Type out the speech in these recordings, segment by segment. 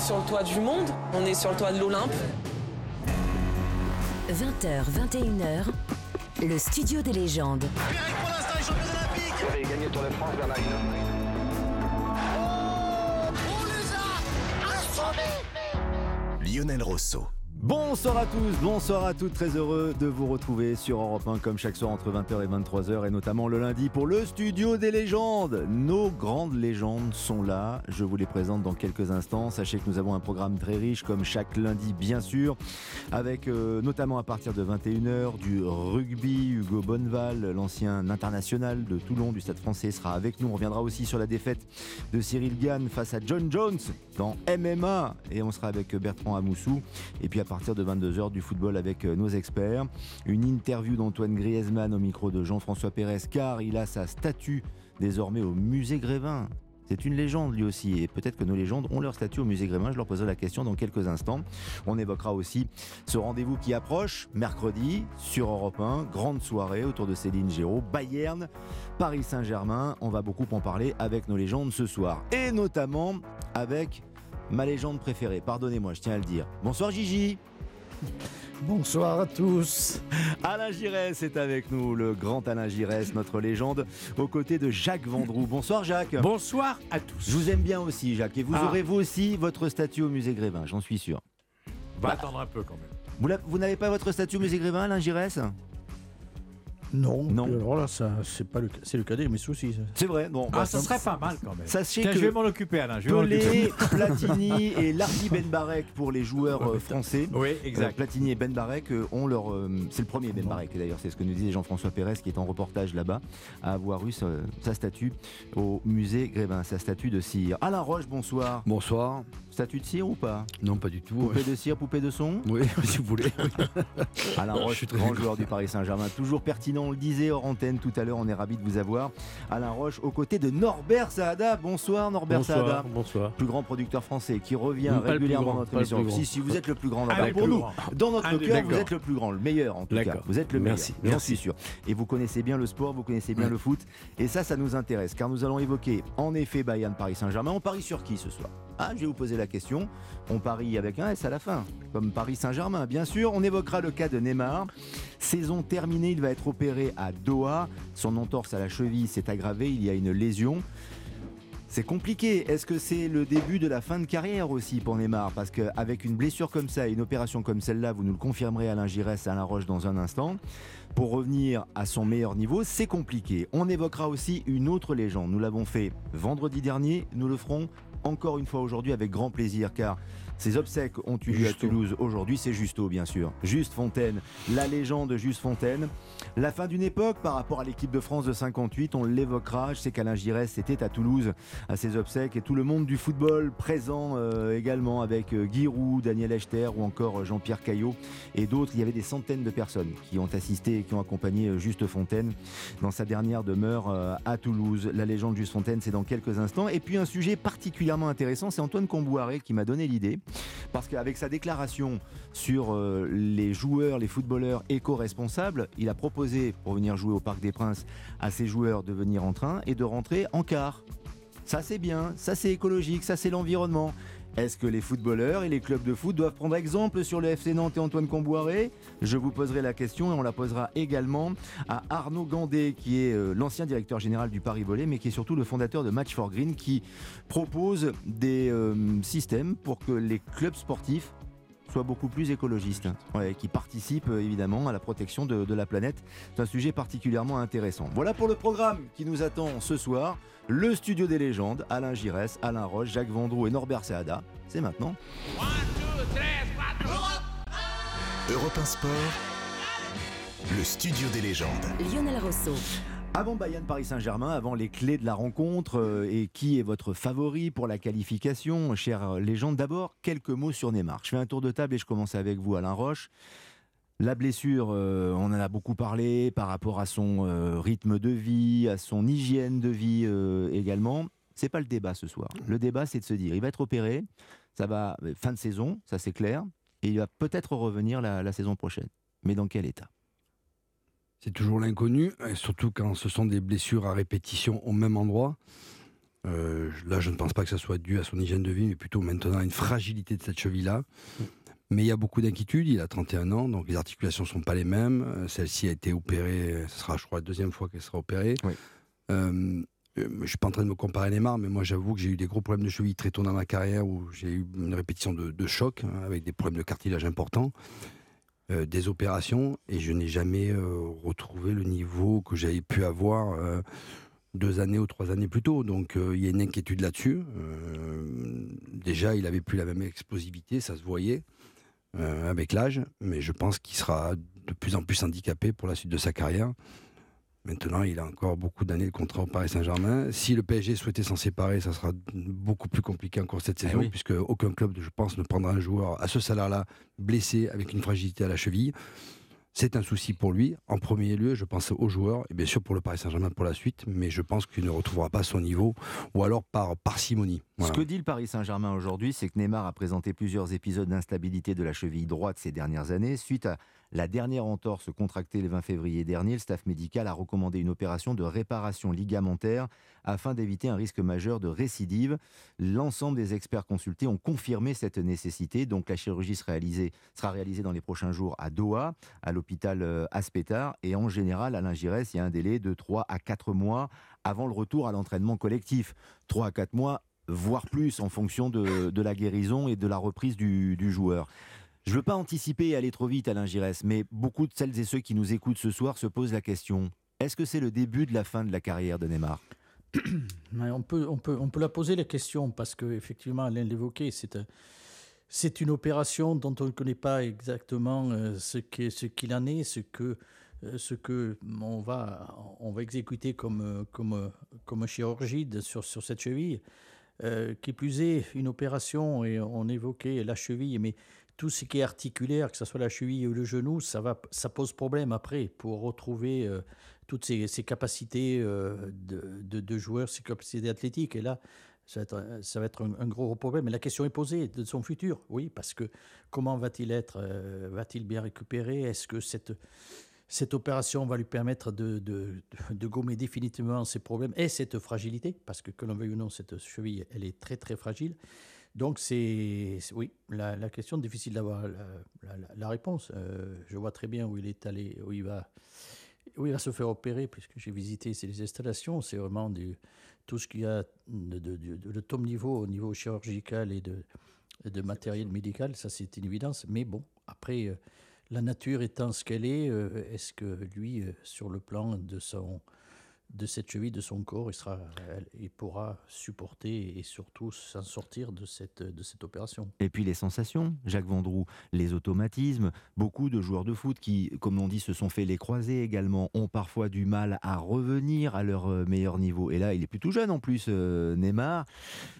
sur le toit du monde, on est sur le toit de l'Olympe. 20h, 21h, le studio des légendes. Pierrick pour l'instant est champion olympique Vous avez gagné le Tour de France, Bernard Hinault. On les a assommés Lionel Rosso. Bonsoir à tous, bonsoir à toutes, très heureux de vous retrouver sur Europe 1 comme chaque soir entre 20h et 23h et notamment le lundi pour le studio des légendes. Nos grandes légendes sont là, je vous les présente dans quelques instants. Sachez que nous avons un programme très riche comme chaque lundi bien sûr, avec euh, notamment à partir de 21h du rugby, Hugo Bonneval, l'ancien international de Toulon du Stade français sera avec nous. On reviendra aussi sur la défaite de Cyril Gann face à John Jones MMA et on sera avec Bertrand Amoussou et puis à partir de 22h du football avec euh, nos experts. Une interview d'Antoine Griezmann au micro de Jean-François Pérez car il a sa statue désormais au musée Grévin. C'est une légende lui aussi et peut-être que nos légendes ont leur statut au musée Grévin. Je leur poserai la question dans quelques instants. On évoquera aussi ce rendez-vous qui approche mercredi sur Europe 1. Grande soirée autour de Céline Géraud, Bayern, Paris Saint-Germain. On va beaucoup en parler avec nos légendes ce soir et notamment avec ma légende préférée. Pardonnez-moi, je tiens à le dire. Bonsoir Gigi. Bonsoir à tous. Alain Giresse est avec nous, le grand Alain Giresse, notre légende, aux côtés de Jacques Vendroux. Bonsoir Jacques. Bonsoir à tous. Je vous aime bien aussi Jacques et vous Ah. aurez vous aussi votre statue au musée Grévin, j'en suis sûr. On va attendre un peu quand même. Vous n'avez pas votre statue au musée Grévin, Alain Giresse? Non, Non. alors là, ça, c'est pas le, c'est le cadet de mes soucis. C'est vrai, bon. Ah, bah, ça serait pas mal quand même. Sachez Tiens, que je vais m'en occuper, Alain. Je vais m'en occuper. Pelé, Platini et Lardy Benbarek pour les joueurs euh, français. Oui, Euh, exact. Platini et Ben Barek euh, ont leur. euh, c'est le premier Ben Barek d'ailleurs, c'est ce que nous disait Jean-François Pérez qui est en reportage là-bas, à avoir eu sa, sa statue au musée Grévin, sa statue de cire. Alain Roche, bonsoir. Bonsoir. Statue de cire ou pas Non, pas du tout. Poupée de cire, poupée de son Oui, si vous voulez. Alain Je Roche, suis très grand joueur du Paris Saint-Germain, toujours pertinent, on le disait hors antenne tout à l'heure, on est ravis de vous avoir. Alain Roche, aux côtés de Norbert Saada. Bonsoir Norbert Saada. bonsoir. Plus grand producteur français qui revient Non, régulièrement grand, dans notre émission. Si, si, vous êtes le plus grand Ah, Norbert. le Pour plus nous, grand. dans notre Ah, cœur, vous êtes le plus grand, le meilleur en tout cas. Vous êtes le Merci, meilleur, j'en merci. suis sûr. Et vous connaissez bien le sport, vous connaissez bien le foot. Et ça, ça nous intéresse car nous allons évoquer en effet Bayern Paris Saint-Germain. On parie sur qui ce soir? Ah, je vais vous poser question. On parie avec un S à la fin, comme Paris Saint-Germain. Bien sûr, on évoquera le cas de Neymar. Saison terminée, il va être opéré à Doha. Son entorse à la cheville s'est aggravée, il y a une lésion. C'est compliqué. Est-ce que c'est le début de la fin de carrière aussi pour Neymar? Parce qu'avec une blessure comme ça et une opération comme celle-là, vous nous le confirmerez Alain Giresse Alain Roche dans un instant, pour revenir à son meilleur niveau, c'est compliqué. On évoquera aussi une autre légende. Nous l'avons fait vendredi dernier, nous le ferons encore une fois aujourd'hui avec grand plaisir car ces obsèques ont eu lieu à. Toulouse aujourd'hui, c'est Justo bien sûr. Juste Fontaine, la légende Juste Fontaine. La fin d'une époque par rapport à l'équipe de France de 58, on l'évoquera. Je sais qu'Alain Giresse était à Toulouse à ses obsèques et tout le monde du football présent euh, également avec euh, Guy Roux, Daniel Echter ou encore euh, Jean-Pierre Caillot et d'autres. Il y avait des centaines de personnes qui ont assisté et qui ont accompagné Juste Fontaine dans sa dernière demeure à Toulouse. La légende Juste Fontaine, c'est dans quelques instants. Et puis un sujet particulièrement intéressant, c'est Antoine Comboiré qui m'a donné l'idée. Parce qu'avec sa déclaration sur euh, les joueurs, les footballeurs éco-responsables, il a proposé pour venir jouer au Parc des Princes à ses joueurs de venir en train et de rentrer en car. Ça c'est bien, ça c'est écologique, ça c'est l'environnement. Est-ce que les footballeurs et les clubs de foot doivent prendre exemple sur le FC Nantes et Antoine Comboiré? Je vous poserai la question et on la posera également à Arnaud Gandet, qui est euh, l'ancien directeur général du Paris Volley, mais qui est surtout le fondateur de Match for Green, qui propose des euh, systèmes pour que les clubs sportifs soient beaucoup plus écologistes, ouais, qui participent euh, évidemment à la protection de la planète. C'est un sujet particulièrement intéressant. Voilà pour le programme qui nous attend ce soir. Le studio des légendes, Alain Giresse, Alain Roche, Jacques Vendroux et Norbert Saada. C'est maintenant. Europe 1 Sport. Le studio des légendes. Lionel Rosso. Avant Bayern Paris Saint-Germain, avant les clés de la rencontre euh, et qui est votre favori pour la qualification, chère légende, d'abord quelques mots sur Neymar. Je fais un tour de table et je commence avec vous Alain Roche. La blessure, euh, on en a beaucoup parlé par rapport à son euh, rythme de vie, à son hygiène de vie euh, également. C'est pas le débat ce soir. Le débat, c'est de se dire, il va être opéré, ça va euh, fin de saison, ça c'est clair, et il va peut-être revenir la, la saison prochaine. Mais dans quel état? C'est toujours l'inconnu, et surtout quand ce sont des blessures à répétition au même endroit. Euh, là, je ne pense pas que ça soit dû à son hygiène de vie, mais plutôt maintenant à une fragilité de cette cheville-là. Mais il y a beaucoup d'inquiétudes. Il a 31 ans, donc les articulations ne sont pas les mêmes. Euh, Celle-ci a été opérée, ce sera, je crois, la deuxième fois qu'elle sera opérée. Oui. Euh, euh, je suis pas en train de me comparer à Neymar, mais moi j'avoue que j'ai eu des gros problèmes de cheville très tôt dans ma carrière où j'ai eu une répétition de, de chocs hein, avec des problèmes de cartilage importants, euh, des opérations, et je n'ai jamais euh, retrouvé le niveau que j'avais pu avoir euh, deux années ou trois années plus tôt. Donc euh, il y a une inquiétude là-dessus. Euh, déjà, il avait plus la même explosivité, ça se voyait euh, avec l'âge, mais je pense qu'il sera de plus en plus handicapé pour la suite de sa carrière. Maintenant, il a encore beaucoup d'années de contrat au Paris Saint-Germain. Si le PSG souhaitait s'en séparer, ça sera beaucoup plus compliqué encore cette Eh saison, oui. puisque aucun club, je pense, ne prendra un joueur à ce salaire-là, blessé, avec une fragilité à la cheville. C'est un souci pour lui. En premier lieu, je pense aux joueurs, et bien sûr pour le Paris Saint-Germain pour la suite, mais je pense qu'il ne retrouvera pas son niveau, ou alors par parcimonie. Ce que dit le Paris Saint-Germain aujourd'hui, c'est que Neymar a présenté plusieurs épisodes d'instabilité de la cheville droite ces dernières années. Suite à la dernière entorse contractée le 20 février dernier, le staff médical a recommandé une opération de réparation ligamentaire afin d'éviter un risque majeur de récidive. L'ensemble des experts consultés ont confirmé cette nécessité. Donc la chirurgie sera réalisée, dans les prochains jours à Doha, à l'hôpital euh, Aspetar. Et en général, à l'Ingirès, il y a un délai de 3 à 4 mois avant le retour à l'entraînement collectif. 3 à 4 mois voire plus en fonction de, la guérison et de la reprise du joueur. Je ne veux pas anticiper et aller trop vite, Alain Giresse, mais beaucoup de celles et ceux qui nous écoutent ce soir se posent la question est-ce que c'est le début de la fin de la carrière de Neymar? On, peut, on, peut, on peut la poser la question parce qu'effectivement, Alain l'évoquait, c'est un- c'est une opération dont on ne connaît pas exactement euh, ce qu'il en est, ce que, euh, ce que on, va, exécuter comme, euh, comme, chirurgie sur, cette cheville. Qui plus est, une opération, et on évoquait la cheville, mais tout ce qui est articulaire, que ce soit la cheville ou le genou, ça, va, ça pose problème après pour retrouver euh, toutes ces, capacités euh, de, de, joueur, ces capacités athlétiques. Et là, ça va être, un- gros problème. Mais la question est posée de son futur. Oui, parce que comment va-t-il être euh, Va-t-il bien récupérer? Est-ce que cette, cette opération va lui permettre de, de- de gommer définitivement ses problèmes et cette fragilité? Parce que, que l'on veuille ou non, cette cheville, elle est très, très fragile. Donc, c'est oui, la, la question difficile d'avoir la, la- la- la réponse. Euh, je vois très bien où il est allé, où il va, où il va se faire opérer, puisque j'ai visité ces installations. C'est vraiment du, tout ce qu'il y a de, de, de- de top niveau au niveau chirurgical et de, de matériel médical, ça c'est une évidence. Mais bon, après, euh, la nature étant ce qu'elle est, euh, est-ce que lui, euh, sur le plan de son de cette cheville, de son corps, il, sera, il pourra supporter et surtout s'en sortir de cette, de cette opération. Et puis les sensations, Jacques Vendroux, les automatismes. Beaucoup de joueurs de foot qui, comme on dit, se sont fait les croiser également, ont parfois du mal à revenir à leur euh, meilleur niveau. Et là, il est plutôt jeune en plus, euh, Neymar.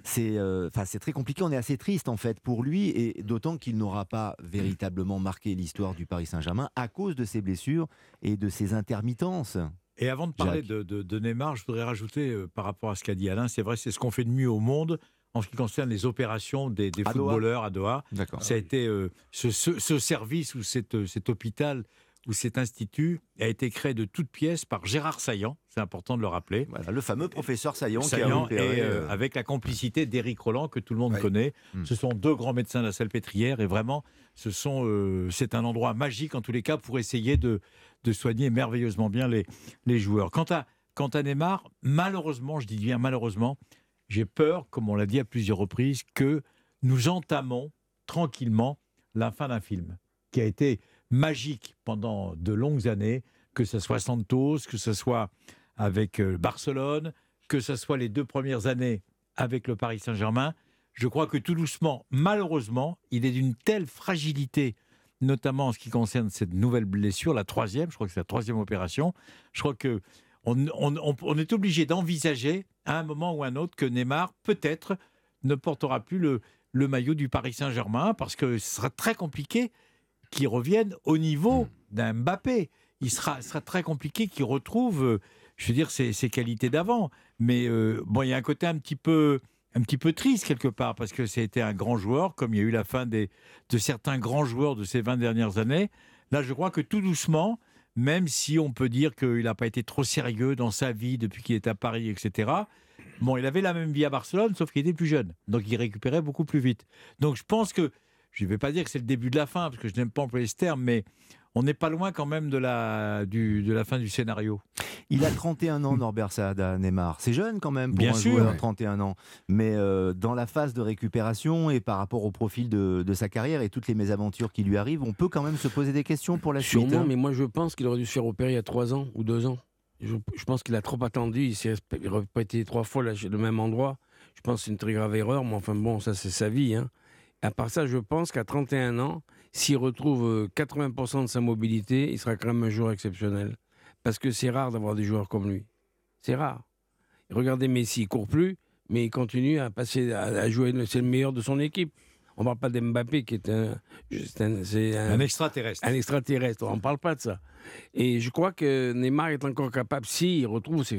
C'est euh, c'est très compliqué. On est assez triste en fait pour lui, et d'autant qu'il n'aura pas véritablement marqué l'histoire du Paris Saint-Germain à cause de ses blessures et de ses intermittences. Et avant de parler de, de- de Neymar, je voudrais rajouter euh, par rapport à ce qu'a dit Alain, c'est vrai, c'est ce qu'on fait de mieux au monde en ce qui concerne les opérations des, des À Doha. footballeurs à Doha. D'accord. Ça a été euh, ce, ce- ce service ou cette, euh, cet hôpital ou cet institut a été créé de toutes pièces par Gérard Saillant, c'est important de le rappeler. Voilà, le fameux professeur Saillant, qui a et euh, avec la complicité d'Éric Roland que tout le monde Ouais. connaît. Mm. Ce sont deux grands médecins de la Salpêtrière et vraiment, ce sont, euh, c'est un endroit magique en tous les cas pour essayer de, de soigner merveilleusement bien les, les joueurs. Quant à, quant à Neymar, malheureusement, je dis bien malheureusement, j'ai peur, comme on l'a dit à plusieurs reprises, que nous entamons tranquillement la fin d'un film qui a été magique pendant de longues années, que ce soit Santos, que ce soit avec euh, Barcelone, que ce soit les deux premières années avec le Paris Saint-Germain. Je crois que tout doucement, malheureusement, il est d'une telle fragilité, notamment en ce qui concerne cette nouvelle blessure, la troisième, je crois que c'est la troisième opération. Je crois que on, on- on- on est obligé d'envisager à un moment ou à un autre que Neymar, peut-être, ne portera plus le, le maillot du Paris Saint-Germain parce que ce sera très compliqué qu'il revienne au niveau d'un Mbappé. Il sera, très compliqué qu'il retrouve, euh, je veux dire, ses, ses qualités d'avant. Mais euh, bon, il y a un côté un petit peu, un petit peu triste quelque part parce que c'était un grand joueur, comme il y a eu la fin de certains grands joueurs de ces 20 dernières années. Là, je crois que tout doucement, même si on peut dire qu'il n'a pas été trop sérieux dans sa vie depuis qu'il est à Paris, etc. Bon, il avait la même vie à Barcelone, sauf qu'il était plus jeune. Donc il récupérait beaucoup plus vite. Donc je pense que, je ne vais pas dire que c'est le début de la fin, parce que je n'aime pas employer ce terme, mais on n'est pas loin quand même de la, du, de la fin du scénario. Il a 31 ans, Norbert Saada, Neymar. C'est jeune quand même pour Bien un sûr, joueur, ouais. 31 ans. Mais euh, dans la phase de récupération et par rapport au profil de, de sa carrière et toutes les mésaventures qui lui arrivent, on peut quand même se poser des questions pour la suite. Sûrement, hein. mais moi je pense qu'il aurait dû se faire opérer il y a trois ans ou deux ans. Je, je pense qu'il a trop attendu, il s'est il aurait pas été trois fois là, chez le même endroit. Je pense que c'est une très grave erreur, mais enfin bon, ça c'est sa vie. Hein. À part ça, je pense qu'à 31 ans, s'il retrouve euh, 80% de sa mobilité, il sera quand même un joueur exceptionnel. Parce que c'est rare d'avoir des joueurs comme lui. C'est rare. Regardez Messi, il court plus, mais il continue à passer, à, jouer. C'est le meilleur de son équipe. On ne parle pas d'Mbappé qui est un- Un extraterrestre. un extraterrestre. On ne parle pas de ça. Et je crois que Neymar est encore capable, s'il retrouve ses,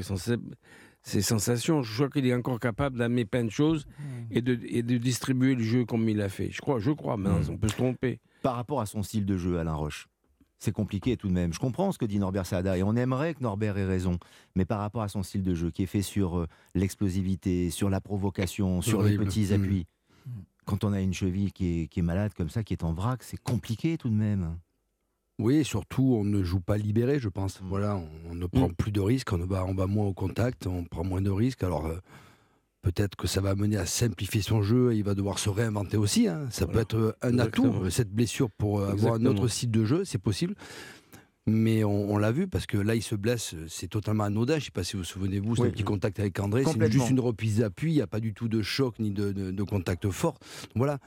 ses sensations, je crois qu'il est encore capable d'amener plein de choses et de, et de distribuer le jeu comme il l'a fait. Je crois, je crois. Maintenant, on peut se tromper. Par rapport à son style de jeu, Alain Roche, c'est compliqué tout de même. Je comprends ce que dit Norbert Saada et on aimerait que Norbert ait raison. Mais par rapport à son style de jeu qui est fait sur euh, l'explosivité, sur la provocation, sur les petits Mm. appuis, quand on a une cheville qui est, qui est malade comme ça, qui est en vrac, c'est compliqué tout de même. Oui, et surtout, on ne joue pas libéré, je pense. Mm. Voilà, on, on ne prend Mm. plus de risques, on va, on va moins au contact, on prend moins de risques. Alors, euh, peut-être que ça va mener à simplifier son jeu et il va devoir se réinventer aussi. hein. Ça peut être euh, un Exactement. atout, cette blessure, pour euh, avoir un autre style de jeu, c'est possible. Mais on, on l'a vu parce que là, il se blesse, euh, c'est totalement anodin. Je ne sais pas si vous vous souvenez-vous, c'est Oui. un petit contact avec André, c'est juste une reprise d'appui, il n'y a pas du tout de choc ni de, de- de contact fort. Voilà.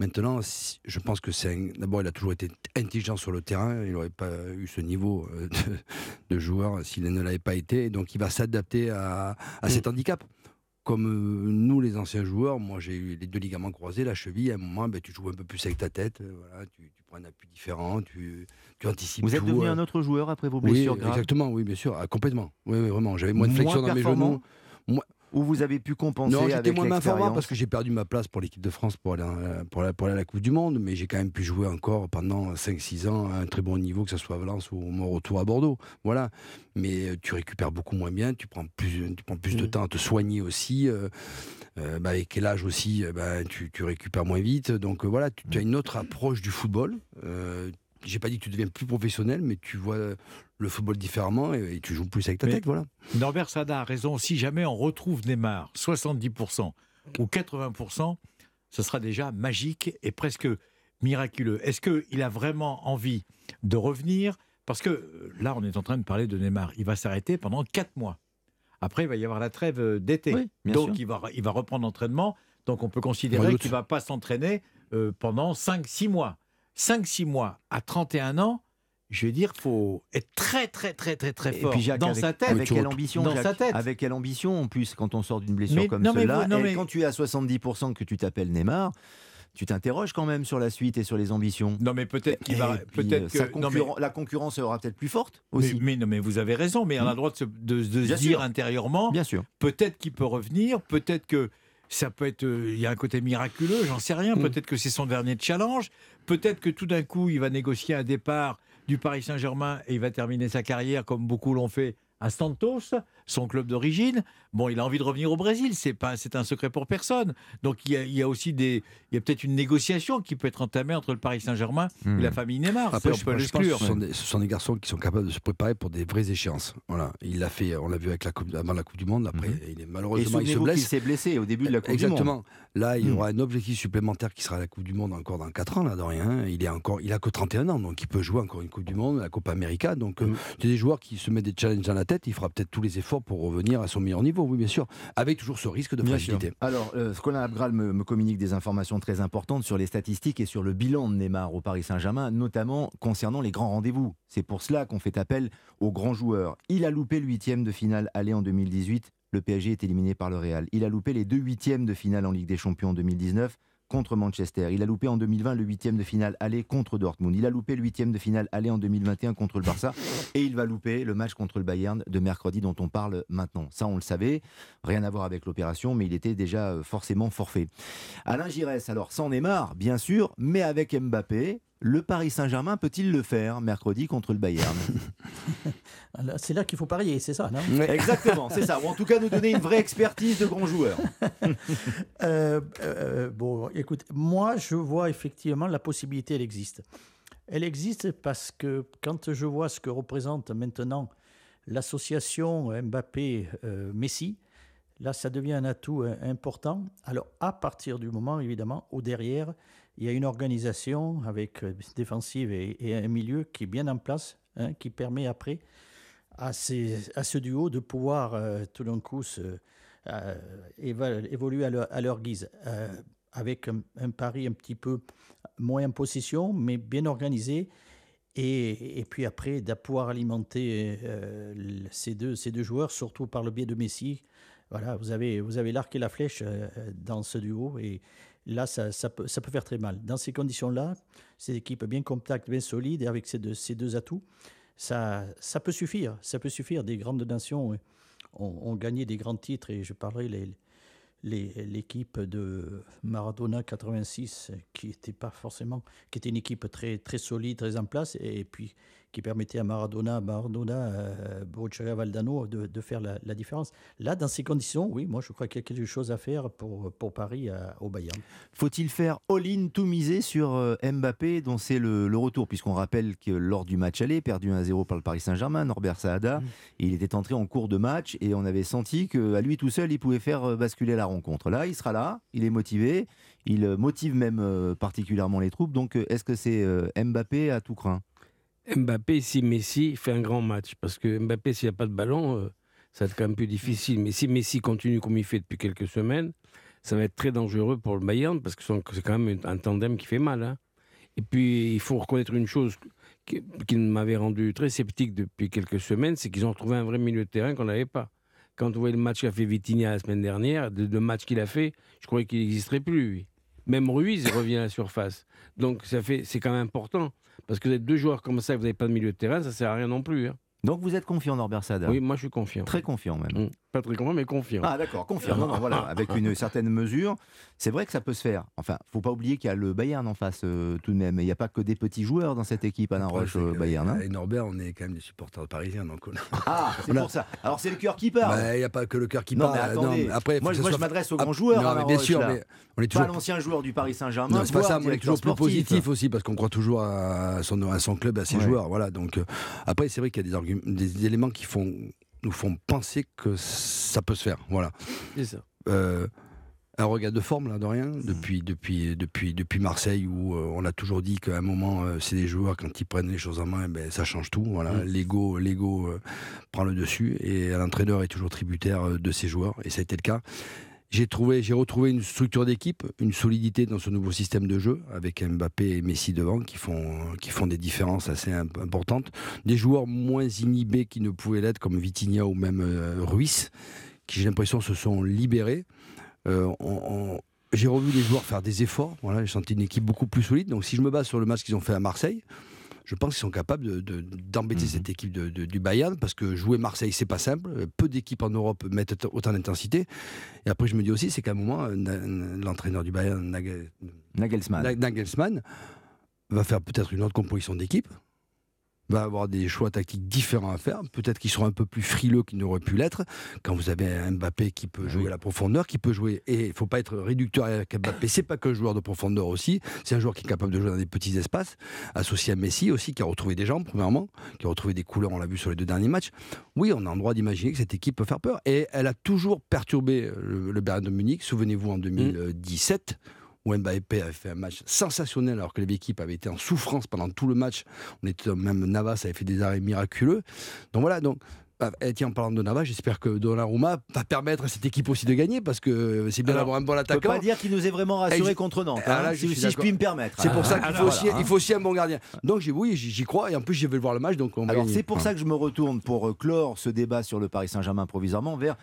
Maintenant, si- je pense que c'est un- d'abord, il a toujours été intelligent sur le terrain. Il n'aurait pas eu ce niveau euh, de, de joueur s'il ne l'avait pas été. Donc, il va s'adapter à, à cet handicap. Comme euh, nous, les anciens joueurs, moi j'ai eu les deux ligaments croisés, la cheville. À un moment, ben, tu joues un peu plus avec ta tête. euh, Voilà, tu, tu prends un appui différent, tu, tu anticipes. Vous êtes devenu euh. un autre joueur après vos Oui, blessures graves? exactement, oui, bien sûr, ah, complètement. Oui, oui, vraiment. J'avais moins de flexion dans mes genoux. Ou vous avez pu compenser Non, j'étais moins performant parce que j'ai perdu ma place pour l'équipe de France pour aller, pour, aller, pour aller à la Coupe du Monde, mais j'ai quand même pu jouer encore pendant 5-6 ans à un très bon niveau, que ce soit à Valence ou mon retour à Bordeaux. Voilà. Mais euh, tu récupères beaucoup moins bien, tu prends plus, tu prends plus de Mm. temps à te soigner aussi. euh, euh, bah, avec l'âge aussi, euh, bah, tu, tu récupères moins vite. Donc euh, voilà, tu, tu as une autre approche du football. J'ai pas dit que tu deviens plus professionnel, mais tu vois le football différemment et, et tu joues plus avec ta Mais- tête. Voilà. Norbert Sada a raison. Si jamais on retrouve Neymar 70% ou 80%, ce sera déjà magique et presque miraculeux. Est-ce qu'il a vraiment envie de revenir? Parce que euh, là, on est en train de parler de Neymar. Il va s'arrêter pendant 4 mois. Après, il va y avoir la trêve euh, d'été. Oui, Donc, sûr. il va, il va reprendre l'entraînement. Donc, on peut considérer doute. qu'il ne va pas s'entraîner euh, pendant 5-6 mois. 5-6 mois à 31 ans, je veux dire, il faut être très, très, très, très, très Et fort puis Jacques, dans avec, sa tête. avec quelle ambition dans Jacques sa tête. Avec quelle ambition en plus quand on sort d'une blessure Mais- comme celle-là et mais- quand tu es à 70% que tu t'appelles Neymar, tu t'interroges quand même sur la suite et sur les ambitions. Non, mais peut-être qu'il va. Peut-être euh, que. non, mais- la concurrence sera peut-être plus forte aussi. mais non, mais vous avez raison. Mais on a le droit de se, de- de se Bien dire sûr. intérieurement. Bien sûr. Peut-être qu'il peut revenir. Peut-être que ça peut être. euh, Il y a un côté miraculeux. J'en sais rien. Mm. Peut-être que c'est son dernier challenge. Peut-être que tout d'un coup, il va négocier un départ du Paris Saint-Germain et il va terminer sa carrière comme beaucoup l'ont fait à Santos, son club d'origine. Bon, il a envie de revenir au Brésil, c'est pas, c'est un secret pour personne. Donc il y a, il y a aussi des, il y a peut-être une négociation qui peut être entamée entre le Paris Saint-Germain Hmm. et la famille Neymar. Après, on peut l'exclure. ce sont, des, ce sont des garçons qui sont capables de se préparer pour des vraies échéances. Voilà. Il l'a fait, on l'a vu avec la coupe, avant la Coupe du Monde. Après, Mhm. il est Et malheureusement il se blesse. s'est blessé au début de la Coupe du Monde. Exactement. Là, il y Hmm. aura un objectif supplémentaire qui sera la Coupe du Monde encore dans 4 ans, là, de rien. Il est encore, il a que 31 ans, donc il peut jouer encore une Coupe du Monde, la Coupe América. Donc, euh, Mm. c'est des joueurs qui se mettent des challenges dans la tête. Il fera peut-être tous les efforts pour revenir à son meilleur niveau, oui, bien sûr, avec toujours ce risque de Bien sûr. fragilité. Alors, euh, Colin Abgral me, me communique des informations très importantes sur les statistiques et sur le bilan de Neymar au Paris Saint-Germain, notamment concernant les grands rendez-vous. C'est pour cela qu'on fait appel aux grands joueurs. Il a loupé le huitième de finale aller en 2018. Le PSG est éliminé par le Real. Il a loupé les deux huitièmes de finale en Ligue des Champions en 2019 contre Manchester. Il a loupé en 2020 le huitième de finale aller contre Dortmund. Il a loupé le huitième de finale aller en 2021 contre le Barça. Et il va louper le match contre le Bayern de mercredi dont on parle maintenant. Ça, on le savait. Rien à voir avec l'opération, mais il était déjà euh, forcément forfait. Alain Giresse, alors sans Neymar, bien sûr, mais avec Mbappé, le Paris Saint-Germain peut-il le faire mercredi contre le Bayern? C'est là qu'il faut parier, c'est ça, non? Exactement, c'est ça. Ou en tout cas, nous donner une vraie expertise de grands joueurs. Euh, euh, bon, écoute, moi, je vois effectivement la possibilité, elle existe. Elle existe parce que quand je vois ce que représente maintenant l'association Mbappé-Messi, là, ça devient un atout euh, important. Alors, à partir du moment, évidemment, où derrière, il y a une organisation avec euh, défensive et, un milieu qui est bien en place, hein, qui permet après à, ce duo de pouvoir euh, tout d'un coup euh, évoluer à leur, guise, avec un, pari un petit peu moins en possession, mais bien organisé. Et, puis après, de pouvoir alimenter ces, deux, joueurs, surtout par le biais de Messi. Voilà, vous avez, vous avez l'arc et la flèche dans ce duo. Et là, ça, peut, faire très mal. Dans ces conditions-là, ces équipes bien compactes, bien solides, avec ces deux, atouts, ça, peut suffire. Ça peut suffire. Des grandes nations ont, gagné des grands titres. Et je parlerai les, l'équipe de Maradona 86, euh, qui était pas forcément, qui était une équipe très, très solide, très en place, et puis qui permettait à Maradona, Maradona, euh, Borruchaga, Valdano de, de faire la, la différence. Là, dans ces conditions, oui, moi je crois qu'il y a quelque chose à faire pour, pour Paris à- au Bayern. Faut-il faire all-in, tout miser sur euh, Mbappé, dont c'est le, le retour? Puisqu'on rappelle que lors du match aller, perdu 1-0 par le Paris Saint-Germain, Norbert Saada, il était entré en cours de match et on avait senti qu'à lui tout seul, il pouvait faire euh, basculer la rencontre. Là, il sera là, il est motivé, il euh, motive même particulièrement les troupes. Donc, est-ce que c'est Mbappé à tout craint? Mbappé, si Messi fait un grand match, parce que Mbappé, s'il n'y a pas de ballon, euh, ça va être quand même plus difficile. Mais si Messi continue comme il fait depuis quelques semaines, ça va être très dangereux pour le Bayern, parce que c'est quand même un tandem qui fait mal. hein. Et puis, il faut reconnaître une chose qui, m'avait rendu très sceptique depuis quelques semaines, c'est qu'ils ont retrouvé un vrai milieu de terrain qu'on n'avait pas. Quand on voyait le match qu'a fait Vitinha la semaine dernière, le match qu'il a fait, je croyais qu'il n'existerait plus. lui. Même Ruiz revient à la surface. Donc c'est quand même important. Parce que vous êtes deux joueurs comme ça, et vous n'avez pas de milieu de terrain, ça sert à rien non plus. hein. Donc, vous êtes confiant, Norbert Saada Oui, moi je suis confiant. Très confiant même. Mm. Pas très confiant, mais confiant. Ah d'accord. Non, non, voilà, avec une certaine mesure, c'est vrai que ça peut se faire. Enfin, faut pas oublier qu'il y a le Bayern en face euh, tout de même. Il n'y a pas que des petits joueurs dans cette équipe Alain Roche euh, Bayern. hein. Et Norbert, on est quand même des supporters parisiens. Donc on Ah, c'est pour ça. Alors c'est le cœur qui parle. Bah, Il n'y a pas que le cœur qui Non, parle. mais attendez. mais après, moi, je m'adresse aux grands joueurs. non, mais bien Roche, sûr, là. mais on est Pas toujours. l'ancien joueur du Paris Saint-Germain. Non, c'est pas ça, on est toujours plus positif aussi parce qu'on croit toujours à son, à son club, à ses Ouais. joueurs. Voilà. Donc euh, après, c'est vrai qu'il y a des éléments qui font, nous font penser que ça peut se faire. Voilà. C'est ça. Euh, un regard de forme là de rien Mmh. depuis depuis depuis depuis Marseille où euh, on a toujours dit qu'à un moment euh, c'est des joueurs quand ils prennent les choses en main eh ben ça change tout voilà Mmh. l'ego l'ego euh, prend le dessus et l'entraîneur est toujours tributaire euh, de ses joueurs et ça a été le cas j'ai trouvé j'ai retrouvé une structure d'équipe une solidité dans ce nouveau système de jeu avec Mbappé et Messi devant qui font qui font des différences assez imp- importantes des joueurs moins inhibés qui ne pouvaient l'être comme Vitinha ou même euh, Ruiz qui j'ai l'impression se sont libérés euh, j'ai revu les joueurs faire des efforts. Voilà, j'ai senti une équipe beaucoup plus solide. Donc, si je me base sur le match qu'ils ont fait à Marseille, je pense qu'ils sont capables de- de- d'embêter Mhm. cette équipe de- de- du Bayern parce que jouer Marseille, c'est pas simple. Peu d'équipes en Europe mettent autant d'intensité. Et après, je me dis aussi, c'est qu'à un moment, l'entraîneur du Bayern, Nagel- Nagelsmann. Na- Nagelsmann, va faire peut-être une autre composition d'équipe va avoir des choix tactiques différents à faire. Peut-être qu'ils seront un peu plus frileux qu'ils n'auraient pu l'être. Quand vous avez un Mbappé qui peut jouer à la profondeur, qui peut jouer. Et il ne faut pas être réducteur avec Mbappé. C'est pas que joueur de profondeur aussi. C'est un joueur qui est capable de jouer dans des petits espaces. Associé à Messi aussi, qui a retrouvé des jambes, premièrement, qui a retrouvé des couleurs, on l'a vu sur les deux derniers matchs. Oui, on a le droit d'imaginer que cette équipe peut faire peur. Et elle a toujours perturbé le, le Bayern de Munich. Souvenez-vous en 2017 où Mbappé avait fait un match sensationnel alors que l'équipe avait été en souffrance pendant tout le match. On était même Navas avait fait des arrêts miraculeux. Donc voilà, donc ah, et tiens, en parlant de Navas, j'espère que Donnarumma va permettre à cette équipe aussi de gagner parce que c'est bien d'avoir un bon Je peux attaquant. pas dire qu'il nous est vraiment rassuré je- contre Nantes, Ah, hein, là, si, je si je puis me permettre. C'est pour ça qu'il faut, aussi, voilà, hein. il faut aussi un bon gardien. Donc oui, j'y crois et en plus je vais voir le match donc on Alors c'est pour ça que je me retourne pour euh, clore ce débat sur le Paris Saint-Germain provisoirement vers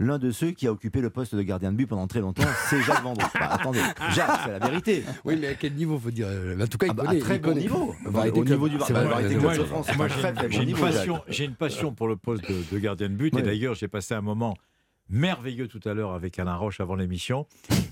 l'un de ceux qui a occupé le poste de gardien de but pendant très longtemps, c'est Jacques Vendroux. Bah, attendez, Jacques, c'est la vérité. Oui, mais à quel niveau faut dire euh, En tout cas, il Ah bah, connaît. à très il bon connaît. niveau. Au niveau du Moi, un j'ai une, passion, j'ai une passion pour le poste de, de gardien de but. Ouais. Et d'ailleurs, j'ai passé un moment merveilleux tout à l'heure avec Alain Roche avant l'émission.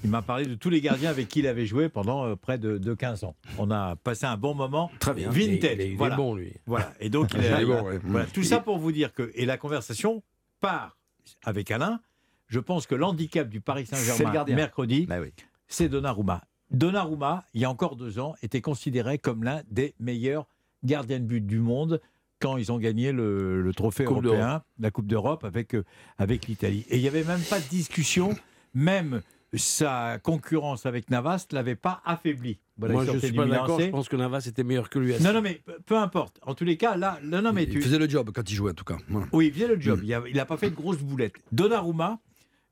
Il m'a parlé de tous les gardiens avec qui il avait joué pendant euh, près de, de 15 ans. On a passé un bon moment. Très bien. Vintage. Il est- il est voilà. bon, lui. Voilà. Et donc, il Il est, est bon, ouais. voilà. Tout ça pour vous dire que. Et la conversation part avec Alain. Je pense que l'handicap du Paris Saint-Germain mercredi, Bah oui. c'est Donnarumma. Donnarumma, il y a encore deux ans, était considéré comme l'un des meilleurs gardiens de but du monde quand ils ont gagné le, le trophée Coupe européen, la Coupe d'Europe avec, euh, avec l'Italie. Et il n'y avait même pas de discussion, même sa concurrence avec Navas ne l'avait pas affaibli. Voilà, Moi, je suis pas d'accord. AC. Je pense que Navas était meilleur que lui. Non, non, mais peu- importe. En tous les cas, là, non, non, mais il tu, faisait le job quand il jouait, en tout cas. Voilà. oui, il faisait le Mm. job. Il n'a pas fait de grosses boulettes. Donnarumma,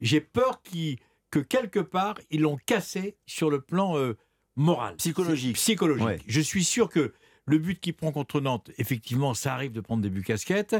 j'ai peur que quelque part, ils l'ont cassé sur le plan euh, moral. Psychologique. Psychologique. Ouais. Je suis sûr que le but qu'il prend contre Nantes, effectivement, ça arrive de prendre des buts casquettes.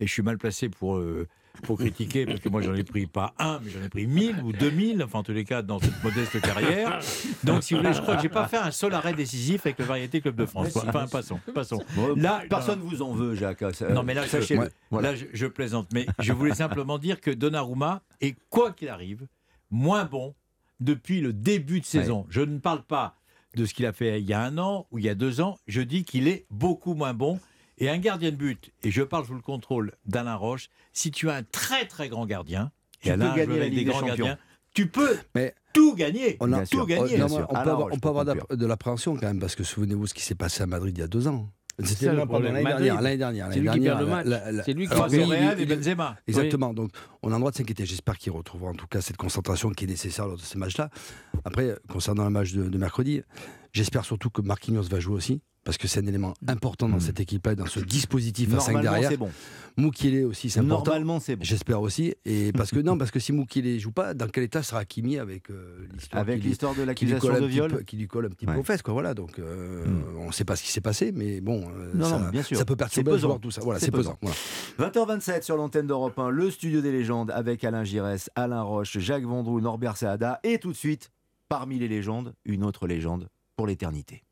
Et je suis mal placé pour, euh, pour critiquer, parce que moi, j'en ai pris pas un, mais j'en ai pris mille ou deux mille, enfin, en tous les cas, dans cette modeste carrière. Donc, si vous voulez, je crois que j'ai pas fait un seul arrêt décisif avec le Variété Club de France. Enfin, passons, passons. Là, personne vous en veut, Jacques. Non, mais là, sachez-le. Là, je, je plaisante, mais je voulais simplement dire que Donnarumma est, quoi qu'il arrive, moins bon depuis le début de saison. Je ne parle pas de ce qu'il a fait il y a un an ou il y a deux ans, je dis qu'il est beaucoup moins bon. Et un gardien de but, et je parle sous le contrôle d'Alain Roche, si tu as un très très grand gardien, Tu et Alain peux gagner la Ligue des des grands Champions. gardiens, tu peux Mais tout gagner. on a sûr. tout gagner. Non, bien mais sûr. on peut avoir, on peut de, l'appréhension quand même, parce que souvenez-vous ce qui s'est passé à Madrid il y a deux ans. C'était non, l'année Madrid, dernière. L'année dernière. c'est lui l'année qui perd le match. C'est lui qui oui, et Benzema. Exactement. Donc, on a le droit de s'inquiéter. J'espère qu'il retrouvera en tout cas cette concentration qui est nécessaire lors de ces matchs-là. Après, concernant le match de, de mercredi, j'espère surtout que Marquinhos va jouer aussi. Parce que c'est un élément important dans cette équipe-là, dans ce dispositif à 5 Normalement, derrière. c'est bon. Moukile aussi, c'est important. Normalement, c'est bon. J'espère aussi. Et parce que non, parce que si Moukile joue pas, dans quel état sera Hakimi avec euh, l'histoire Avec l'histoire de l'accusation de viol. peu- qui lui colle un petit Ouais. peu aux fesses, quoi. Voilà. Donc, euh, Hmm. on ne sait pas ce qui s'est passé, mais bon, euh, Non, ça, non, bien sûr. ça peut perturber le joueur, tout ça. Voilà, C'est pesant. pesant. Voilà. 20h27 sur l'antenne d'Europe 1, le studio des légendes avec Alain Giresse, Alain Roche, Jacques Vendroux, Norbert Saada et tout de suite, parmi les légendes, une autre légende pour l'éternité.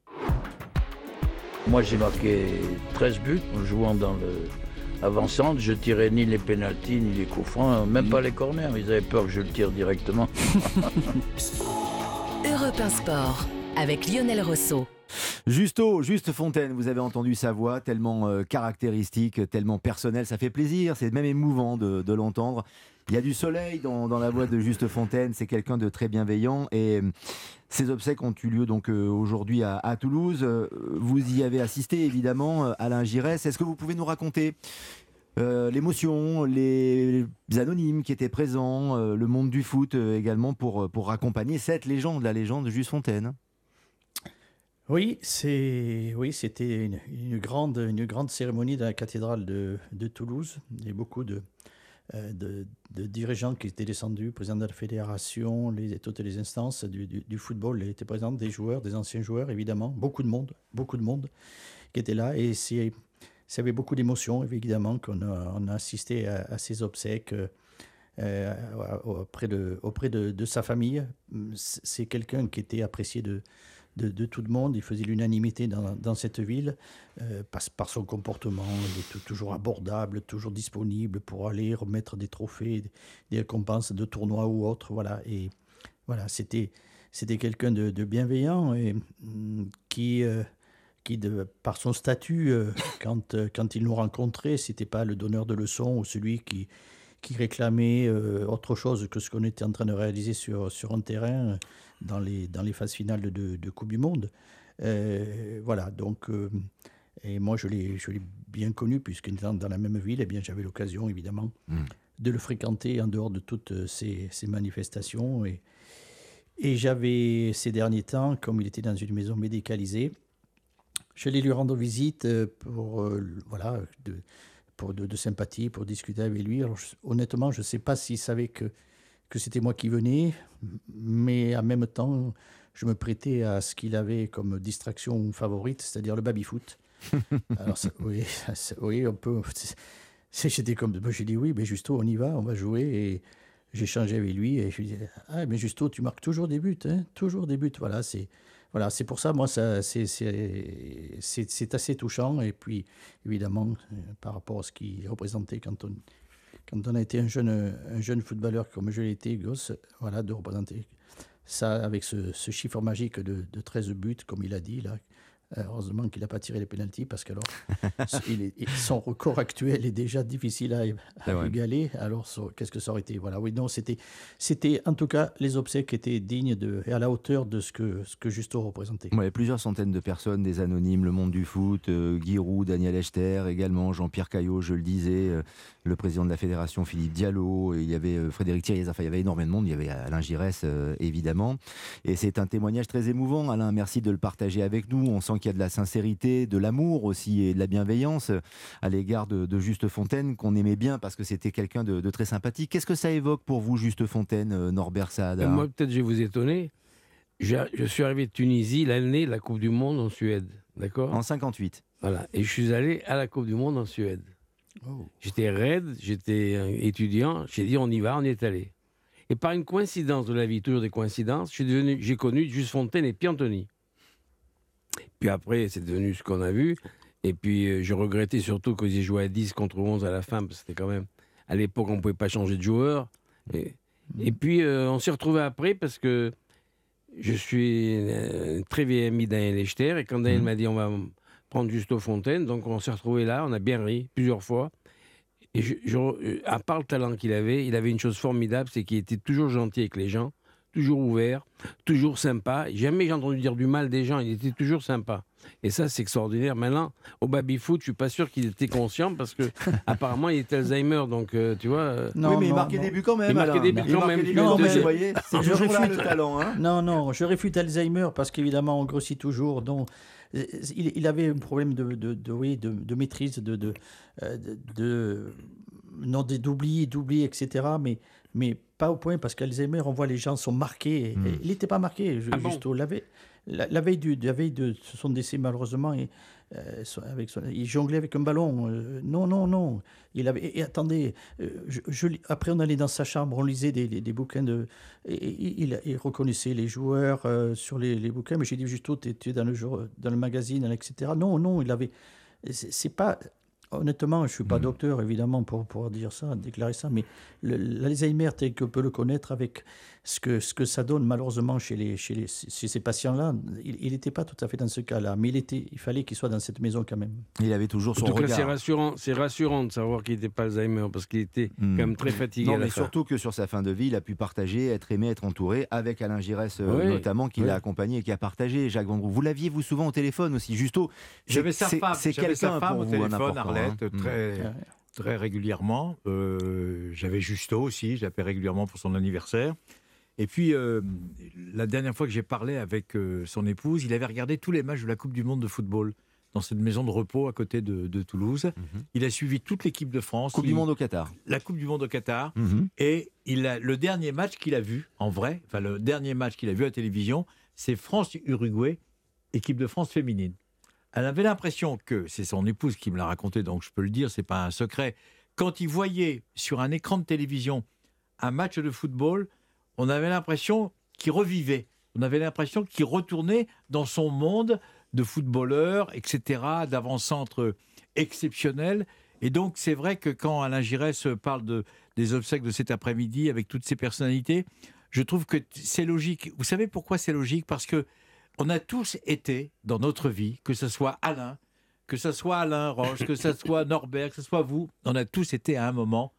Moi, j'ai marqué 13 buts en jouant dans le avant-centre. Je tirais ni les pénaltys, ni les coups francs, même pas les corners. Ils avaient peur que je le tire directement. Europe 1 Sport avec Lionel Rousseau. Justo, Juste Fontaine, vous avez entendu sa voix tellement euh, caractéristique, tellement personnelle, ça fait plaisir, c'est même émouvant de, de l'entendre. Il y a du soleil dans, la voix de Juste Fontaine, c'est quelqu'un de très bienveillant et euh, ces obsèques ont eu lieu donc euh, aujourd'hui à, Toulouse. Euh, Vous y avez assisté évidemment, euh, Alain Giresse. Est-ce que vous pouvez nous raconter euh, l'émotion, les anonymes qui étaient présents, euh, le monde du foot euh, également pour, pour accompagner cette légende, la légende de Juste Fontaine? Oui, c'est oui, c'était une, grande une grande cérémonie dans la cathédrale de, de Toulouse. Il beaucoup de, euh, de, de dirigeants qui étaient descendus, président de la fédération, les, toutes les instances du, du, football étaient présents, des joueurs, des anciens joueurs évidemment, beaucoup de monde, beaucoup de monde qui était là et c'est avait beaucoup d'émotions évidemment qu'on a, assisté à, à ces obsèques. euh, euh, auprès de, auprès de sa famille. C'est quelqu'un qui était apprécié de, de, tout le monde. Il faisait l'unanimité dans, cette ville euh, par, son comportement. Il était toujours abordable, toujours disponible pour aller remettre des trophées, des, récompenses de tournois ou autres. Voilà. Et voilà, c'était c'était quelqu'un de, bienveillant et mm, qui, euh, qui par son statut, euh, quand, quand il nous rencontrait, c'était pas le donneur de leçons ou celui qui, qui réclamait autre chose que ce qu'on était en train de réaliser sur, sur un terrain dans les, dans les phases finales de, de Coupe du Monde. Euh, voilà, donc, euh, et moi je l'ai l'ai bien connu, puisqu'étant dans la même ville, eh bien j'avais l'occasion évidemment Mm. de le fréquenter en dehors de toutes euh, ces, ces manifestations. Et, et j'avais ces derniers temps, comme il était dans une maison médicalisée, je allais lui rendre visite pour, euh, voilà, de, pour de, de sympathie, pour discuter avec lui. Alors, je- honnêtement, je ne sais pas s'il savait que, que c'était moi qui venais, mais en même temps, je me prêtais à ce qu'il avait comme distraction favorite, c'est-à-dire le baby-foot. Alors, ça- oui, ça- oui, on peut. J'étais comme. J'ai dit oui, mais Justo, on y va, on va jouer. Et j'ai changé avec lui et je lui ai dit Ah, mais Justo, tu marques toujours des buts, hein, toujours des buts. Voilà, c'est. Voilà, c'est pour ça, moi, ça, c'est, c'est, c'est, c'est assez touchant. Et puis, évidemment, euh, par rapport à ce qu'il représentait quand on, quand on a été un jeune, un jeune footballeur comme je l'ai été, gosse, voilà, de représenter ça avec ce, chiffre magique de, de 13 buts, comme il a dit là. Heureusement qu'il n'a pas tiré les pénalties parce que alors il est- il- son record actuel est déjà difficile à, à égaler. Alors qu'est-ce que ça aurait été? Voilà, oui, non, c'était, c'était en tout cas les obsèques étaient dignes de, et à la hauteur de ce que, ce que Justo représentait. Ouais, plusieurs centaines de personnes, des anonymes, le monde du foot, euh, Guy Roux, Daniel Echter, également Jean-Pierre Caillot, je le disais, euh, le président de la fédération Philippe Diallo, et il y avait euh, Frédéric Thierry, enfin il y avait énormément de monde, il y avait Alain Giresse euh, évidemment. Et c'est un témoignage très émouvant, Alain, merci de le partager avec nous. On sent qu'il y a de la sincérité, de l'amour aussi et de la bienveillance à l'égard de, de Juste Fontaine, qu'on aimait bien parce que c'était quelqu'un de, de très sympathique. Qu'est-ce que ça évoque pour vous, Juste Fontaine, euh, Norbert Saada Euh, Moi, peut-être, je vais vous étonner. Je, je suis arrivé de Tunisie l'année de la Coupe du Monde en Suède. D'accord? En 58. Voilà. Et je suis allé à la Coupe du Monde en Suède. Oh. J'étais raide, j'étais étudiant. J'ai dit, on y va, on y est allé. Et par une coïncidence de la vie, toujours des coïncidences, je suis devenu- j'ai connu Juste Fontaine et Piantoni. Puis après, c'est devenu ce qu'on a vu. Et puis, euh, je regrettais surtout qu'ils aient joué à 10 contre 11 à la fin, parce que c'était quand même. À l'époque, on ne pouvait pas changer de joueur. Et, et puis, euh, on s'est retrouvés après parce que je suis euh, un très vieil ami Daniel Echter. Et quand Daniel m'a dit on va prendre Justo Fontaine, donc on s'est retrouvés là, on a bien ri plusieurs fois. Et je, je- à part le talent qu'il avait, il avait une chose formidable, c'est qu'il était toujours gentil avec les gens, toujours ouvert, toujours sympa. Jamais j'ai entendu dire du mal des gens, il était toujours sympa. Et ça, c'est extraordinaire. Maintenant, au baby-foot, je suis pas sûr qu'il était conscient parce que apparemment, il était Alzheimer, donc euh, tu vois. euh, oui, mais il marquait des buts quand même. Il marquait des buts quand marquait même. buts, Non, vous mais- voyez, c'est je réfute- le talent. Hein. Non, non, je réfute Alzheimer parce qu'évidemment, on grossit toujours. Donc, euh, il, il avait un problème de, de, de- oui, de, de maîtrise, de, de, euh, de- de- non, de- d'oubli, d'oubli, etc. Mais, mais pas au point parce qu'Alzheimer, on voit les gens sont marqués. Hmm. Et Il n'était pas marqué, je- Ah bon Justo. La veille, la, la veille du, la veille de son décès, malheureusement, et, euh, avec son- il jonglait avec un ballon. Euh, non, non, non. Il avait, et, et attendez, euh, je, je lis- après on allait dans sa chambre, on lisait des, des- des bouquins de. Et, et il, il reconnaissait les joueurs euh, sur les, les bouquins, mais j'ai dit Justo, tu es dans le, jour- dans le magazine, etc. Non, non, il avait. C'est pas. Honnêtement, je ne suis pas docteur, évidemment, pour pouvoir dire ça, déclarer ça, mais l'Alzheimer, tel que peut le connaître, avec ce que, ce que ça donne malheureusement chez, les, chez, les, chez ces patients-là, il n'était pas tout à fait dans ce cas-là, mais il, était, il fallait qu'il soit dans cette maison quand même. Il avait toujours En son tout cas, c'est regard. rassurant, c'est rassurant de savoir qu'il n'était pas Alzheimer parce qu'il était Hmm. quand même très fatigué. Non, mais surtout que sur sa fin de vie, il a pu partager, être aimé, être entouré avec Alain Giresse euh, Oui, notamment, qui oui. l'a accompagné et qui a partagé. Jacques Vendroux, vous l'aviez vous souvent au téléphone aussi, Justo. c'est- J'avais sa femme, C'est quelqu'un pour au vous, téléphone, Arlette, hein. très, Ouais. très régulièrement. Euh, J'avais Justo aussi, je l'appelais régulièrement pour son anniversaire. Et puis, euh, la dernière fois que j'ai parlé avec euh, son épouse, il avait regardé tous les matchs de la Coupe du Monde de football dans cette maison de repos à côté de, de Toulouse. Mhm. Il a suivi toute l'équipe de France. Coupe Il- du Monde au Qatar. La Coupe du Monde au Qatar. Mhm. Et il a, le dernier match qu'il a vu, en vrai, enfin le dernier match qu'il a vu à la télévision, c'est France-Uruguay, équipe de France féminine. Elle avait l'impression que, c'est son épouse qui me l'a raconté, donc je peux le dire, c'est pas un secret, quand il voyait sur un écran de télévision un match de football, on avait l'impression qu'il revivait. On avait l'impression qu'il retournait dans son monde de footballeur, etc., d'avant-centre exceptionnel. Et donc, c'est vrai que quand Alain Giresse parle de, des obsèques de cet après-midi avec toutes ces personnalités, je trouve que c'est logique. Vous savez pourquoi c'est logique? Parce que on a tous été dans notre vie, que ce soit Alain, que ce soit Alain Roche, que ce soit Norbert, que ce soit vous, on a tous été à un moment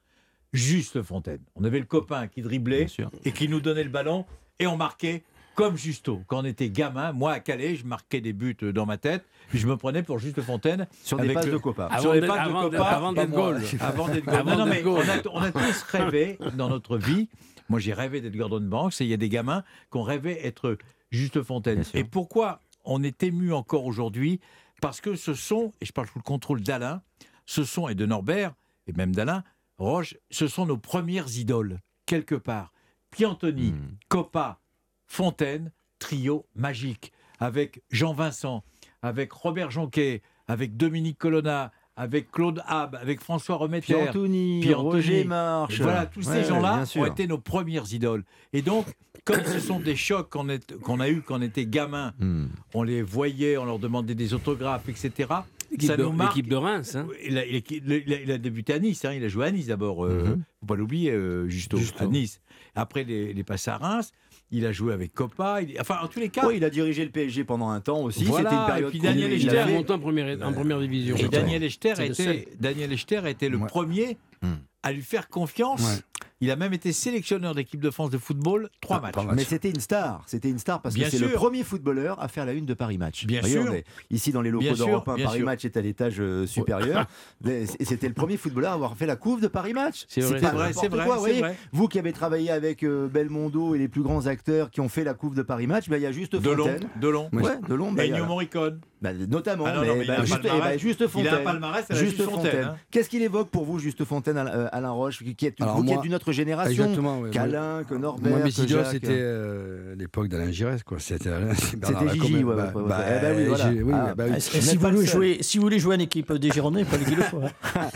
juste Fontaine. On avait le copain qui driblait et qui nous donnait le ballon et on marquait comme Justo. Quand on était gamin, moi à Calais, je marquais des buts dans ma tête, puis je me prenais pour Juste Fontaine. Sur des avec passes le- de Copa. Avant sur les d'être- passes de avant Copa, d'être- avant d'être goal. Avant d'être goal. Avant Non, non, d'être mais goal. on a, on a tous rêvé dans notre vie. Moi, j'ai rêvé d'être Gordon Banks et il y a des gamins qui ont rêvé être Juste Fontaine. Et pourquoi on est ému encore aujourd'hui? Parce que ce sont, et je parle sous le contrôle d'Alain, ce sont, et de Norbert, et même d'Alain, Roche, ce sont nos premières idoles, quelque part. Piantoni, Hmm. Coppa, Fontaine, trio magique, avec Jean Vincent, avec Robert Jonquet, avec Dominique Colonna, avec Claude Hab, avec François Remetter. Piantoni, Piantoni. Roger March. Voilà, tous Ouais, ces gens-là ont été nos premières idoles. Et donc, comme ce sont des chocs qu'on est- qu'on a eus quand on était gamin, Hmm. on les voyait, on leur demandait des autographes, etc. L'équipe de- Reims, hein. Il, a, il a- il a- il a débuté à Nice, hein, il a joué à Nice d'abord, euh, Mhm. faut pas l'oublier, euh, Justo. à Nice. Après, les, il est passé à Reims, il a joué avec Copa, il- enfin, en tous les cas. Oui, il a dirigé le PSG pendant un temps aussi. Voilà, C'était une et puis. Daniel Echter a avait- monté en première, en première division. Et Daniel Echter, a le été, Daniel Echter a été le Ouais. premier Hmm. à lui faire confiance. Ouais. Il a même été sélectionneur d'équipe de France de football, trois Ah, matchs. Mais c'était une star, c'était une star parce Bien que c'est le premier footballeur à faire la une de Paris Match. Bien voyez, sûr. on est ici dans les locaux d'Europe 1, bien Paris sûr. Match est à l'étage euh, supérieur. Et c'était le premier footballeur à avoir fait la couve de Paris Match. C'est vrai, c'est vrai, vrai, quoi, vous c'est voyez. vrai. Vous qui avez travaillé avec euh, Belmondo et les plus grands acteurs qui ont fait la couve de Paris Match, ben, il y a juste Delon, Fontaine. Delon. Ouais. Ouais, Delon, y Ennio a- Morricone. ben, notamment, Ah non, mais, non, mais juste, palmarès. eh ben, juste Il a Fontaine. un palmarès à la Juste Juste Fontaine. Fontaine. hein. Qu'est-ce qu'il évoque pour vous, Juste Fontaine, Alain euh, Roche, qui est, Alors vous qui moi- êtes d'une autre génération Exactement. que Norbert, Moi, c'était euh, l'époque d'Alain Giresse, quoi. C'était Gigi, ouais, Bah, ouais, ouais, bah, ouais. Eh ben oui, voilà. oui, Ah, bah oui. Si, si vous voulez jouer, si vous voulez jouer en équipe des Girondins, il fallait qu'il le soit. hein.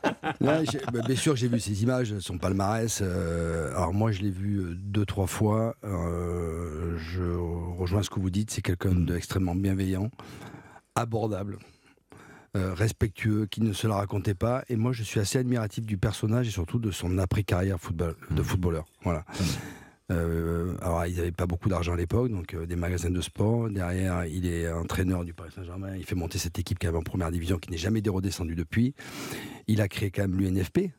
Là, j'ai- bah, bien sûr, j'ai vu ces images, son palmarès. euh, alors moi, je l'ai vu euh, deux, trois fois. Euh, je rejoins ce que vous dites. C'est quelqu'un d'extrêmement bienveillant, abordable, euh, respectueux, qui ne se la racontait pas. Et moi, je suis assez admiratif du personnage et surtout de son après-carrière football, de footballeur. Voilà. Euh, alors, ils n'avaient pas beaucoup d'argent à l'époque, donc euh, des magasins de sport. Derrière, il est entraîneur du Paris Saint-Germain. Il fait monter cette équipe qui avait en première division, qui n'est jamais redescendue depuis. Il a créé quand même l'UNFP,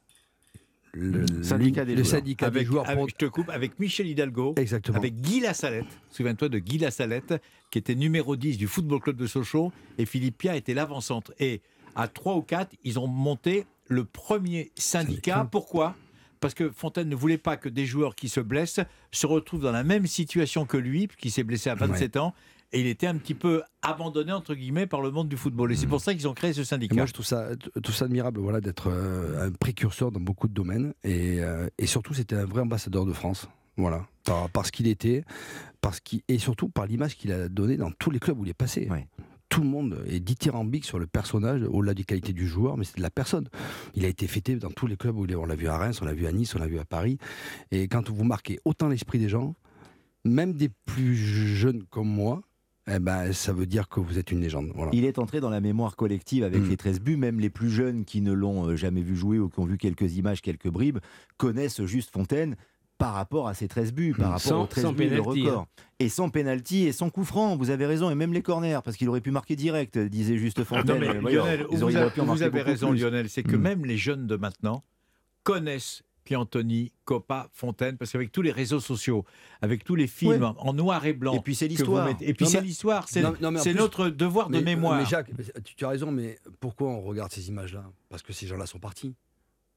le Syndicat des le joueurs. syndicat Avec, des joueurs. avec- je te coupe, avec Michel Hidalgo, Exactement. avec Guy Lassalette. Souviens-toi de Guy Lassalette, qui était numéro 10 du Football Club de Sochaux, et Philippe Pia était l'avant-centre. Et à 3 ou 4, ils ont monté le premier syndicat. Syndicat. Pourquoi? Parce que Fontaine ne voulait pas que des joueurs qui se blessent se retrouvent dans la même situation que lui, qui s'est blessé à 27 ans, et il était un petit peu abandonné, entre guillemets, par le monde du football. Et c'est pour ça qu'ils ont créé ce Et syndicat. moi, je trouve ça, tout ça admirable, voilà, d'être euh, un précurseur dans beaucoup de domaines. Et, euh, et surtout, c'était un vrai ambassadeur de France. Voilà, par, parce qu'il était, parce qu'il et surtout par l'image qu'il a donnée dans tous les clubs où il est passé. Tout le monde est dithyrambique sur le personnage, au-delà des qualités du joueur, mais c'est de la personne. Il a été fêté dans tous les clubs où il est. On l'a vu à Reims, on l'a vu à Nice, on l'a vu à Paris. Et quand vous marquez autant l'esprit des gens, même des plus jeunes comme moi, eh ben, ça veut dire que vous êtes une légende. Voilà. Il est entré dans la mémoire collective avec Mm. les 13 buts. Même les plus jeunes qui ne l'ont euh, jamais vu jouer ou qui ont vu quelques images, quelques bribes, connaissent juste Fontaine par rapport à ses 13 buts, par Mm. rapport Sans- aux 13 sans buts, le penalty, record. Et sans pénalty et sans coup franc, vous avez raison, et même les corners, parce qu'il aurait pu marquer direct, disait juste Fontaine. Non, mais Euh, Lionel, vous, avez- pu vous raison, plus. Lionel, c'est que même les jeunes de maintenant connaissent Piantoni, Coppa, Fontaine, parce qu'avec tous les réseaux sociaux, avec tous les films Ouais. en noir et blanc, Et puis c'est l'histoire. mettez- Et puis c'est mais- l'histoire, c'est Non, non, mais en c'est plus- notre devoir de Mais- mémoire. Mais Jacques, tu, tu as raison, mais pourquoi on regarde ces images-là? Parce que ces gens-là sont partis.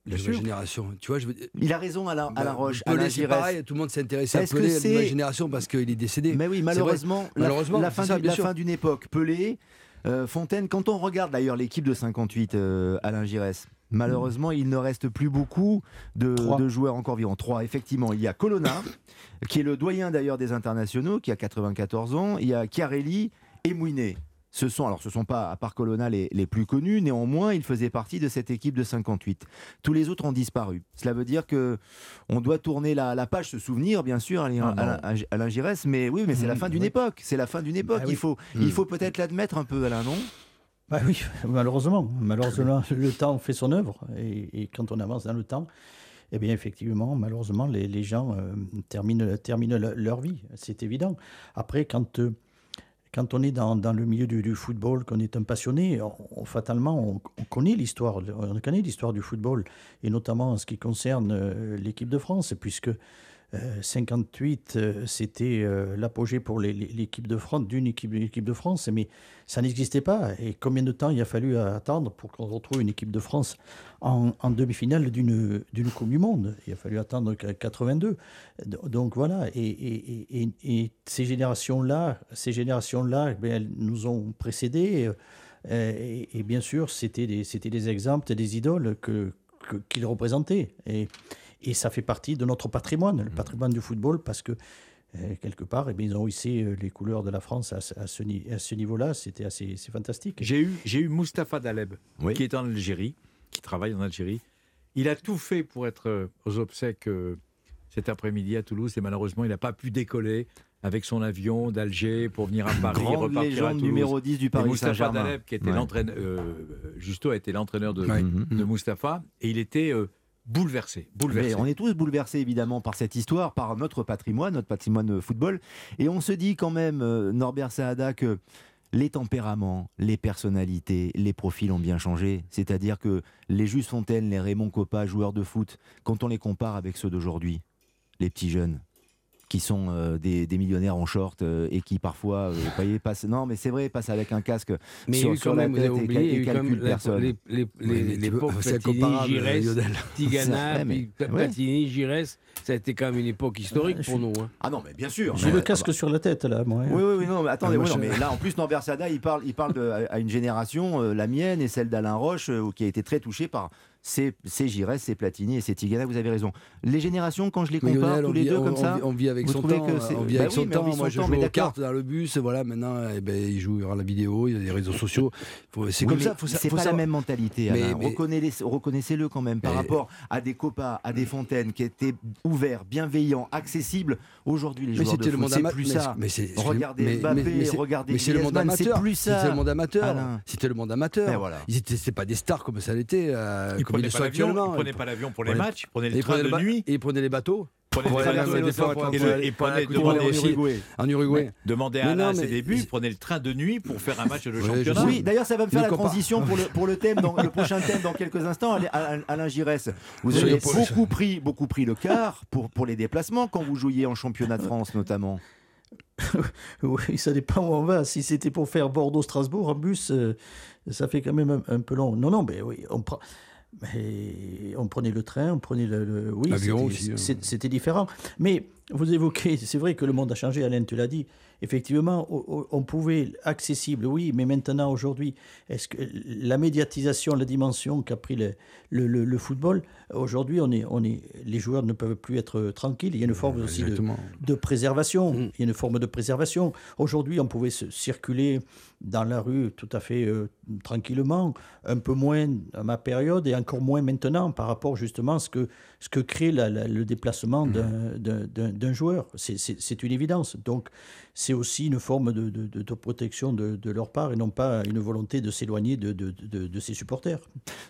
Ma génération. Tu vois, je veux dire- Il a raison, Alain, Alain Bah, Roche. Pelé, Alain c'est pareil, tout le monde s'est intéressé à Pelé, ma génération, parce qu'il est décédé. Mais oui, malheureusement, la, Malheureusement, la du- la fin d'une époque. Pelé, euh, Fontaine, quand on regarde d'ailleurs l'équipe de 58, euh, Alain Giresse, malheureusement, il ne reste plus beaucoup de, joueurs encore vivants. Trois, effectivement. Il y a Colonna, qui est le doyen d'ailleurs des internationaux, qui a 94 ans. Il y a Chiarelli et Mouinet. Ce sont, alors ce sont pas, à part Colonna, les, les plus connus. Néanmoins, ils faisaient partie de cette équipe de 58. Tous les autres ont disparu. Cela veut dire que on doit tourner la, la page, se souvenir, bien sûr, Alain, Ah. Alain- Giresse, mais oui, mais c'est la Mhm, fin d'une époque. C'est la fin d'une époque. Ah oui. Il faut, il faut peut-être l'admettre un peu, Alain, non? Bah oui, malheureusement. Malheureusement, le temps fait son œuvre. Et, quand on avance dans le temps, eh bien, effectivement, malheureusement, les, gens euh, terminent, terminent le- leur vie. C'est évident. Après, quand, euh, on est dans, le milieu du, football, qu'on est un passionné, on- on- fatalement, on, on connaît l'histoire. On connaît l'histoire du football, et notamment en ce qui concerne euh, l'équipe de France, puisque euh, 58, euh, c'était euh, l'apogée pour l'équipe de France, d'une équipe, de France, mais ça n'existait pas. Et combien de temps il a fallu attendre pour qu'on retrouve une équipe de France en, demi-finale d'une Coupe du Monde? Il a fallu attendre qu- 82. Do- Donc voilà. Et, ces générations-là, ces générations-là, eh elles nous ont précédés. euh, Et, bien sûr, c'était des, des exemples, des idoles que- qu'ils représentaient. Et, et ça fait partie de notre patrimoine, le patrimoine du football, parce que euh, quelque part, eh bien, ils ont hissé euh, les couleurs de la France à, ce- à ce, ni- à ce niveau-là. C'était assez fantastique. J'ai eu, eu Mustapha Daleb, Oui. qui est en Algérie, qui travaille en Algérie. Il a tout fait pour être euh, aux obsèques euh, cet après-midi à Toulouse et malheureusement, il n'a pas pu décoller avec son avion d'Alger pour venir à Paris, Grande repartir à légende Toulouse. numéro 10 du Et Paris Moustapha Saint-Germain. Daleb, qui était Ouais. l'entraîneur, euh, Justo a été l'entraîneur de, Ouais. de Moustapha, et il était euh, bouleversé. bouleversé. On est tous bouleversés évidemment par cette histoire, par notre patrimoine, notre patrimoine euh, football. Et on se dit quand même, euh, Norbert Saada, que les tempéraments, les personnalités, les profils ont bien changé. C'est-à-dire que les Just Fontaine, les Raymond Coppa, joueurs de foot, quand on les compare avec ceux d'aujourd'hui, les petits jeunes, qui sont euh, des, des millionnaires en short euh, et qui parfois, euh, vous voyez, passent. Non, mais c'est vrai, passent avec un casque Mais il y a sur, eu sur quand la même, vous avez et, oublié, il y a et eu quand calcule même la- personne. les, les, les, les pauvres. Tigana. Platini, Giresse, ça a été quand même une époque historique Ouais, pour suis- nous. hein. Ah non, mais bien sûr. J'ai le casque sur la tête, là, moi. hein. Oui, oui, oui, non, mais attendez, Ah, non, mais là, en plus, Norbert Sada, il parle, il parle de, à une génération, la mienne et celle d'Alain Roche, qui a été très touchée par ces, ces Giresse, ces Platini et ces Tigana, vous avez raison. Les générations, quand je les compare Lionel, tous les vit- deux on- comme on ça, On vit avec son temps. c'est- On vit Bah avec oui, son temps. vit Moi, son je temps, joue aux d'accord. cartes dans le bus. Et voilà, maintenant, eh ben, il joue, il y aura la vidéo, il y a les réseaux sociaux. C'est Oui, comme ça. C'est pas la savoir- même mentalité. Mais- Reconnaissez-le quand même par Mais- rapport à des copains, à des fontaines qui étaient ouverts, bienveillants, accessibles. Aujourd'hui, les joueurs de foot, c'est plus ça. mais c'est- c'est- Regardez Mbappé, c'est- regardez Mais c'est le monde c'est amateur. C'était le monde amateur. C'était le monde amateur. Ils c'est pas des stars comme ça l'était. Prenait ils pas l'avion, actuellement. il prenait pas l'avion pour les prenait- matchs, il prenait Et le ils train prenaient de nuit. Et ils prenaient les bateaux. Et demandait en Uruguay. Demandez à Alain à ses débuts, il prenait le train de nuit pour faire un match de championnat. Oui, d'ailleurs, ça va me faire la transition pour le, pour le thème, dans, le prochain thème dans quelques instants. Alain, Giresse, vous Oui, avez beaucoup pris, beaucoup pris le quart pour, pour les déplacements quand vous jouiez en championnat de France notamment. Oui, ça dépend où on va. Si c'était pour faire Bordeaux-Strasbourg en bus, euh, ça fait quand même un, un peu long. Non, non, mais oui, on prend. On prenait le train, on prenait le. le- oui, c'était- hein. C'était différent. Mais vous évoquez, c'est vrai que le monde a changé, Alain, tu l'as dit. Effectivement, on pouvait, accessible, oui, mais maintenant, aujourd'hui, est-ce que la médiatisation, la dimension qu'a pris le, le- le football, aujourd'hui, on est, on est, les joueurs ne peuvent plus être tranquilles. Il y a une forme aussi de, de préservation. Mm. Il y a une forme de préservation. Aujourd'hui, on pouvait se circuler dans la rue tout à fait euh, tranquillement, un peu moins à ma période et encore moins maintenant par rapport justement à ce que, ce que crée la- la- le déplacement d'un- d'un joueur. C'est- une évidence. Donc, c'est aussi une forme de, de- de- de protection de, de leur part et non pas une volonté de s'éloigner de, de, de- de ses supporters.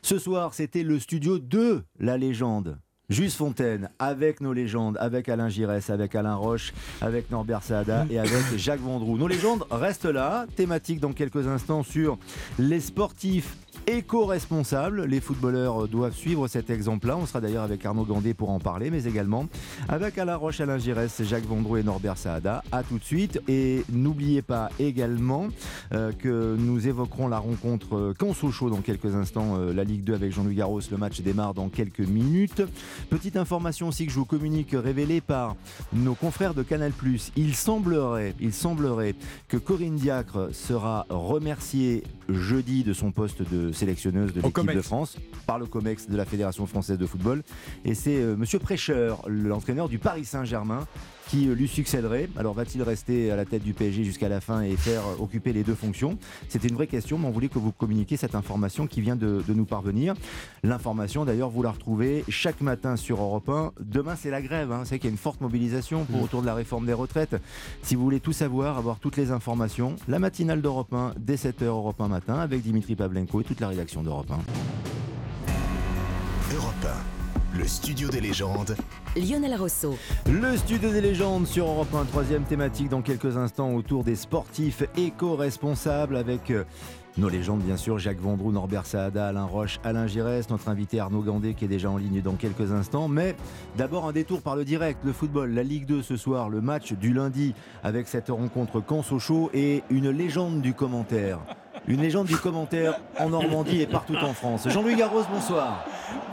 Ce soir, c'était le studio de la légende. Juste Fontaine, avec nos légendes, avec Alain Giresse, avec Alain Roche, avec Norbert Saada et avec Jacques Vendroux. Nos légendes restent là, thématique dans quelques instants sur les sportifs éco-responsables. Les footballeurs doivent suivre cet exemple-là. On sera d'ailleurs avec Arnaud Gandé pour en parler, mais également avec Alain Roche, Alain Giresse, Jacques Vendroux et Norbert Saada. A tout de suite. Et n'oubliez pas également euh, que nous évoquerons la rencontre euh, Sochaux dans quelques instants, euh, la Ligue 2 avec Jean-Louis Garros. Le match démarre dans quelques minutes. Petite information aussi que je vous communique révélée par nos confrères de Canal+. Il semblerait, il semblerait que Corinne Diacre sera remerciée jeudi de son poste de sélectionneuse de l'équipe de. France par le COMEX de la Fédération française de football. Et c'est euh, Monsieur Prêcheur, l'entraîneur du Paris Saint-Germain, qui euh, lui succéderait. Alors va-t-il rester à la tête du PSG jusqu'à la fin et faire euh, occuper les deux fonctions? C'était une vraie question, mais on voulait que vous communiquiez cette information qui vient de, de nous parvenir. L'information, d'ailleurs, vous la retrouvez chaque matin sur Europe 1. Demain, c'est la grève. Hein. C'est qu'il y a une forte mobilisation pour, autour de la réforme des retraites. Si vous voulez tout savoir, avoir toutes les informations, la matinale d'Europe 1, dès 7h Europe 1 matin, avec Dimitri Pavlenko et toute la rédaction d'Europe 1. Europe 1, le studio des légendes. Lionel Rousseau. Le studio des légendes sur Europe 1, troisième thématique dans quelques instants autour des sportifs éco-responsables avec euh, nos légendes bien sûr, Jacques Vendroux, Norbert Saada, Alain Roche, Alain Giresse, notre invité Arnaud Gandé qui est déjà en ligne dans quelques instants. Mais d'abord un détour par le direct, le football, la Ligue 2 ce soir, le match du lundi avec cette rencontre Caen-Sochaux et une légende du commentaire. Une légende du commentaire en Normandie et partout en France. Jean-Louis Garros, bonsoir.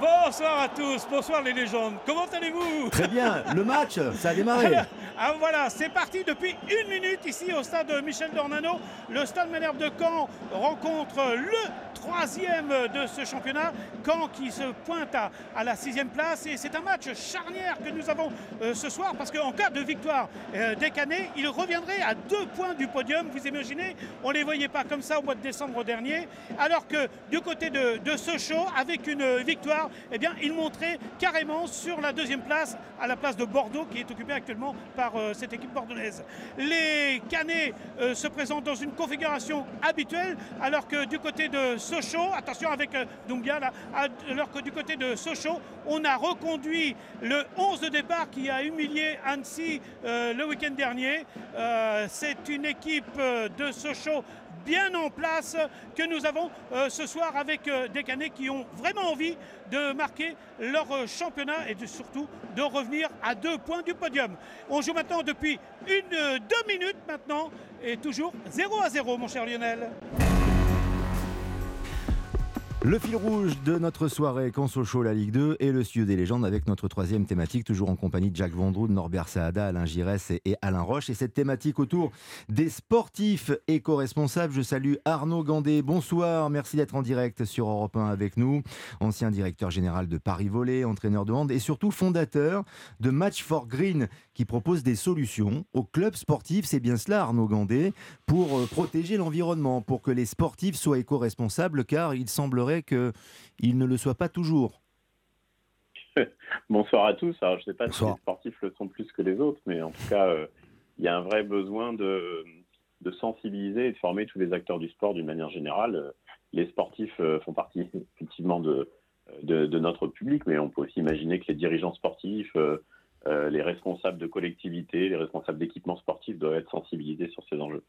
Bonsoir à tous, bonsoir les légendes. Comment allez-vous? Très bien, le match, ça a démarré. Ah voilà, c'est parti depuis une minute ici au stade Michel Dornano. Le stade Malherbe de Caen rencontre le troisième de ce championnat. Caen qui se pointe à, à la sixième place. Et c'est un match charnière que nous avons euh, ce soir parce qu'en cas de victoire euh, des Canets, ils reviendraient à deux points du podium. Vous imaginez, on ne les voyait pas comme ça au mois de décembre dernier. Alors que du côté de, Sochaux, avec une victoire, eh bien, ils monteraient carrément sur la deuxième place, à la place de Bordeaux, qui est occupée actuellement par euh, cette équipe bordelaise. Les Canets euh, se présentent dans une configuration habituelle, alors que du côté de Sochaux, attention avec euh, alors que du côté de Sochaux, on a reconduit le 11 de départ qui a humilié Annecy euh, le week-end dernier. Euh, C'est une équipe euh, de Sochaux bien en place que nous avons euh, ce soir avec euh, des Canets qui ont vraiment envie de marquer leur euh, championnat et surtout de revenir à deux points du podium. On joue maintenant depuis une, deux minutes maintenant et toujours 0 à 0 mon cher Lionel. Le fil rouge de notre soirée quand Sochaux la Ligue 2 et le studio des légendes avec notre troisième thématique, toujours en compagnie de Jacques Vendroux, Norbert Saada, Alain Giresse et- Alain Roche. Et cette thématique autour des sportifs éco-responsables. Je salue Arnaud Gandé. Bonsoir, merci d'être en direct sur Europe 1 avec nous. Ancien directeur général de Paris Volley, entraîneur de hand et surtout fondateur de Match for Green qui propose des solutions aux clubs sportifs. C'est bien cela, Arnaud Gandé, pour euh, protéger l'environnement, pour que les sportifs soient éco-responsables, car il semblerait qu'ils ne le soient pas toujours. Bonsoir à tous. Alors, je ne sais pas si les sportifs le sont plus que les autres, mais en tout cas, euh, il y a un vrai besoin de, de sensibiliser et de former tous les acteurs du sport d'une manière générale. Euh, Les sportifs euh, font partie effectivement de, de, de notre public, mais on peut aussi imaginer que les dirigeants sportifs, euh, les responsables de collectivités, les responsables d'équipements sportifs doivent être sensibilisés sur ces enjeux.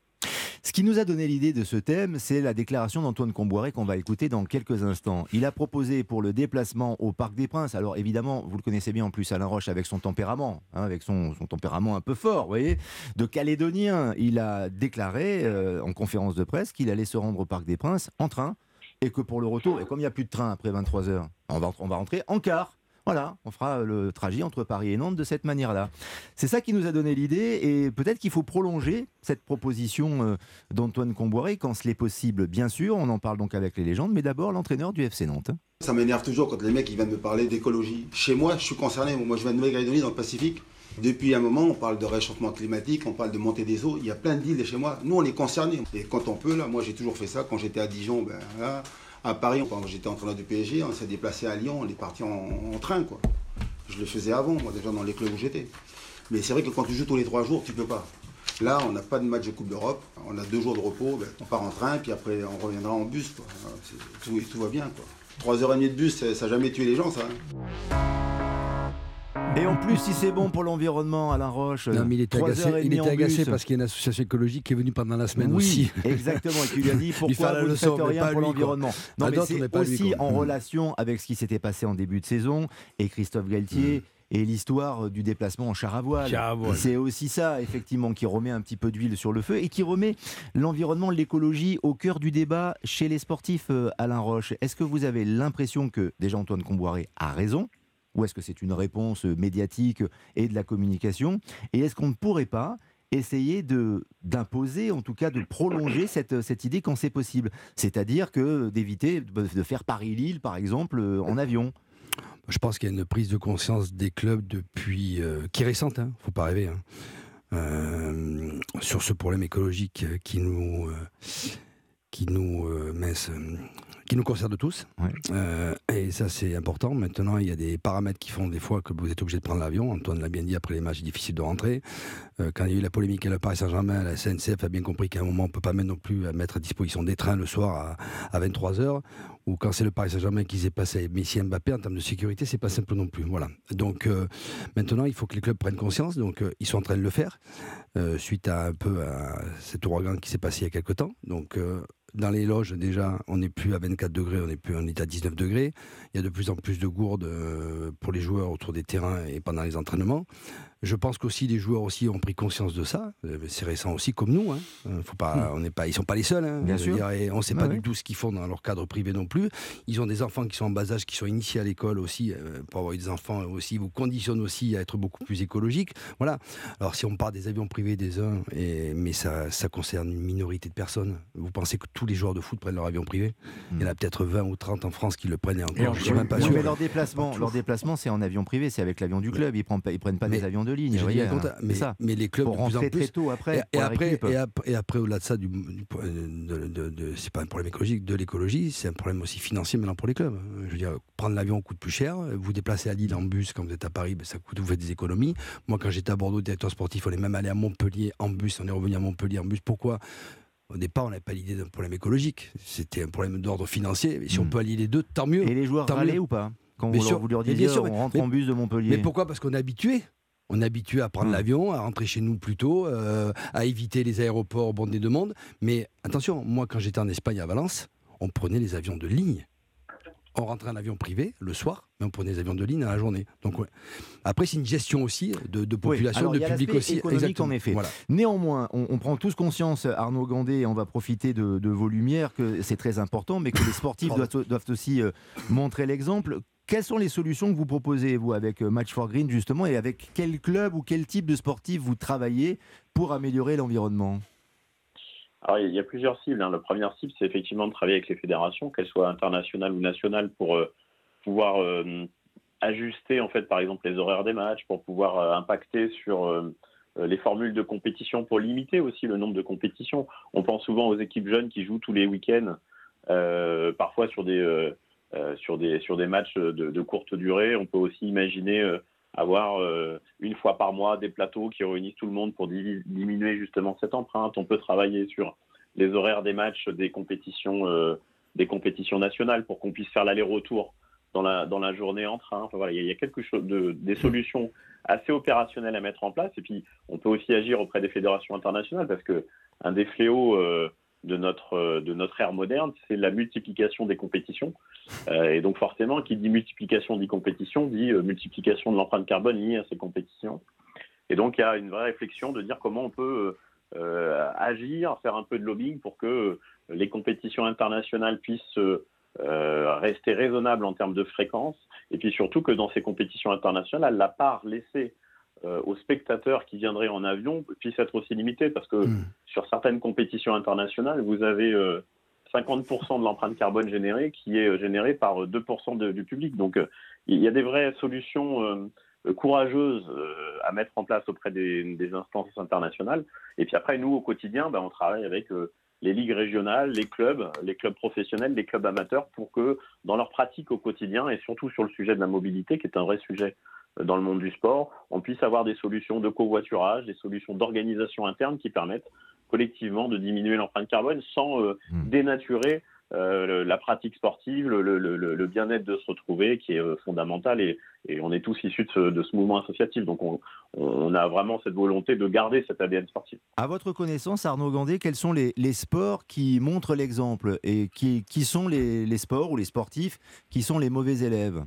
Ce qui nous a donné l'idée de ce thème, c'est la déclaration d'Antoine Comboiré qu'on va écouter dans quelques instants. Il a proposé pour le déplacement au Parc des Princes, alors évidemment, vous le connaissez bien en plus, Alain Roche, avec son tempérament, hein, avec son, tempérament un peu fort, vous voyez, de Calédonien, il a déclaré euh, en conférence de presse qu'il allait se rendre au Parc des Princes en train et que pour le retour, et comme il n'y a plus de train après 23 heures, on va, on rentrer en car. Voilà, on fera le trajet entre Paris et Nantes de cette manière-là. C'est ça qui nous a donné l'idée et peut-être qu'il faut prolonger cette proposition euh, d'Antoine Comboiré quand cela est possible, bien sûr. On en parle donc avec les légendes, mais d'abord l'entraîneur du FC Nantes. Ça m'énerve toujours quand les mecs ils viennent me parler d'écologie. Chez moi, je suis concerné. Moi, je viens de Nouvelle-Calédonie dans le Pacifique. Depuis un moment, on parle de réchauffement climatique, on parle de montée des eaux. Il y a plein d'îles chez moi. Nous, on est concernés. Et quand on peut, là, moi, j'ai toujours fait ça. Quand j'étais à Dijon, ben, là, à Paris, quand j'étais entraîneur du PSG, on s'est déplacé à Lyon, on est parti en, train. Je le faisais avant, moi, déjà dans les clubs où j'étais. Mais c'est vrai que quand tu joues tous les trois jours, tu peux pas. Là, on n'a pas de match de Coupe d'Europe. On a deux jours de repos. ben, on part en train, puis après, on reviendra en bus. Tout, va bien. Trois heures et demie de bus, ça n'a jamais tué les gens, ça. hein. Et en plus, si c'est bon pour l'environnement, Alain Roche, Non, mais il était trois agacé, heures et il était agacé parce qu'il y a une association écologique qui est venue pendant la semaine oui, aussi. exactement. Et qui lui a dit pourquoi vous ne faites rien pour l'environnement? Non, mais d'autres, c'est lui, aussi en Mm. relation avec ce qui s'était passé en début de saison et Christophe Galtier. Et l'histoire du déplacement en char à voile. Voile. C'est aussi ça, effectivement, qui remet un petit peu d'huile sur le feu et qui remet l'environnement, l'écologie au cœur du débat chez les sportifs, euh, Alain Roche. Est-ce que vous avez l'impression que, déjà, Antoine Comboiré a raison ou est-ce que c'est une réponse euh, médiatique et de la communication? Et est-ce qu'on ne pourrait pas essayer d'imposer, en tout cas de prolonger cette, cette idée quand c'est possible? C'est-à-dire que d'éviter de faire Paris-Lille, par exemple, euh, en avion. Je pense qu'il y a une prise de conscience des clubs depuis euh, qui est récente, hein, faut pas rêver, hein, euh, sur ce problème écologique euh, qui nous euh, qui nous euh, mince, euh, qui nous concerne tous. Euh, et ça c'est important. Maintenant, il y a des paramètres qui font des fois que vous êtes obligé de prendre l'avion. Antoine l'a bien dit après les matchs, c'est difficile de rentrer. Euh, quand il y a eu la polémique à la Paris Saint-Germain, la SNCF a bien compris qu'à un moment, on ne peut pas mettre non plus à mettre à disposition des trains le soir à, à 23h. Ou quand c'est le Paris Saint-Germain qui s'est passé Messi Mbappé, en termes de sécurité, c'est pas simple non plus. Voilà. Donc euh, maintenant, il faut que les clubs prennent conscience. Donc ils sont en train de le faire suite à un peu à cet ouragan qui s'est passé il y a quelques temps. Donc dans les loges, déjà, on n'est plus à 24 degrés, on est plus, est à 19 degrés. Il y a de plus en plus de gourdes euh, pour les joueurs autour des terrains et pendant les entraînements. Je pense qu'aussi les joueurs aussi ont pris conscience de ça. Euh, c'est récent aussi, comme nous. Hein. Euh, faut pas, hmm. on n'est pas, ils sont pas les seuls. Hein. Bien sûr. et on ne sait pas du tout ce qu'ils font dans leur cadre privé non plus. Ils ont des enfants qui sont en bas âge, qui sont initiés à l'école aussi. Euh, pour avoir des enfants aussi, vous conditionne aussi à être beaucoup plus écologique. Voilà. Alors si on parle des avions privés des uns, et, mais ça, ça concerne une minorité de personnes. Vous pensez que tous les joueurs de foot prennent leur avion privé? Il y en a hmm. peut-être 20 ou 30 en France qui le prennent et encore. je suis même pas sûr. Mais leur déplacement, leur déplacement, c'est en avion privé, c'est avec l'avion du club. Ils prennent ils prennent pas des avions de ligne. Hein mais, ça. mais les clubs pour rentrer très tôt après. Et, après, et, après, au-delà de ça, du, de, de, c'est pas un problème écologique de l'écologie, c'est un problème aussi financier maintenant pour les clubs. Je veux dire, prendre l'avion coûte plus cher. Vous déplacer à Lille en bus quand vous êtes à Paris, ben, ça coûte, vous faites des économies. Moi, quand j'étais à Bordeaux, directeur sportif, on est même allé à Montpellier en bus. On est revenu à Montpellier en bus. Pourquoi? Au départ, on n'avait pas l'idée d'un problème écologique. C'était un problème d'ordre financier. Et si on hmm. peut allier les deux, tant mieux. Et les joueurs râlaient ou pas? Quand vous, vous, leur disiez, on rentre en bus de Montpellier. Mais pourquoi? Parce qu'on est habitué. On est habitué à prendre hmm. l'avion, à rentrer chez nous plus tôt, euh, à éviter les aéroports bondés de monde. Mais attention, moi, quand j'étais en Espagne à Valence, on prenait les avions de ligne. On rentrait en avion privé le soir, mais on prenait des avions de ligne à la journée. Donc, Après, c'est une gestion aussi de, population, de public aussi. Économique, en effet. Néanmoins, on, prend tous conscience, Arnaud Gandé, et on va profiter de, vos lumières, que c'est très important, mais que les sportifs doivent, aussi euh, montrer l'exemple. Quelles sont les solutions que vous proposez, vous, avec euh, Match for Green, justement, et avec quel club ou quel type de sportif vous travaillez pour améliorer l'environnement? Alors, il y a plusieurs cibles. Hein. La première cible, c'est effectivement de travailler avec les fédérations, qu'elles soient internationales ou nationales, pour euh, pouvoir euh, ajuster, en fait, par exemple, les horaires des matchs, pour pouvoir impacter sur les formules de compétition, pour limiter aussi le nombre de compétitions. On pense souvent aux équipes jeunes qui jouent tous les week-ends, parfois sur des sur, des, sur des matchs de, courte durée. On peut aussi imaginer euh, avoir euh, une fois par mois des plateaux qui réunissent tout le monde pour diminuer justement cette empreinte. On peut travailler sur les horaires des matchs des compétitions, des compétitions nationales pour qu'on puisse faire l'aller-retour dans la, dans la journée en train. voilà, il y, a quelque chose de, des solutions assez opérationnelles à mettre en place. Et puis, on peut aussi agir auprès des fédérations internationales parce que un des fléaux de notre, euh, de notre ère moderne, c'est la multiplication des compétitions. Euh, et donc forcément, qui dit multiplication des compétitions, dit euh, multiplication de l'empreinte carbone liée à ces compétitions. Et donc il y a une vraie réflexion de dire comment on peut agir, faire un peu de lobbying pour que les compétitions internationales puissent rester raisonnables en termes de fréquence, et puis surtout que dans ces compétitions internationales, la part laissée euh, aux spectateurs qui viendraient en avion puisse être aussi limité parce que hmm. sur certaines compétitions internationales, vous avez 50% euh, de l'empreinte carbone générée qui est euh, générée par 2% du public. Donc il y a des vraies solutions courageuses à mettre en place auprès des, instances internationales. Et puis après, nous, au quotidien, ben, on travaille avec les ligues régionales, les clubs, les clubs professionnels, les clubs amateurs, pour que dans leur pratique au quotidien, et surtout sur le sujet de la mobilité, qui est un vrai sujet dans le monde du sport, on puisse avoir des solutions de covoiturage, des solutions d'organisation interne qui permettent collectivement de diminuer l'empreinte carbone sans euh, hmm. dénaturer euh, la pratique sportive, le, bien-être de se retrouver qui est euh, fondamental et, on est tous issus de ce, mouvement associatif. Donc on, a vraiment cette volonté de garder cet ADN sportif. À votre connaissance, Arnaud Gandé, quels sont les, sports qui montrent l'exemple et qui, qui sont les sports ou les sportifs qui sont les mauvais élèves?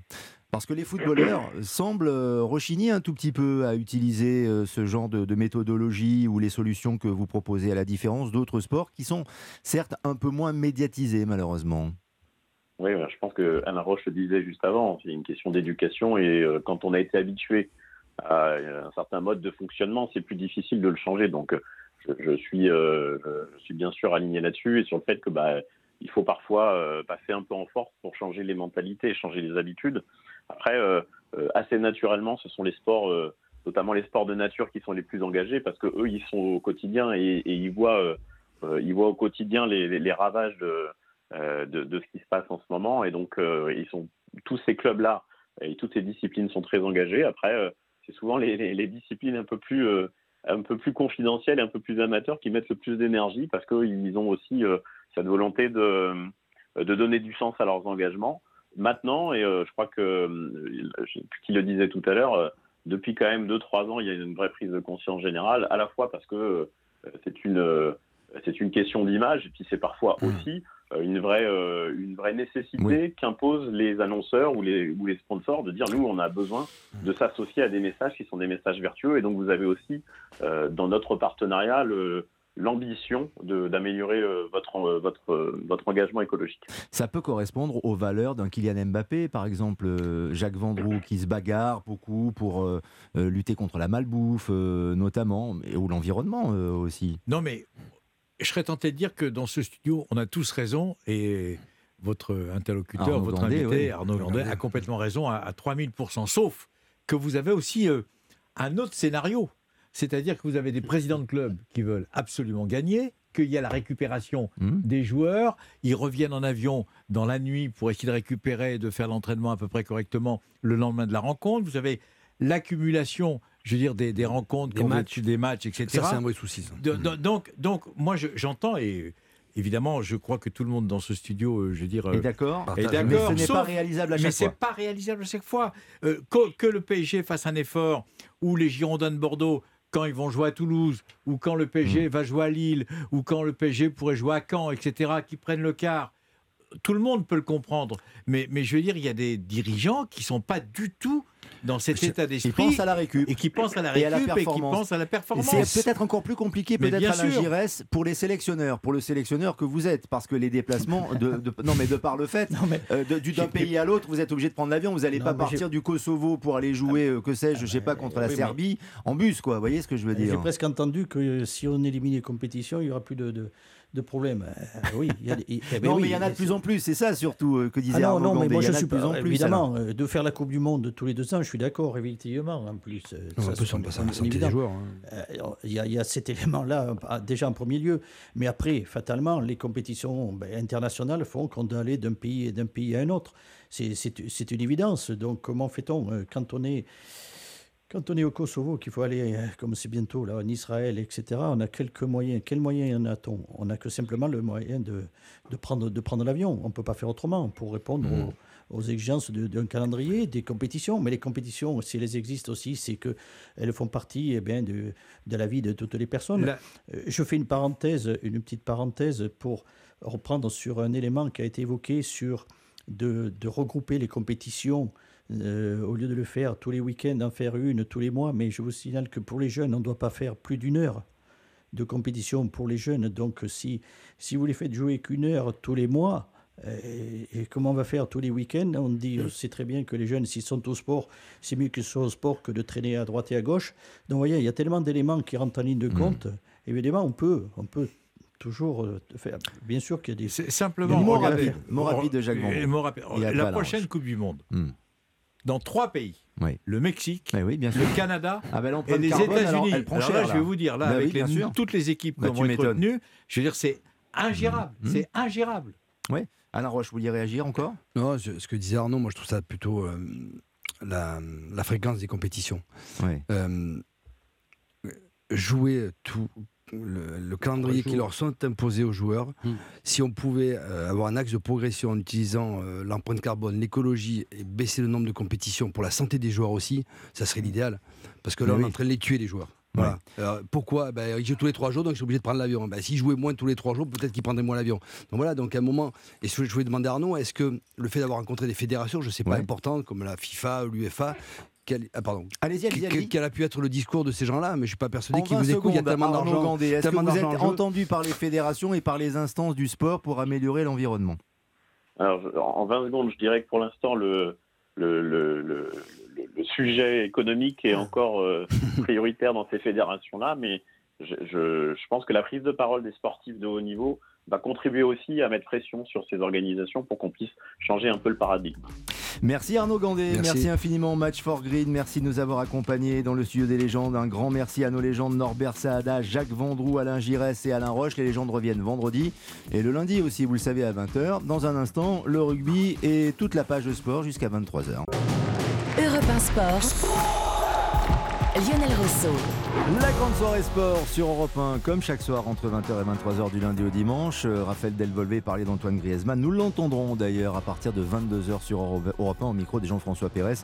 Parce que les footballeurs semblent euh, rechigner un tout petit peu à utiliser euh, ce genre de, méthodologie ou les solutions que vous proposez, à la différence d'autres sports qui sont certes un peu moins médiatisés malheureusement. Oui, je pense que Alain Roche le disait juste avant, c'est une question d'éducation et euh, quand on a été habitué à un certain mode de fonctionnement, c'est plus difficile de le changer. Donc je, suis, je suis bien sûr aligné là-dessus et sur le fait que bah, il faut parfois passer un peu en force pour changer les mentalités, changer les habitudes. Après, euh, euh, assez naturellement, ce sont les sports, euh, notamment les sports de nature, qui sont les plus engagés parce que eux, ils sont au quotidien et, ils voient, ils voient au quotidien les, ravages de, de, ce qui se passe en ce moment. Et donc, ils sont tous ces clubs-là et toutes ces disciplines sont très engagées. Après, c'est souvent les, disciplines un peu plus un peu plus confidentielles et un peu plus amateurs qui mettent le plus d'énergie parce qu'ils ont aussi cette volonté de, de donner du sens à leurs engagements. Maintenant, et euh, je crois que, euh, qui le disait tout à l'heure, euh, depuis quand même 2-3 ans, il y a une vraie prise de conscience générale, à la fois parce que c'est une, c'est une question d'image, et puis c'est parfois Mmh. aussi une vraie, une vraie nécessité qu'imposent les annonceurs ou les, ou les sponsors de dire nous, on a besoin de s'associer à des messages qui sont des messages vertueux. Et donc, vous avez aussi dans notre partenariat le- l'ambition d'améliorer euh, votre, euh, votre, euh, votre engagement écologique. Ça peut correspondre aux valeurs d'un Kylian Mbappé, par exemple euh, Jacques Vendroux qui se bagarre beaucoup pour euh, euh, lutter contre la malbouffe, euh, notamment, ou l'environnement euh, aussi. Non, mais je serais tenté de dire que dans ce studio, on a tous raison et votre interlocuteur, Arnaud votre Gandet, invité, oui. Arnaud Gandet. a complètement raison à, à 3000%. Sauf que vous avez aussi euh, un autre scénario. C'est-à-dire que vous avez des présidents de clubs qui veulent absolument gagner, qu'il y a la récupération Mmh. des joueurs, ils reviennent en avion dans la nuit pour essayer de récupérer et de faire l'entraînement à peu près correctement le lendemain de la rencontre. Vous avez l'accumulation, je veux dire, des, des rencontres, Des matchs. êtes- des matchs, etc. Ça, c'est un vrai souci. ça. De- de- donc, donc, moi, je- j'entends et évidemment, je crois que tout le monde dans ce studio, euh, je veux dire, Est euh, d'accord est Mais d'accord. ce n'est pas réalisable à mais chaque c'est fois. pas réalisable à chaque fois. Euh, que, que le PSG fasse un effort, ou les Girondins de Bordeaux, quand ils vont jouer à Toulouse, ou quand le. PSG va jouer à Lille, ou quand le PSG pourrait jouer à Caen, etc., qui prennent le quart. Tout le monde peut le comprendre. Mais, mais je veux dire, il y a des dirigeants qui sont pas du tout dans cet état d'esprit. pensent à la récup. Et qui pensent à la Et à récup et, qui pensent à la performance. C'est peut-être encore plus compliqué peut-être Alain sûr. Giresse pour les sélectionneurs, pour le sélectionneur que vous êtes, parce que les déplacements, de, de- non mais de par le fait, euh, d'un pays à l'autre, vous êtes obligé de prendre l'avion, vous n'allez pas partir du Kosovo pour aller jouer, euh, que sais-je, je sais pas, contre la oui, mais- Serbie en bus, quoi. Vous voyez ce que je veux dire? J'ai presque entendu que si on élimine les compétitions, il n'y aura plus de, de, de problème. Euh, oui, y a eh ben Non, oui, mais il y en a de plus en plus, c'est ça surtout euh, que disait Ah non, Arnaud non, mais moi y je suis de plus en plus. évidemment, alors. euh, de faire la Coupe du Monde tous les deux ans, je suis d'accord, effectivement, en plus. euh, Non, ça, en plus, on passe à des joueurs, hein. Euh, Il y, a- il y a cet élément-là, euh, déjà en premier lieu, mais après, fatalement, les compétitions ben, internationales font qu'on doit aller d'un pays, d'un pays à un autre. C'est- C'est c'est une évidence. Donc, comment fait-on euh, quand on est quand on est au Kosovo, qu'il faut aller, euh, comme c'est bientôt là, en Israël, etc., on a quelques moyens. Quels moyens en a-t-on? On n'a que simplement le moyen de, de prendre, de prendre l'avion. On ne peut pas faire autrement pour répondre Mhm. aux, aux exigences d'un calendrier, des compétitions. Mais les compétitions, si elles existent aussi, c'est qu'elles font partie eh bien, de, de la vie de toutes les personnes. Euh, Je fais une parenthèse, une petite parenthèse pour reprendre sur un élément qui a été évoqué sur de, de regrouper les compétitions euh, au lieu de le faire tous les week-ends, en faire une tous les mois. Mais je vous signale que pour les jeunes, on ne doit pas faire plus d'une heure de compétition pour les jeunes. Donc si, si vous les faites jouer qu'une heure tous les mois, et, et comment on va faire tous les week-ends? On dit, euh, c'est très bien que les jeunes, s'ils sont au sport, c'est mieux qu'ils soient au sport que de traîner à droite et à gauche. Donc vous voyez, il y a tellement d'éléments qui rentrent en ligne de compte. Évidemment, on peut, on peut toujours euh, faire. Bien sûr qu'il y a des. C'est simplement. Rapide de Jacques a La prochaine. Coupe du Monde, Hmm. Dans trois pays Oui. le Mexique, Eh oui, bien sûr. le Canada Ah ben, et les États-Unis. Alors là, je vais vous dire, là, Bah avec oui, les- toutes les équipes Bah, qui être m'étonnes. retenues, je veux dire, c'est ingérable. Mhm. C'est ingérable. Oui. Alain Roche, vous vouliez réagir encore? Non, ce ce que disait Arnaud, moi je trouve ça plutôt euh, la, la fréquence des compétitions. Oui. Euh, jouer tout le, le calendrier qui leur sont imposés aux joueurs, Hmm. si on pouvait euh, avoir un axe de progression en utilisant euh, l'empreinte carbone, l'écologie et baisser le nombre de compétitions pour la santé des joueurs aussi, ça serait l'idéal. Parce que là, Mais on est en train de les tuer, les joueurs. Voilà. Alors, pourquoi? Ben, Ils jouent tous les trois jours, donc ils sont obligés de prendre l'avion. Ben, S'ils jouaient moins tous les trois jours, peut-être qu'ils prendraient moins l'avion. Donc voilà, donc à un moment, et je voulais demander à Arnaud, est-ce que le fait d'avoir rencontré des fédérations, je sais pas, Ouais. importantes, comme la FIFA ou l'UEFA, quel, ah, pardon, Allez-y, allez-y, quel, allez-y. quel a pu être le discours de ces gens-là Mais je suis pas persuadé qu'ils 20 vous écoutent. Il y a tellement d'argent. Gandé, Est-ce que vous êtes entendu par les fédérations et par les instances du sport pour améliorer l'environnement? Alors, en 20 secondes, je dirais que pour l'instant, le, le, le, le, le- le sujet économique est encore euh, prioritaire dans ces fédérations-là, mais je, je, je pense que la prise de parole des sportifs de haut niveau va contribuer aussi à mettre pression sur ces organisations pour qu'on puisse changer un peu le paradigme. Merci Arnaud Gandé, merci. Merci. infiniment Match for Green, merci de nous avoir accompagnés dans le studio des légendes. Un grand merci à nos légendes Norbert Saada, Jacques Vendroux, Alain Giresse et Alain Roche. Les légendes reviennent vendredi et le lundi aussi, vous le savez, à 20h. Dans un instant, le rugby et toute la page de sport jusqu'à 23h. Europe 1 Sport. Lionel Rousseau. La grande soirée sport sur Europe 1, comme chaque soir entre 20h et 23h du lundi au dimanche. Euh, Raphaël Delvolvé parlait d'Antoine Griezmann. Nous l'entendrons d'ailleurs à partir de 22h sur Europe Europe 1 au micro des Jean-François Pérez.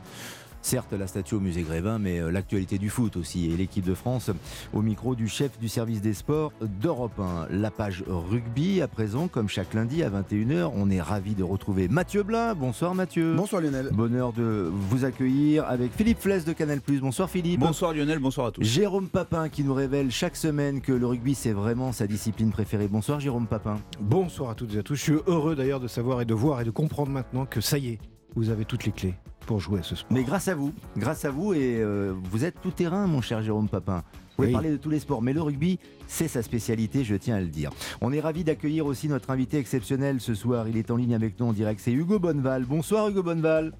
Certes, la statue au musée Grévin, mais euh, l'actualité du foot aussi. Et l'équipe de France au micro du chef du service des sports d'Europe 1. La page rugby à présent, comme chaque lundi à 21h. On est ravi de retrouver Mathieu Blin. Bonsoir Mathieu. Bonsoir Lionel. Bonheur de vous accueillir avec Philippe Fless de Canal+. Bonsoir Philippe. Bonsoir Lionel, bonsoir à tous. Jérôme Papin qui nous révèle chaque semaine que le rugby c'est vraiment sa discipline préférée. Bonsoir Jérôme Papin. Bonsoir à toutes et à tous. Je suis heureux d'ailleurs de savoir et de voir et de comprendre maintenant que ça y est, vous avez toutes les clés pour jouer à ce sport. Mais grâce à vous, grâce à vous, et euh, vous êtes tout terrain, mon cher Jérôme Papin. Vous pouvez parler de tous les sports, mais le rugby, c'est sa spécialité, je tiens à le dire. On est ravi d'accueillir aussi notre invité exceptionnel ce soir. Il est en ligne avec nous en direct, c'est Hugo Bonneval. Bonsoir Hugo Bonneval.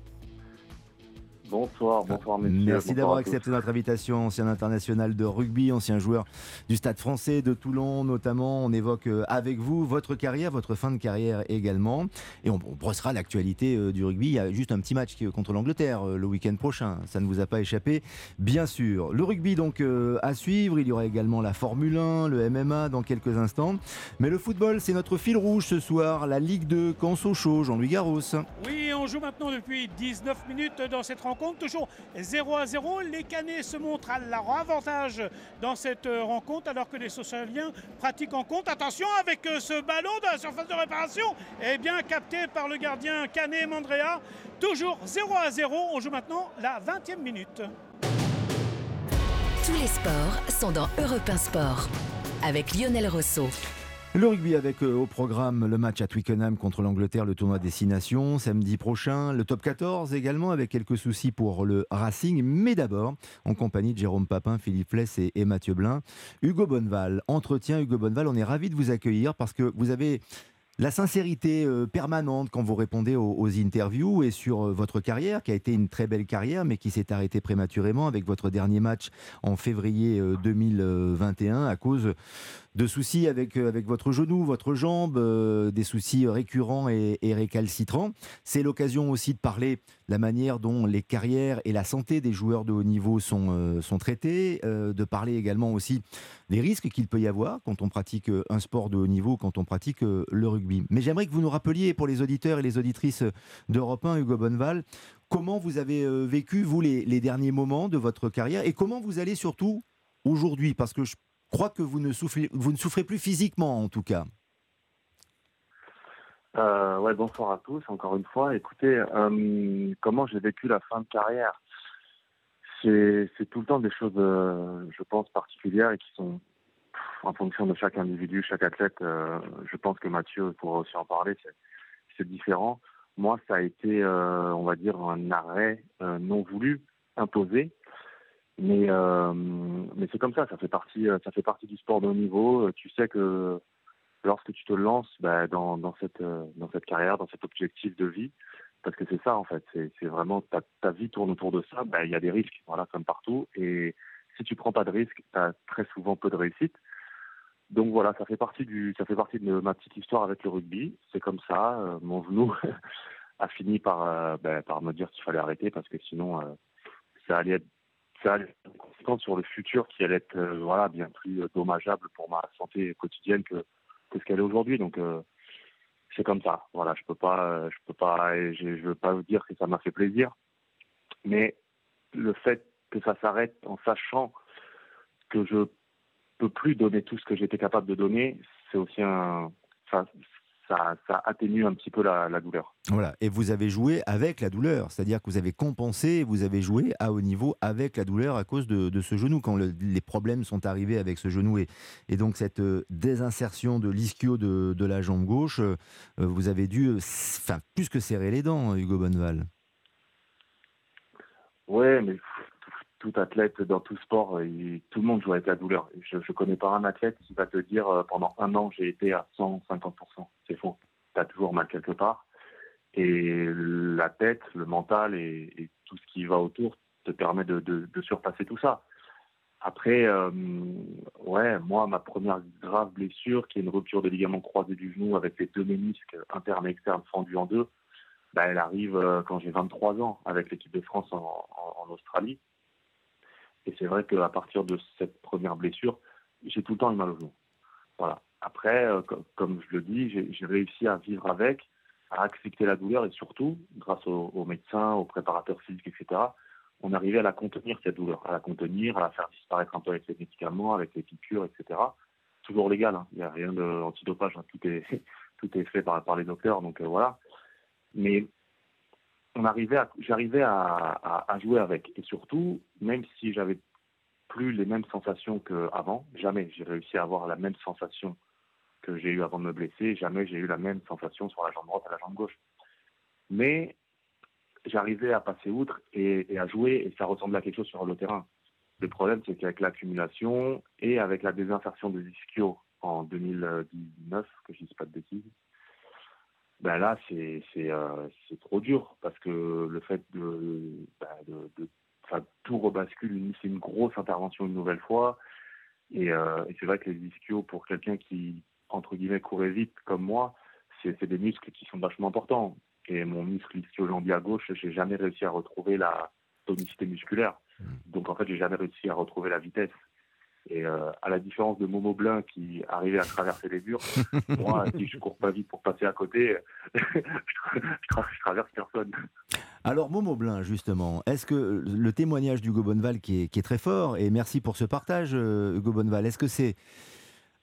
Bonsoir, bonsoir messieurs. Merci d'avoir accepté notre invitation, ancien international de rugby, ancien joueur du Stade français de Toulon notamment. On évoque euh, avec vous votre carrière, votre fin de carrière également. Et on, brossera l'actualité euh, du rugby. Il y a juste un petit match contre l'Angleterre euh, le week-end prochain. Ça ne vous a pas échappé, bien sûr. Le rugby donc à suivre. Il y aura également la Formule 1, le MMA dans quelques instants. Mais le football, c'est notre fil rouge ce soir. La Ligue 2, Canso Jean-Louis Garros. Oui, on joue maintenant depuis 19 minutes dans cette rencontre toujours 0 à 0. Les Canets se montrent à leur avantage dans cette euh, rencontre alors que les Socialiens pratiquent en compte. Attention avec euh, ce ballon de la surface de réparation, et bien capté par le gardien Canet Mandrea. Toujours 0 à 0. On joue maintenant la 20e minute. Tous les sports sont dans Europe 1 Sport avec Lionel Rousseau. Le rugby avec euh, au programme le match à Twickenham contre l'Angleterre, le tournoi Destination, samedi prochain. Le top 14 également avec quelques soucis pour le Racing. Mais d'abord, en compagnie de Jérôme Papin, Philippe Fless et, Mathieu Blin. Hugo Bonneval, entretien Hugo Bonneval, on est ravi de vous accueillir parce que vous avez la sincérité euh, permanente quand vous répondez aux, interviews et sur euh, votre carrière, qui a été une très belle carrière, mais qui s'est arrêtée prématurément avec votre dernier match en février 2021 à cause de soucis avec, euh, avec votre genou, votre jambe, euh, des soucis récurrents et, récalcitrants. C'est l'occasion aussi de parler de la manière dont les carrières et la santé des joueurs de haut niveau sont, euh, sont traitées, de parler également aussi des risques qu'il peut y avoir quand on pratique un sport de haut niveau, quand on pratique le rugby. Mais j'aimerais que vous nous rappeliez pour les auditeurs et les auditrices d'Europe 1, Hugo Bonneval, comment vous avez vécu, vous, les, les derniers moments de votre carrière et comment vous allez surtout aujourd'hui? Parce que je crois que vous ne souffrez, vous ne souffrez plus physiquement, en tout cas. Euh, ouais, bonsoir à tous, encore une fois. Écoutez, euh, comment j'ai vécu la fin de carrière? C'est tout le temps des choses, euh, je pense, particulières et qui sont en fonction de chaque individu, chaque athlète. je pense que Mathieu pourra aussi en parler, c'est différent. Moi, ça a été, on va dire, un arrêt non voulu, imposé. Mais, euh, mais c'est comme ça, ça fait partie, euh, ça fait partie du sport de haut niveau. Euh, tu sais que lorsque tu te lances bah, dans, dans, cette, dans cette carrière, dans cet objectif de vie, parce que c'est ça en fait, c'est vraiment ta, ta vie tourne autour de ça, bah, il y a des risques, voilà, comme partout. Et si tu prends pas de risques, tu as très souvent peu de réussite. Donc voilà, ça fait partie du, ça fait partie de ma petite histoire avec le rugby. C'est comme ça. mon genou a fini par, bah, par me dire qu'il fallait arrêter parce que sinon, ça allait être ça a une conséquence sur le futur qui allait être euh, voilà, bien plus euh, dommageable pour ma santé quotidienne que, que ce qu'elle est aujourd'hui. Donc euh, c'est comme ça. Voilà, je peux pas, je peux pas, je, veux pas vous dire que ça m'a fait plaisir, mais le fait que ça s'arrête en sachant que je peux plus donner tout ce que j'étais capable de donner, c'est aussi un, atténue un petit peu la, douleur. Voilà, et vous avez joué avec la douleur, c'est-à-dire que vous avez compensé, vous avez joué à haut niveau avec la douleur à cause de, ce genou, quand les problèmes sont arrivés avec ce genou et, et donc cette euh, désinsertion de l'ischio de, la jambe gauche, euh, vous avez dû, enfin, plus que serrer les dents, Hugo Bonneval. Ouais, mais tout athlète dans tout sport, euh, tout le monde joue avec la douleur. Je ne connais pas un athlète qui va te dire euh, pendant un an j'ai été à 150%. C'est faux. Tu as toujours mal quelque part. Et la tête, le mental et, tout ce qui va autour te permet de, surpasser tout ça. Après, euh, ouais, moi, ma première grave blessure, qui est une rupture de ligament croisé du genou avec les deux ménisques internes et externes fendus en deux, bah, elle arrive quand j'ai 23 ans avec l'équipe de France en Australie. Et c'est vrai qu'à partir de cette première blessure, j'ai tout le temps eu mal au genou. Voilà. Après, euh, comme je le dis, j'ai réussi à vivre avec, à accepter la douleur et surtout, grâce aux, médecins, aux préparateurs physiques, etc., on arrivait à la contenir, cette douleur, à la contenir, à la faire disparaître un peu avec les médicaments, avec les piqûres, etc. Toujours légal, hein. il n'y a rien d'antidopage, hein. tout, est, tout est fait par, les docteurs, donc euh, voilà. Mais j'arrivais à, à, jouer avec. Et surtout, même si j'avais plus les mêmes sensations qu'avant, jamais j'ai réussi à avoir la même sensation que j'ai eu avant de me blesser, jamais j'ai eu la même sensation sur la jambe droite et la jambe gauche. Mais j'arrivais à passer outre et, à jouer et ça ressemblait à quelque chose sur le terrain. Le problème, c'est qu'avec l'accumulation et avec la désinsertion des ischios en 2019, que je ne dise pas de bêtises, ben là, c'est euh, trop dur parce que le fait de, ben de, tout rebascule, c'est une grosse intervention une nouvelle fois. Et, euh, c'est vrai que les ischios, pour quelqu'un qui, entre guillemets, vite comme moi, c'est des muscles qui sont vachement importants et mon muscle ischio-jambier à gauche, j'ai jamais réussi à retrouver la tonicité musculaire. Hmm. Donc en fait, j'ai jamais réussi à retrouver la vitesse. Et euh, à la différence de Momo Blin qui arrivait à traverser les murs, moi, si je cours pas vite pour passer à côté, je, traverse personne. Alors Momo Blin, justement, est-ce que le témoignage d'Hugo Bonneval qui est, qui est, très fort, et merci pour ce partage, euh, Hugo Bonneval, est-ce que c'est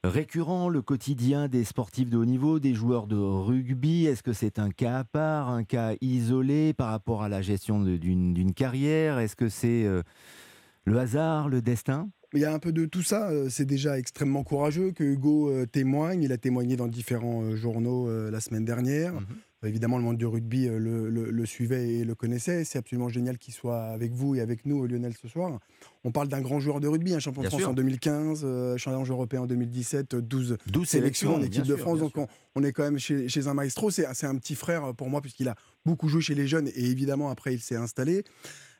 récurrent, le quotidien des sportifs de haut niveau, des joueurs de rugby Est-ce que c'est un cas à part, un cas isolé par rapport à la gestion d'une carrière? Est-ce que c'est euh, le hasard, le destin? Il y a un peu de tout ça. Euh, c'est déjà extrêmement courageux que Hugo euh, témoigne. Il a témoigné dans différents journaux la semaine dernière. Mhm. Évidemment, le monde du rugby le, suivait et le connaissait. C'est absolument génial qu'il soit avec vous et avec nous, Lionel, ce soir. On parle d'un grand joueur de rugby, un champion de France en 2015, euh, challenge européen en 2017, 12, 12 sélections en équipe de France. Donc on, est quand même chez, un maestro. C'est un petit frère pour moi puisqu'il a beaucoup joué chez les jeunes et évidemment après il s'est installé.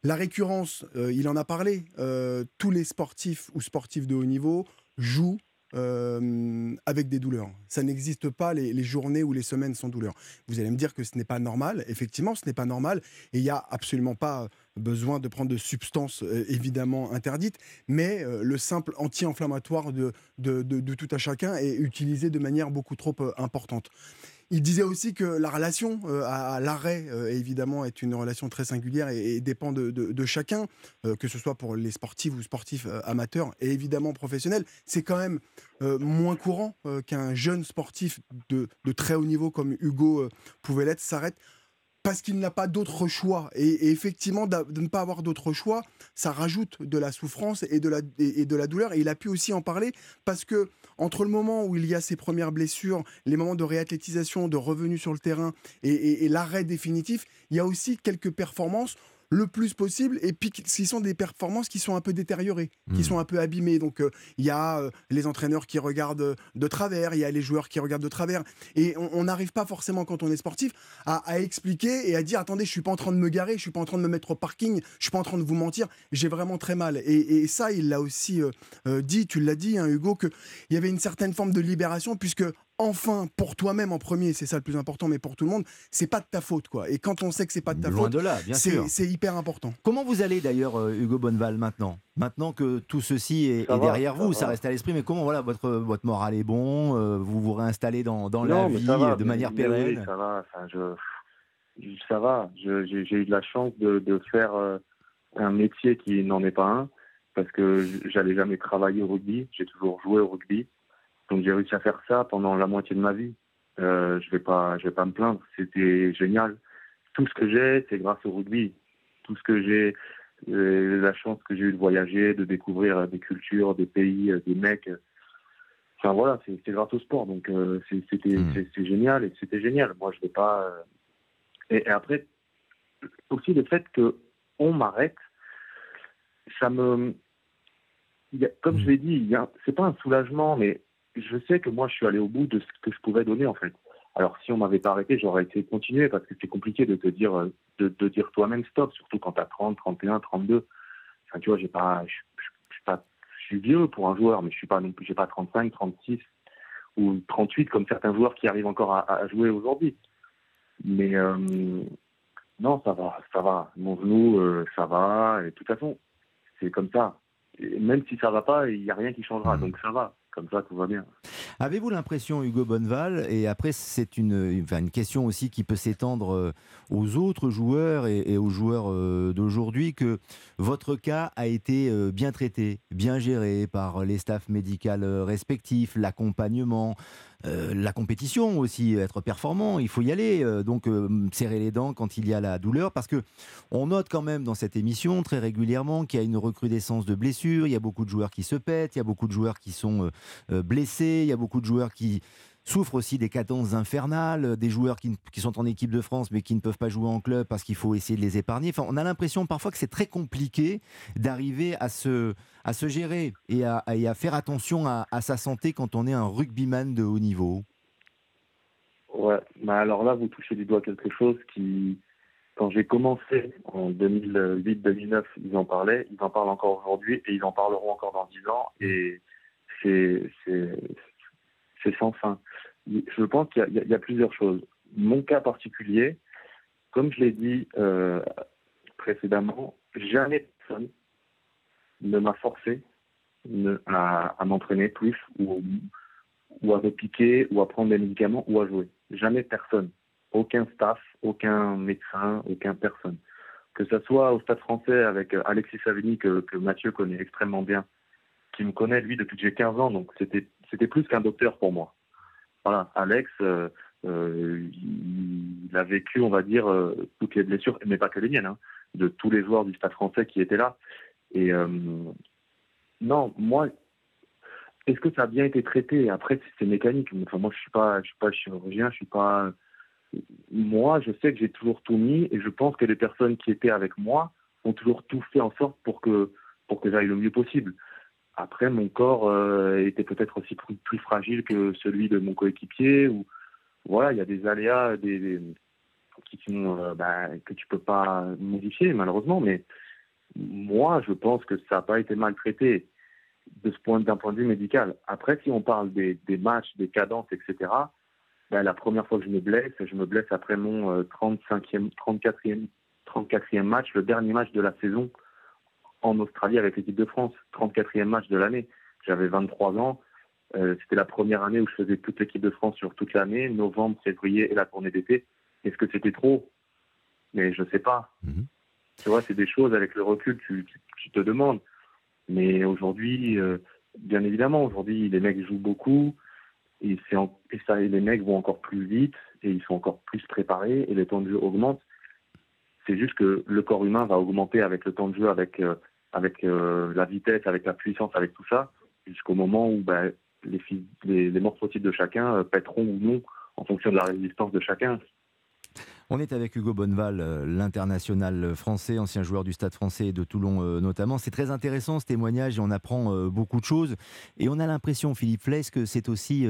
La récurrence, euh, il en a parlé. Euh, tous les sportifs ou sportifs de haut niveau jouent euh, avec des douleurs. Ça n'existe pas les, journées ou les semaines sans douleur. Vous allez me dire que ce n'est pas normal. Effectivement, ce n'est pas normal. Et il n'y a absolument pas besoin de prendre de substances euh, évidemment interdites, mais euh, le simple anti-inflammatoire de, de, tout à chacun est utilisé de manière beaucoup trop importante. Il disait aussi que la relation euh, à, l'arrêt, euh, évidemment, est une relation très singulière et, dépend de, chacun, euh, que ce soit pour les sportifs ou sportifs amateurs et évidemment professionnels. C'est quand même moins courant qu'un jeune sportif de, très haut niveau comme Hugo pouvait l'être s'arrête parce qu'il n'a pas d'autre choix. Et, effectivement, de ne pas avoir d'autre choix, ça rajoute de la souffrance et de la, et, douleur. Et il a pu aussi en parler parce que entre le moment où il y a ses premières blessures, les moments de réathlétisation, de revenue sur le terrain et l'arrêt définitif, il y a aussi quelques performances le plus possible et puis ce sont des performances qui sont un peu détériorées, qui hmm. sont un peu abîmées. Donc euh, il y a euh, les entraîneurs qui regardent de travers, il y a les joueurs qui regardent de travers et on n'arrive pas forcément quand on est sportif à, expliquer et à dire attendez je suis pas en train de me garer, je suis pas en train de me mettre au parking, je suis pas en train de vous mentir, j'ai vraiment très mal. Et, ça il l'a aussi euh, dit, tu l'as dit hein, Hugo, qu'il y avait une certaine forme de libération puisque enfin pour toi-même en premier, c'est ça le plus important, mais pour tout le monde, c'est pas de ta faute quoi. Et quand on sait que c'est pas de ta Loin faute, de là, bien sûr. c'est hyper important. Comment vous allez d'ailleurs, euh, Hugo Bonneval, maintenant? Maintenant que tout ceci est, derrière vous, ça, reste à l'esprit, mais comment voilà votre votre moral est bon euh, Vous vous réinstallez dans, dans la vie de manière pérenne oui, Ça va, ça va. J'ai eu de la chance de, de faire euh, un métier qui n'en est pas un, parce que j'allais jamais travailler au rugby. J'ai toujours joué au rugby. Donc j'ai réussi à faire ça pendant la moitié de ma vie. Euh, je vais pas, je vais pas me plaindre. C'était génial. Tout ce que j'ai, c'est grâce au rugby. Tout ce que j'ai, euh, la chance que j'ai eu de voyager, de découvrir des cultures, des pays, des mecs. Enfin voilà, c'est grâce au sport. Donc euh, c'était hmm. c'est génial et c'était génial. Moi je vais pas. Et, et, après aussi le fait que on m'arrête, ça me comme je l'ai dit, c'est pas un soulagement, mais je sais que moi, je suis allé au bout de ce que je pouvais donner, en fait. Alors, si on m'avait pas arrêté, j'aurais été continué parce que c'est compliqué de te dire, euh, de, dire toi-même stop, surtout quand tu as 30, 31, 32. Enfin, tu vois, j'ai pas, je, je, pas, je suis vieux pour un joueur, mais je suis pas non plus, j'ai pas 35, 36 ou 38 comme certains joueurs qui arrivent encore à, jouer aujourd'hui. Mais euh, non, ça va, ça va. Mon genou, euh, ça va. Et de toute façon, c'est comme ça. même si ça va pas, il n'y a rien qui changera. Mmh. Donc ça va comme ça, tout va bien. Avez-vous l'impression, Hugo Bonneval, et après c'est une, enfin, une question aussi qui peut s'étendre euh, aux autres joueurs et, aux joueurs euh, d'aujourd'hui, que votre cas a été euh, bien traité, bien géré par les staffs médicaux respectifs, l'accompagnement, la compétition aussi, être performant, il faut y aller, donc serrer les dents quand il y a la douleur, parce que on note quand même dans cette émission très régulièrement qu'il y a une recrudescence de blessures, il y a beaucoup de joueurs qui se pètent, il y a beaucoup de joueurs qui sont blessés, il y a beaucoup de joueurs qui souffrent aussi des cadences infernales, des joueurs qui, sont en équipe de France mais qui ne peuvent pas jouer en club parce qu'il faut essayer de les épargner. Enfin, on a l'impression parfois que c'est très compliqué d'arriver à se, à se gérer et à, à faire attention à, sa santé quand on est un rugbyman de haut niveau. Ouais, bah alors là, vous touchez du doigt quelque chose qui, quand j'ai commencé en 2008-2009, ils en parlaient, ils en parlent encore aujourd'hui et ils en parleront encore dans 10 ans. Et c'est sans fin. Je pense qu'il y, a plusieurs choses. Mon cas particulier, comme je l'ai dit euh, précédemment, jamais personne ne m'a forcé à, m'entraîner plus ou, à me piquer ou à prendre des médicaments ou à jouer. Jamais personne. Aucun staff, aucun médecin, aucun personne. Que ce soit au Stade français avec Alexis Savigny, que Mathieu connaît extrêmement bien, qui me connaît, lui, depuis que j'ai 15 ans, donc c'était plus qu'un docteur pour moi. Voilà, Alex, euh, euh, il a vécu, on va dire, euh, toutes les blessures, mais pas que les miennes, hein, de tous les joueurs du Stade français qui étaient là. Et non, moi, est-ce que ça a bien été traité? Après, c'est mécanique. Enfin, moi, je suis suis pas chirurgien, je suis pas. Moi, je sais que j'ai toujours tout mis, et je pense que les personnes qui étaient avec moi ont toujours tout fait en sorte pour que pour que j'aille le mieux possible. Après, mon corps euh, était peut-être aussi plus, fragile que celui de mon coéquipier. Ou voilà, il y a des aléas, des, qui sont euh, bah, que tu peux pas modifier malheureusement. Mais moi, je pense que ça n'a pas été maltraité de ce point d'un point de vue médical. Après, si on parle des, matchs, des cadences, etc. Bah, la première fois que je me blesse, je me blesse après mon 35e, 34e, 34e match, le dernier match de la saison en Australie avec l'équipe de France, 34e match de l'année. J'avais 23 ans. Euh, c'était la première année où je faisais toute l'équipe de France sur toute l'année, novembre, février et la tournée d'été. Est-ce que c'était trop? Mais je sais pas. Mhm. Tu vois, c'est des choses avec le recul, tu, tu, te demandes. Mais aujourd'hui, euh, bien évidemment, aujourd'hui, les mecs jouent beaucoup et, et, ça, et les mecs vont encore plus vite et ils sont encore plus préparés et les temps de jeu augmentent. C'est juste que le corps humain va augmenter avec le temps de jeu, avec euh, avec euh, la vitesse, avec la puissance, avec tout ça, jusqu'au moment où ben, les, les, les, morphotypes de chacun euh, pèteront ou non en fonction de la résistance de chacun. On est avec Hugo Bonneval, euh, l'international français, ancien joueur du Stade français et de Toulon notamment. C'est très intéressant ce témoignage et on apprend beaucoup de choses. Et on a l'impression, Philippe Fless, que c'est aussi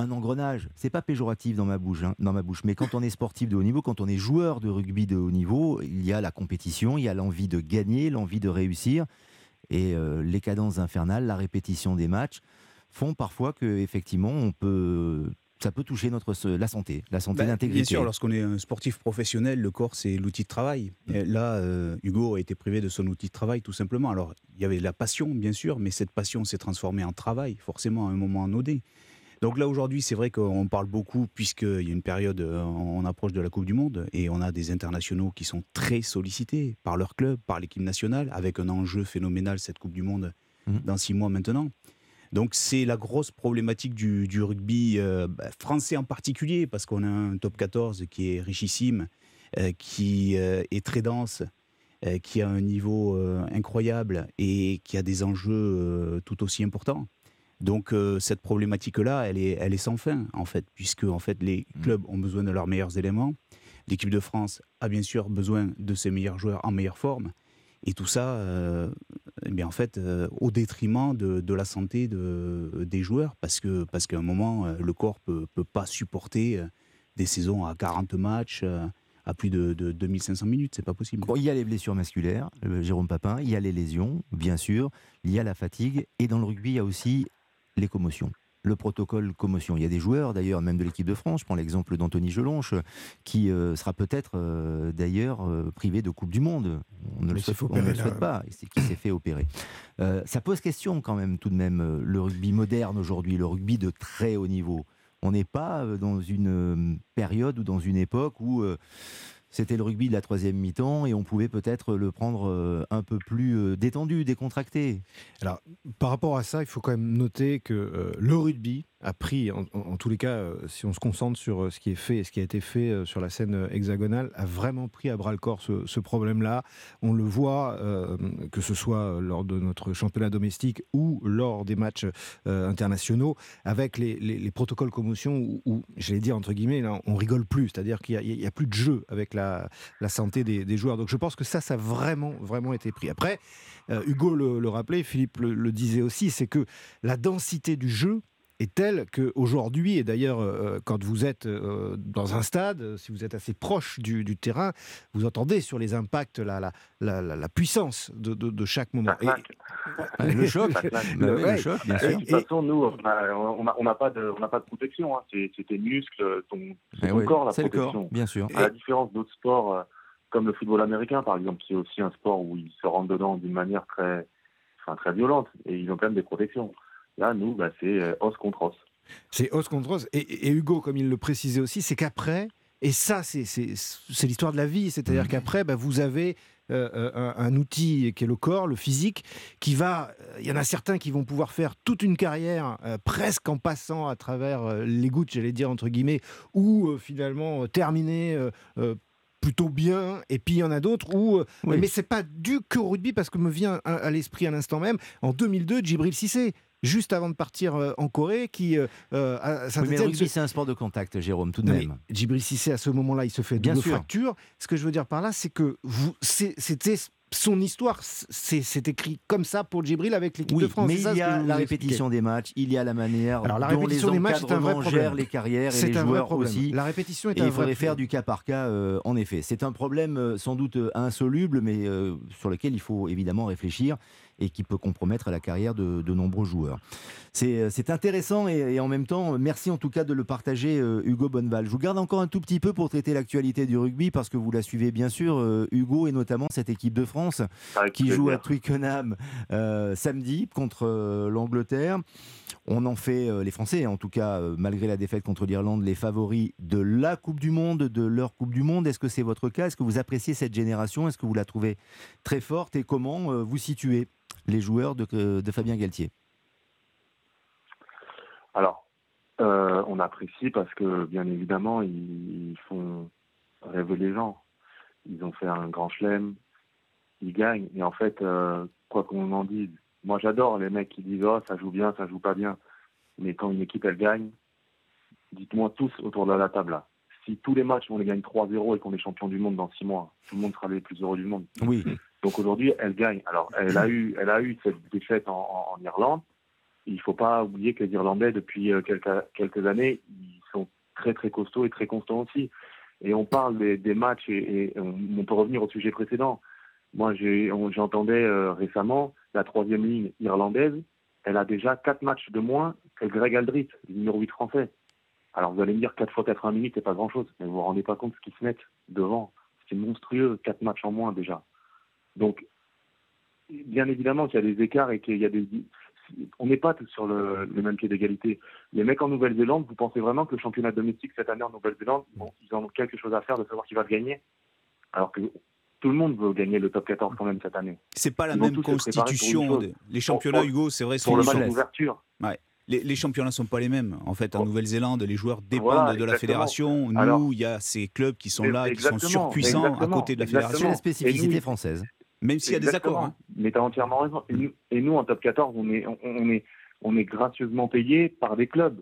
un engrenage. C'est pas péjoratif dans ma bouche, hein, dans ma bouche, mais quand on est sportif de haut niveau, quand on est joueur de rugby de haut niveau, il y a la compétition, il y a l'envie de gagner, l'envie de réussir, et euh, les cadences infernales, la répétition des matchs font parfois que effectivement on peut ça peut toucher notre la santé, la santé bah, d'intégrité. Bien sûr, lorsqu'on est un sportif professionnel, le corps c'est l'outil de travail. Mm. là, euh, Hugo a été privé de son outil de travail tout simplement. Alors, il y avait la passion, bien sûr, mais cette passion s'est transformée en travail, forcément à un moment donné. Donc là aujourd'hui, c'est vrai qu'on parle beaucoup puisqu'il y a une période, euh, on approche de la Coupe du Monde et on a des internationaux qui sont très sollicités par leur club, par l'équipe nationale, avec un enjeu phénoménal cette Coupe du Monde mmh. dans six mois maintenant. Donc c'est la grosse problématique du, rugby euh, bah, français en particulier parce qu'on a un top 14 qui est richissime, euh, qui est très dense, qui a un niveau incroyable et qui a des enjeux tout aussi importants. Donc euh, cette problématique-là, elle est, elle est sans fin en fait, puisque en fait les mmh. clubs ont besoin de leurs meilleurs éléments. L'équipe de France a bien sûr besoin de ses meilleurs joueurs en meilleure forme. Et tout ça, euh, eh bien en fait, euh, au détriment de, la santé de, des joueurs, parce que parce qu'à un moment, le corps peut, peut pas supporter des saisons à 40 matchs, à plus de, de 2500 minutes, c'est pas possible. il y a les blessures musculaires, Jérôme Papin, il y a les lésions, bien sûr, il y a la fatigue, et dans le rugby, il y a aussi les commotions. le protocole commotion. Il y a des joueurs d'ailleurs, même de l'équipe de France, je prends l'exemple d'Anthony Gelonche, qui euh, sera peut-être euh, d'ailleurs euh, privé de Coupe du Monde. On ne le souhaite, on ne le souhaite pas, qui s'est fait opérer. ça pose question quand même tout de même, le rugby moderne aujourd'hui, le rugby de très haut niveau. On n'est pas dans une période ou dans une époque où c'était le rugby de la troisième mi-temps et on pouvait peut-être le prendre euh, un peu plus euh, détendu, décontracté. Alors, par rapport à ça, il faut quand même noter que euh, le rugby, a pris, en, tous les cas, euh, si on se concentre sur euh, ce qui est fait et ce qui a été fait euh, sur la scène hexagonale, a vraiment pris à bras le corps ce, problème-là. On le voit, que ce soit lors de notre championnat domestique ou lors des matchs internationaux, avec les, protocoles commotion où, j'allais dire entre guillemets, là, on rigole plus, c'est-à-dire qu'il n'y a, plus de jeu avec la, santé des, joueurs. Donc je pense que ça, ça a vraiment, vraiment été pris. Après, Hugo le, rappelait, Philippe le disait aussi, c'est que la densité du jeu, est telle qu'aujourd'hui, et d'ailleurs, euh, quand vous êtes euh, dans un stade, si vous êtes assez proche du, terrain, vous entendez sur les impacts la, la, la, puissance de, de, chaque moment. Et, le choc, le, choc bien sûr. De toute façon, nous, on n'a pas, de, pas de protection. Hein. C'est tes muscles, ton, eh corps, la protection. Corps, bien sûr. À la différence d'autres sports, euh, comme le football américain, par exemple, qui est aussi un sport où ils se rendent dedans d'une manière très, enfin, très violente, et ils ont quand même des protections. Là, nous, bah, c'est euh, os contre os. C'est os contre os. Et, Hugo, comme il le précisait aussi, c'est qu'après, et ça, c'est l'histoire de la vie, c'est-à-dire mmh. qu'après, bah, vous avez euh, euh, un, outil qui est le corps, le physique, qui va. Il y en a certains qui vont pouvoir faire toute une carrière presque en passant à travers les gouttes, j'allais dire entre guillemets, ou finalement terminer plutôt bien, et puis il y en a d'autres où. Oui. Mais c'est pas du que rugby, parce que me vient à, à l'esprit à l'instant même, en 2002, Djibril Cissé juste avant de partir euh, en Corée, qui euh, euh oui, mais le rugby, c'est un sport de contact, Jérôme, tout de même. Djibril Cissé, à ce moment-là, il se fait Bien double fracture. Ce que je veux dire par là, c'est que c'était son histoire, c'est écrit comme ça pour Djibril avec l'équipe de France. Mais il y a la répétition des matchs, il y a la manière Alors, la dont répétition les des matchs, c'est un vrai problème. les carrières et les joueurs aussi. La répétition est et un il faudrait faire du cas par cas, en effet. C'est un problème sans doute insoluble, mais sur lequel il faut évidemment réfléchir et qui peut compromettre la carrière de, nombreux joueurs. C'est euh, intéressant et, en même temps, merci en tout cas de le partager, euh, Hugo Bonneval. Je vous garde encore un tout petit peu pour traiter l'actualité du rugby parce que vous la suivez bien sûr, euh, Hugo, et notamment cette équipe de France qui joue à Twickenham samedi contre l'Angleterre. On en fait, les Français, en tout cas, malgré la défaite contre l'Irlande, les favoris de la Coupe du Monde, de leur Coupe du Monde. Est-ce que c'est votre cas? Est-ce que vous appréciez cette génération? Est-ce que vous la trouvez très forte? Et comment vous situez? Les joueurs de, de Fabien Galtier Alors, euh, on apprécie parce que, bien évidemment, ils, font rêver les gens. Ils ont fait un grand chelem, ils gagnent. Et en fait, euh, quoi qu'on en dise, moi j'adore les mecs qui disent oh, ça joue bien, ça joue pas bien. Mais quand une équipe elle gagne, dites-moi tous autour de la table là. Si tous les matchs on les gagne 3-0 et qu'on est champion du monde dans 6 mois, tout le monde sera les plus heureux du monde. Oui. Donc aujourd'hui, elle gagne. Alors, elle a eu, elle a eu cette défaite en, Irlande. Il ne faut pas oublier que les Irlandais, depuis euh, quelques, quelques années, ils sont très très costauds et très constants aussi. Et on parle des, matchs et, on, peut revenir au sujet précédent. Moi, j'entendais euh, récemment la troisième ligne irlandaise. Elle a déjà quatre matchs de moins que Greg Aldrit, le numéro 8 français. Alors vous allez me dire 4 fois 80 minutes, c'est pas grand-chose. Mais vous vous rendez pas compte ce qu'ils se mettent devant. C'est monstrueux, quatre matchs en moins déjà. Donc, bien évidemment qu'il y a des écarts et qu'il y a des. On n'est pas tous sur le, même pied d'égalité. Les mecs en Nouvelle-Zélande, vous pensez vraiment que le championnat domestique cette année en Nouvelle-Zélande, bon, ils en ont quelque chose à faire de savoir qui va le gagner Alors que tout le monde veut gagner le top 14 quand même cette année. C'est pas la même constitution. Les championnats, Hugo, c'est vrai, sont pour le d'ouverture. Ouais. Les, les, championnats sont pas les mêmes. En fait, en Nouvelle-Zélande, les joueurs dépendent de la fédération. Nous, il y a ces clubs qui sont là, qui sont surpuissants à côté de la fédération. C'est la spécificité française? Même s'il y a des accords. Hein. Mais tu as entièrement raison. Et nous, en top 14, on est, on, est, on est gracieusement payé par des clubs.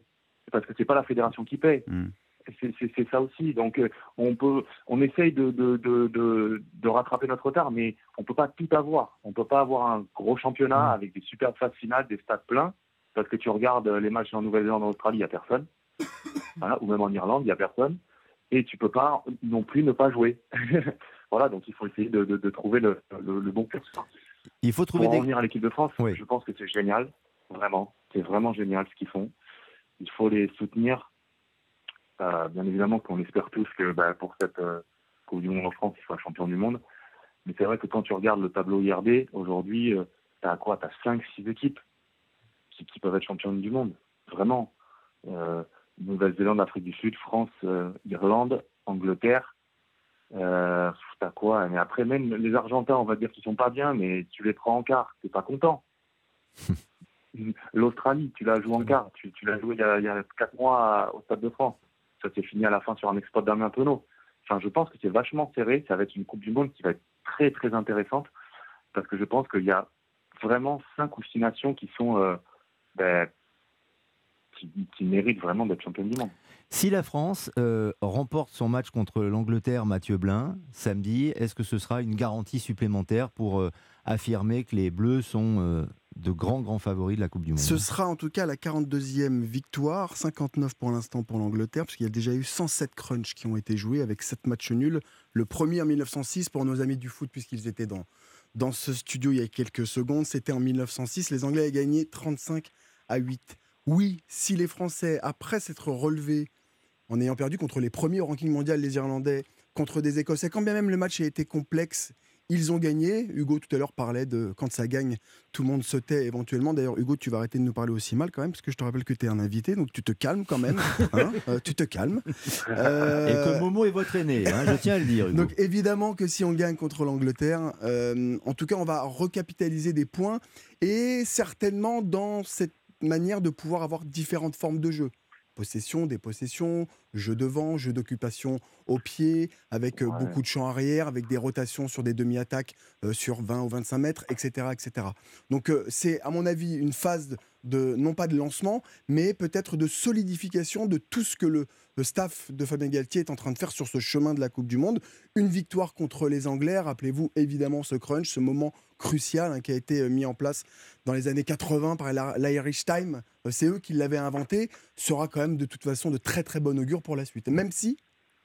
Parce que c'est pas la fédération qui paye. Hmm. C'est ça aussi. Donc, euh, on peut, on essaye de, de, de, de, rattraper notre retard, mais on peut pas tout avoir. On peut pas avoir un gros championnat hmm. avec des superbes phases finales, des stades pleins, parce que tu regardes les matchs en Nouvelle-Zélande, en Australie, il n'y a personne. ou même en Irlande, il n'y a personne. Et tu peux pas non plus ne pas jouer. Voilà, donc il faut essayer de, trouver le, bon curseur. Il faut trouver Pour des... revenir à l'équipe de France, je pense que c'est génial, vraiment. C'est vraiment génial ce qu'ils font. il faut les soutenir. Euh, bien évidemment qu'on espère tous que bah, pour cette euh, Coupe du Monde en France, il soit champion du monde. Mais c'est vrai que quand tu regardes le tableau IRD, aujourd'hui, euh, tu as quoi? Tu as 5, 6 équipes qui, qui, peuvent être championnes du monde. Vraiment. Euh, Nouvelle-Zélande, Afrique du Sud, France, Irlande, Angleterre. Euh, t'as quoi Mais après, même les Argentins, on va dire qu'ils sont pas bien, mais tu les prends en quart, t'es pas content. L'Australie, tu l'as joué en quart, tu, tu l'as joué il y, a, il y a 4 mois au Stade de France. Ça s'est fini à la fin sur un exploit d'Armin Penaud. Enfin, je pense que c'est vachement serré. Ça va être une Coupe du Monde qui va être très, très intéressante parce que je pense qu'il y a vraiment 5 ou 6 nations qui sont. Euh, ben, qui, qui méritent vraiment d'être championne du monde. Si la France euh, remporte son match contre l'Angleterre, Mathieu Blin, samedi, est-ce que ce sera une garantie supplémentaire pour euh, affirmer que les Bleus sont euh, de grands, grands favoris de la Coupe du Monde? Ce sera en tout cas la 42e victoire, 59 pour l'instant pour l'Angleterre, puisqu'il y a déjà eu 107 crunchs qui ont été joués avec 7 matchs nuls. Le premier en 1906 pour nos amis du foot, puisqu'ils étaient dans, dans ce studio il y a quelques secondes, c'était en 1906. Les Anglais avaient gagné 35 à 8. Oui, si les Français, après s'être relevés en ayant perdu contre les premiers au ranking mondial, les Irlandais, contre des Écossais, quand bien même le match a été complexe, ils ont gagné. Hugo tout à l'heure parlait de quand ça gagne, tout le monde se tait éventuellement. D'ailleurs, Hugo, tu vas arrêter de nous parler aussi mal quand même, parce que je te rappelle que tu es un invité, donc tu te calmes quand même. Hein euh, tu te calmes. Euh... Et que Momo est votre aîné, hein, je tiens à le dire. Hugo. Donc évidemment que si on gagne contre l'Angleterre, euh, en tout cas, on va recapitaliser des points et certainement dans cette manière de pouvoir avoir différentes formes de jeu. Possession, dépossession, jeu devant, jeu d'occupation au pied, avec ouais. beaucoup de champs arrière, avec des rotations sur des demi-attaques euh, sur 20 ou 25 mètres, etc. etc. Donc euh, c'est à mon avis une phase de, non pas de lancement, mais peut-être de solidification de tout ce que le, le, staff de Fabien Galtier est en train de faire sur ce chemin de la Coupe du Monde. Une victoire contre les Anglais, rappelez-vous évidemment ce crunch, ce moment crucial hein, qui a été mis en place dans les années 80 par l'Irish Time, c'est eux qui l'avaient inventé, sera quand même de toute façon de très très bon augure pour la suite, même si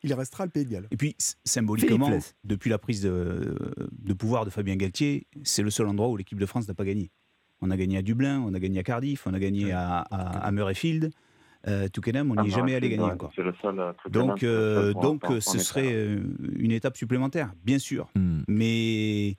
il restera le Pays de Galles. Et puis symboliquement, depuis la prise de, de, pouvoir de Fabien Galtier, c'est le seul endroit où l'équipe de France n'a pas gagné. On a gagné à Dublin, on a gagné à Cardiff, on a gagné à, à, à Murrayfield. Euh, Twickenham, on n'y est jamais allé gagner. Le seul, euh, donc, euh, donc ce serait une étape supplémentaire, bien sûr. Hmm. Mais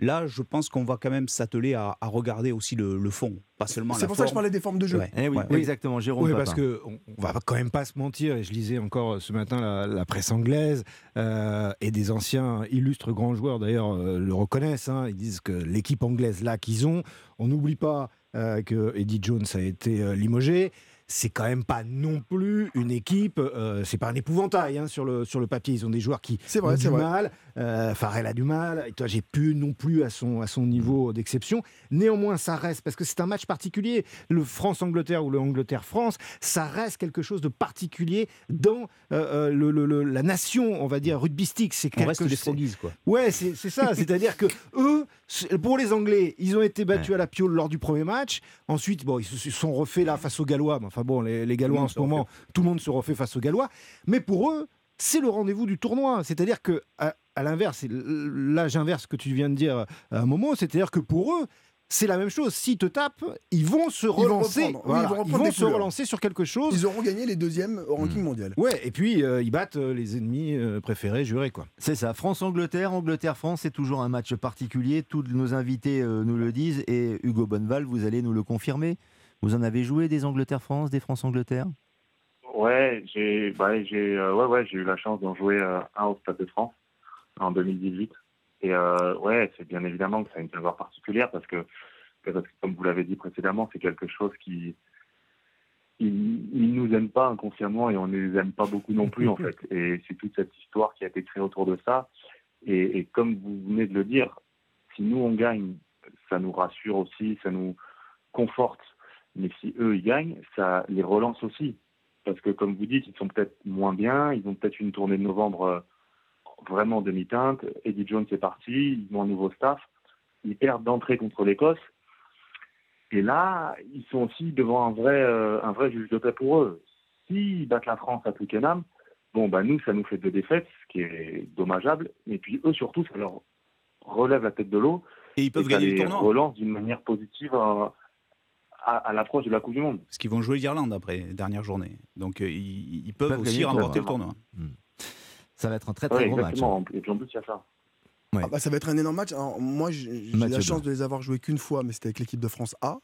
Là, je pense qu'on va quand même s'atteler à, à, regarder aussi le, le fond, pas seulement la C'est pour forme. ça que je parlais des formes de jeu. Ouais. Eh oui, ouais. oui, exactement, Jérôme. Oui, parce qu'on on va quand même pas se mentir, et je lisais encore ce matin la, la presse anglaise, euh, et des anciens illustres grands joueurs d'ailleurs euh, le reconnaissent, hein, ils disent que l'équipe anglaise là qu'ils ont, on n'oublie pas euh, que Eddie Jones a été limogé, c'est quand même pas non plus une équipe, euh, c'est pas un épouvantail hein, sur, le, sur le papier. Ils ont des joueurs qui vrai, ont du vrai. mal. Euh, Farrell a du mal. Et toi, j'ai plus non plus à son, à son niveau d'exception. Néanmoins, ça reste, parce que c'est un match particulier. Le France-Angleterre ou le Angleterre-France, ça reste quelque chose de particulier dans euh, le, le, le, la nation, on va dire, rugbystique. C'est On reste des froguises, quoi. Ouais, c'est ça. C'est-à-dire que eux, pour les Anglais, ils ont été battus ouais. à la piole lors du premier match. Ensuite, bon, ils se sont refaits là face aux Gallois. Mais enfin bon, les, les Gallois en ce moment, tout le monde se refait face aux Gallois. Mais pour eux, c'est le rendez-vous du tournoi. C'est-à-dire que, à, à l'inverse, là j'inverse ce que tu viens de dire à un moment, c'est-à-dire que pour eux, c'est la même chose. S'ils te tapent, ils vont se relancer. Ils vont, voilà. oui, ils vont, ils vont se relancer sur quelque chose. Ils auront gagné les deuxièmes au ranking mmh. mondial. Ouais, et puis euh, ils battent euh, les ennemis euh, préférés, jurés quoi. C'est ça. France-Angleterre, Angleterre-France, c'est toujours un match particulier. Tous nos invités euh, nous le disent et Hugo Bonneval, vous allez nous le confirmer. Vous en avez joué des Angleterre-France, des France-Angleterre? Ouais, j'ai bah, j'ai euh, ouais, ouais, eu la chance d'en jouer euh, un au Stade de France en 2018. Et euh, ouais, c'est bien évidemment que ça a une saveur particulière parce que, parce que comme vous l'avez dit précédemment, c'est quelque chose qui ils, ils nous aiment pas inconsciemment et on ne les aime pas beaucoup non plus en fait. Et c'est toute cette histoire qui a été créée autour de ça. Et, et comme vous venez de le dire, si nous on gagne, ça nous rassure aussi, ça nous conforte. Mais si eux ils gagnent, ça les relance aussi. Parce que comme vous dites, ils sont peut-être moins bien, ils ont peut-être une tournée de novembre euh, vraiment demi-teinte. Eddie Jones est parti, ils ont un nouveau staff, ils perdent d'entrée contre l'Écosse. Et là, ils sont aussi devant un vrai, euh, un vrai juge de paix pour eux. S'ils battent la France à Twickenham, bon, bah nous, ça nous fait deux défaites, ce qui est dommageable. Et puis eux, surtout, ça leur relève la tête de l'eau. Et ils peuvent et gagner ça le les tournoi. relance d'une manière positive à, à, l'approche de la Coupe du Monde. Parce qu'ils vont jouer l'Irlande après, dernière journée. Donc euh, ils, peuvent, aussi remporter le tournoi. Hmm. Ça va être un très très gros match. Hein. Et puis en plus, il y a ça. Ah bah, ça va être un énorme match. moi, j'ai la chance de les avoir joués qu'une fois, mais c'était avec l'équipe de France A.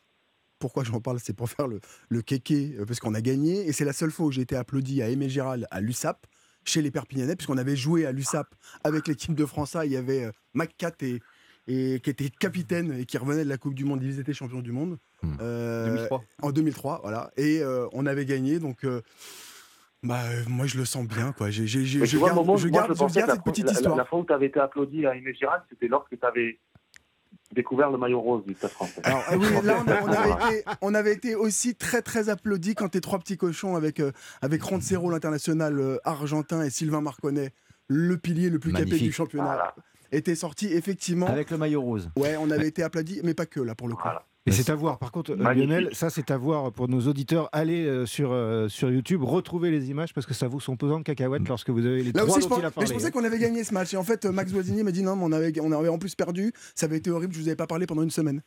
Pourquoi j'en parle? C'est pour faire le, le kéké, euh, parce qu'on a gagné. Et c'est la seule fois où j'ai été applaudi à Aimé Gérald, à l'USAP, chez les Perpignanais, puisqu'on avait joué à l'USAP avec l'équipe de France A. Il y avait euh, McCat et, et qui était capitaine et qui revenait de la Coupe du Monde. Ils étaient champions du monde. 2003. Euh, en 2003, voilà. Et on avait gagné, donc bah, euh, moi, je le sens bien. Quoi. je garde, je garde, cette petite histoire. La, fois où tu avais été applaudi à Inès Girard, c'était lorsque tu avais découvert le maillot rose du Stade français. Alors, ah oui, là, on, avait été, aussi très, très applaudi quand tes trois petits cochons avec, euh, avec Roncero, l'international euh, argentin, et Sylvain Marconnet, le pilier le plus capé du championnat, étaient sortis effectivement. Avec le maillot rose. Ouais, on avait été applaudi, mais pas que là pour le coup. Et c'est à voir. Par contre, Lionel, ça c'est à voir pour nos auditeurs. Allez euh, sur, euh, sur YouTube, retrouvez les images parce que ça vous sont pesant de cacahuètes mm. lorsque vous avez les Là trois aussi, je, pense, mais je pensais qu'on avait gagné ce match. Et en fait, Max Voisinier m'a dit non, mais on avait, on avait en plus perdu. Ça avait été horrible, je vous avais pas parlé pendant une semaine.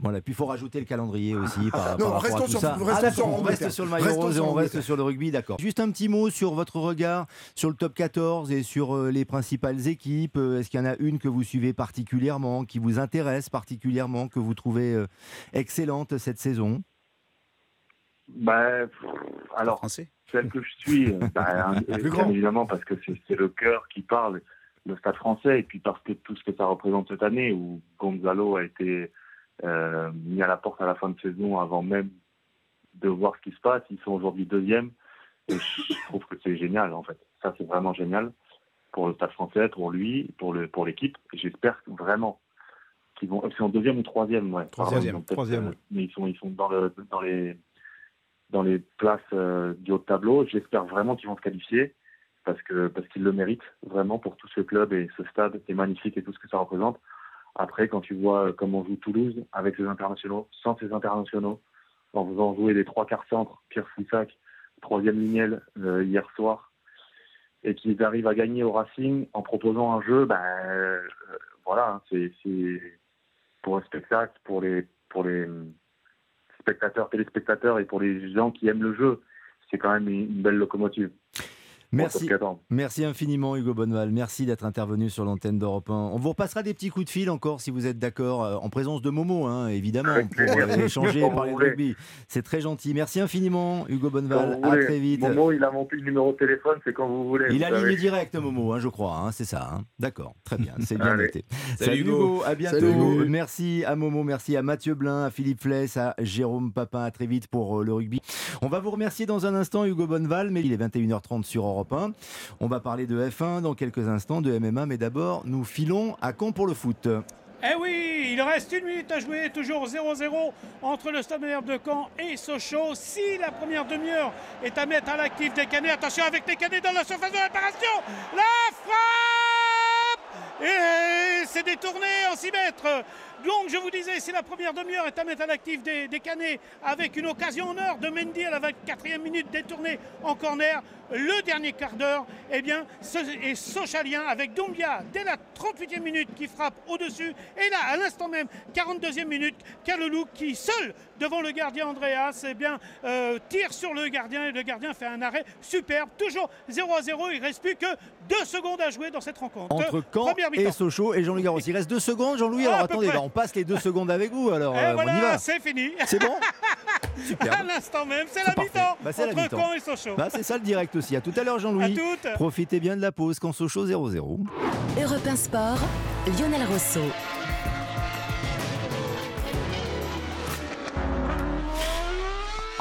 Voilà, puis il faut rajouter le calendrier aussi par, non, rapport à tout sur, ça. Ah, sur, on reste sur le maillot rose et on reste sur le rugby, d'accord. Juste un petit mot sur votre regard sur le top 14 et sur euh, les principales équipes. Euh, est-ce qu'il y en a une que vous suivez particulièrement, qui vous intéresse particulièrement, que vous trouvez euh, excellente cette saison? Bah, alors, celle que je suis, bah, bien évidemment, parce que c'est le cœur qui parle, le Stade français, et puis parce que tout ce que ça représente cette année, où Gonzalo a été euh, mis à la porte à la fin de saison avant même de voir ce qui se passe. Ils sont aujourd'hui deuxième. Et je trouve que c'est génial, en fait. Ça, c'est vraiment génial pour le Stade français, pour lui, pour le pour l'équipe. J'espère vraiment qu'ils vont. Ils sont deuxième ou troisième, ouais. Troisième. troisième. Euh, mais ils sont ils sont dans le dans les dans les places euh, du haut de tableau. J'espère vraiment qu'ils vont se qualifier parce que parce qu'ils le méritent vraiment pour tout ce club et ce stade est magnifique et tout ce que ça représente. Après, quand tu vois comment joue Toulouse avec ses internationaux, sans ses internationaux, en faisant jouer des trois quarts centres, Pierre Flissac, troisième lignel euh, hier soir, et qu'ils arrivent à gagner au Racing en proposant un jeu, ben euh, voilà, hein, c'est pour un spectacle, pour les pour les spectateurs, téléspectateurs et pour les gens qui aiment le jeu, c'est quand même une belle locomotive. Merci, merci infiniment Hugo Bonneval, merci d'être intervenu sur l'antenne d'Europe 1. On vous repassera des petits coups de fil encore si vous êtes d'accord, euh, en présence de Momo hein, évidemment, pour euh, échanger, parler de rugby. C'est très gentil. Merci infiniment Hugo Bonneval, à très vite. Momo, il a mon numéro de téléphone, c'est quand vous voulez. Il a ligne directe Momo, hein, je crois, hein, c'est ça. D'accord, très bien, c'est bien noté. Salut, Hugo. à bientôt. Merci à Momo, merci à Mathieu Blin, à Philippe Fless, à Jérôme Papin, à très vite pour euh, le rugby. On va vous remercier dans un instant Hugo Bonneval, mais il est 21h30 sur Europe on va parler de F1 dans quelques instants, de MMA, mais d'abord, nous filons à Caen pour le foot. Eh oui, il reste une minute à jouer, toujours 0-0 entre le Stade de Caen et Sochaux. Si la première demi-heure est à mettre à l'actif des canets, attention avec des canets dans la surface de réparation, la frappe Et c'est détourné en 6 mètres. Donc je vous disais, si la première demi-heure est à mettre à l'actif des, Canets avec une occasion en heure de Mendy à la 24e minute détournée en corner, le dernier quart d'heure, eh bien, est Sochalien avec Dombia dès la 38e minute qui frappe au-dessus. Et là, à l'instant même, 42e minute, Kalolou qui, seul devant le gardien Andreas, eh bien, euh, tire sur le gardien et le gardien fait un arrêt superbe. Toujours 0 à 0. Il ne reste plus que deux secondes à jouer dans cette rencontre. Entre Caen et Sochaux et Jean-Louis Garros. Il reste deux secondes, Jean-Louis. Alors attendez, on passe les deux secondes avec vous. Alors, euh, on y va. C'est fini. C'est bon À l'instant même, c'est la mi-temps. Bah, entre Caen et Sochaux. Bah, c'est ça le direct aussi. À tout à l'heure, Jean-Louis. Profitez bien de la pause quand Sochaux 0-0. Europe 1 Sport, Lionel Rosso.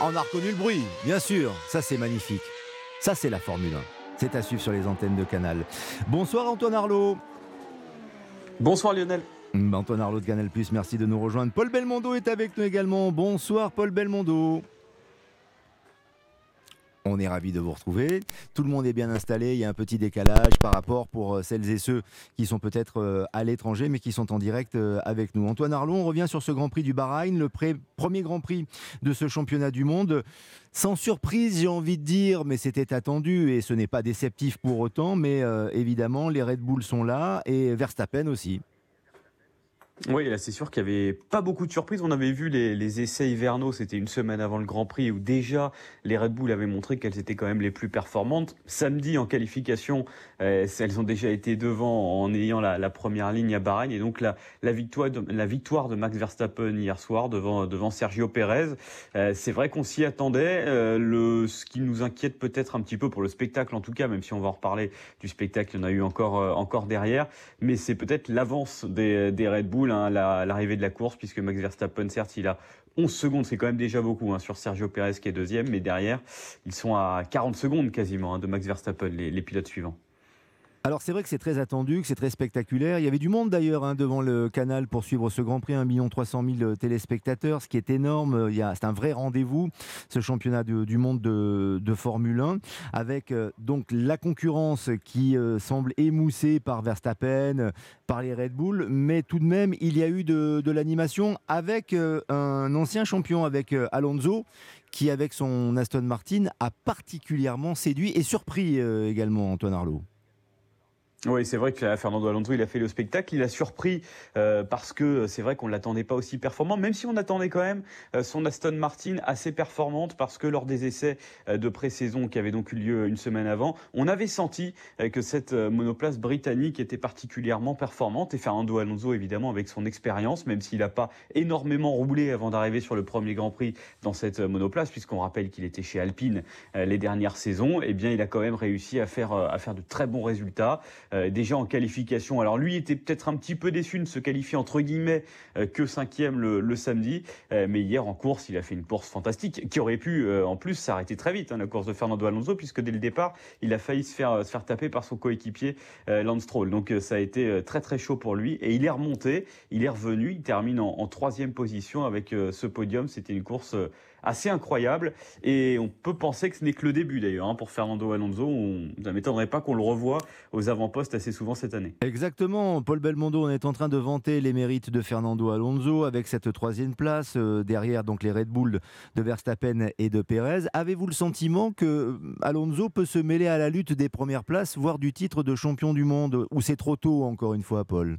On a reconnu le bruit, bien sûr. Ça, c'est magnifique. Ça, c'est la Formule 1. C'est à suivre sur les antennes de Canal. Bonsoir Antoine Arlot. Bonsoir Lionel. Antoine Arlot de Canal Plus, merci de nous rejoindre. Paul Belmondo est avec nous également. Bonsoir Paul Belmondo. On est ravi de vous retrouver. Tout le monde est bien installé. Il y a un petit décalage par rapport pour euh, celles et ceux qui sont peut-être euh, à l'étranger, mais qui sont en direct euh, avec nous. Antoine Arlon, on revient sur ce Grand Prix du Bahreïn, le premier Grand Prix de ce championnat du monde. Sans surprise, j'ai envie de dire, mais c'était attendu et ce n'est pas déceptif pour autant. Mais évidemment, les Red Bull sont là et Verstappen aussi. Oui, là c'est sûr qu'il n'y avait pas beaucoup de surprises. On avait vu les, essais hivernaux, c'était une semaine avant le Grand Prix, où déjà les Red Bull avaient montré qu'elles étaient quand même les plus performantes. Samedi en qualification, euh, elles ont déjà été devant en ayant la, première ligne à Bahreïn. Et donc la, victoire, de, Max Verstappen hier soir devant, Sergio Perez, euh, c'est vrai qu'on s'y attendait. Euh, ce qui nous inquiète peut-être un petit peu pour le spectacle en tout cas, même si on va en reparler du spectacle, il y en a eu encore, encore derrière, mais c'est peut-être l'avance des Red Bull Hein, l'arrivée de la course, puisque Max Verstappen, certes, il a 11 secondes, c'est quand même déjà beaucoup hein, sur Sergio Perez qui est deuxième, mais derrière, ils sont à 40 secondes quasiment hein, de Max Verstappen, les pilotes suivants. Alors c'est vrai que c'est très attendu, que c'est très spectaculaire. Il y avait du monde d'ailleurs hein, devant le canal pour suivre ce Grand Prix, 1 300 000 téléspectateurs, ce qui est énorme. C'est un vrai rendez-vous, ce championnat du monde de, Formule 1, avec euh, donc la concurrence qui euh, semble émoussée par Verstappen, par les Red Bull, mais tout de même il y a eu de, l'animation avec euh, un ancien champion, avec Alonso, qui avec son Aston Martin a particulièrement séduit et surpris également Antoine Arlot. Oui, c'est vrai que Fernando Alonso, il a fait le spectacle. Il a surpris euh, parce que c'est vrai qu'on ne l'attendait pas aussi performant, même si on attendait quand même euh, son Aston Martin assez performante parce que lors des essais euh, de pré-saison qui avaient donc eu lieu une semaine avant, on avait senti que cette monoplace britannique était particulièrement performante. Et Fernando Alonso, évidemment, avec son expérience, même s'il n'a pas énormément roulé avant d'arriver sur le premier Grand Prix dans cette monoplace, puisqu'on rappelle qu'il était chez Alpine les dernières saisons, eh bien, il a quand même réussi à faire, à faire de très bons résultats. Euh, déjà en qualification. Alors lui était peut-être un petit peu déçu de se qualifier entre guillemets euh, que cinquième le, le samedi, euh, mais hier en course, il a fait une course fantastique qui aurait pu en plus s'arrêter très vite, hein, la course de Fernando Alonso, puisque dès le départ, il a failli se faire, se faire taper par son coéquipier Lance Stroll. Donc ça a été très très chaud pour lui et il est remonté, il est revenu, il termine en, en troisième position avec ce podium. C'était une course assez incroyable. Et on peut penser que ce n'est que le début d'ailleurs hein, pour Fernando Alonso. On, ça ne m'étonnerait pas qu'on le revoie aux avant-postes assez souvent cette année. Exactement. Paul Belmondo, on est en train de vanter les mérites de Fernando Alonso avec cette troisième place euh, derrière donc les Red Bull de Verstappen et de Perez. Avez-vous le sentiment que euh, Alonso peut se mêler à la lutte des premières places, voire du titre de champion du monde Ou c'est trop tôt encore une fois, Paul?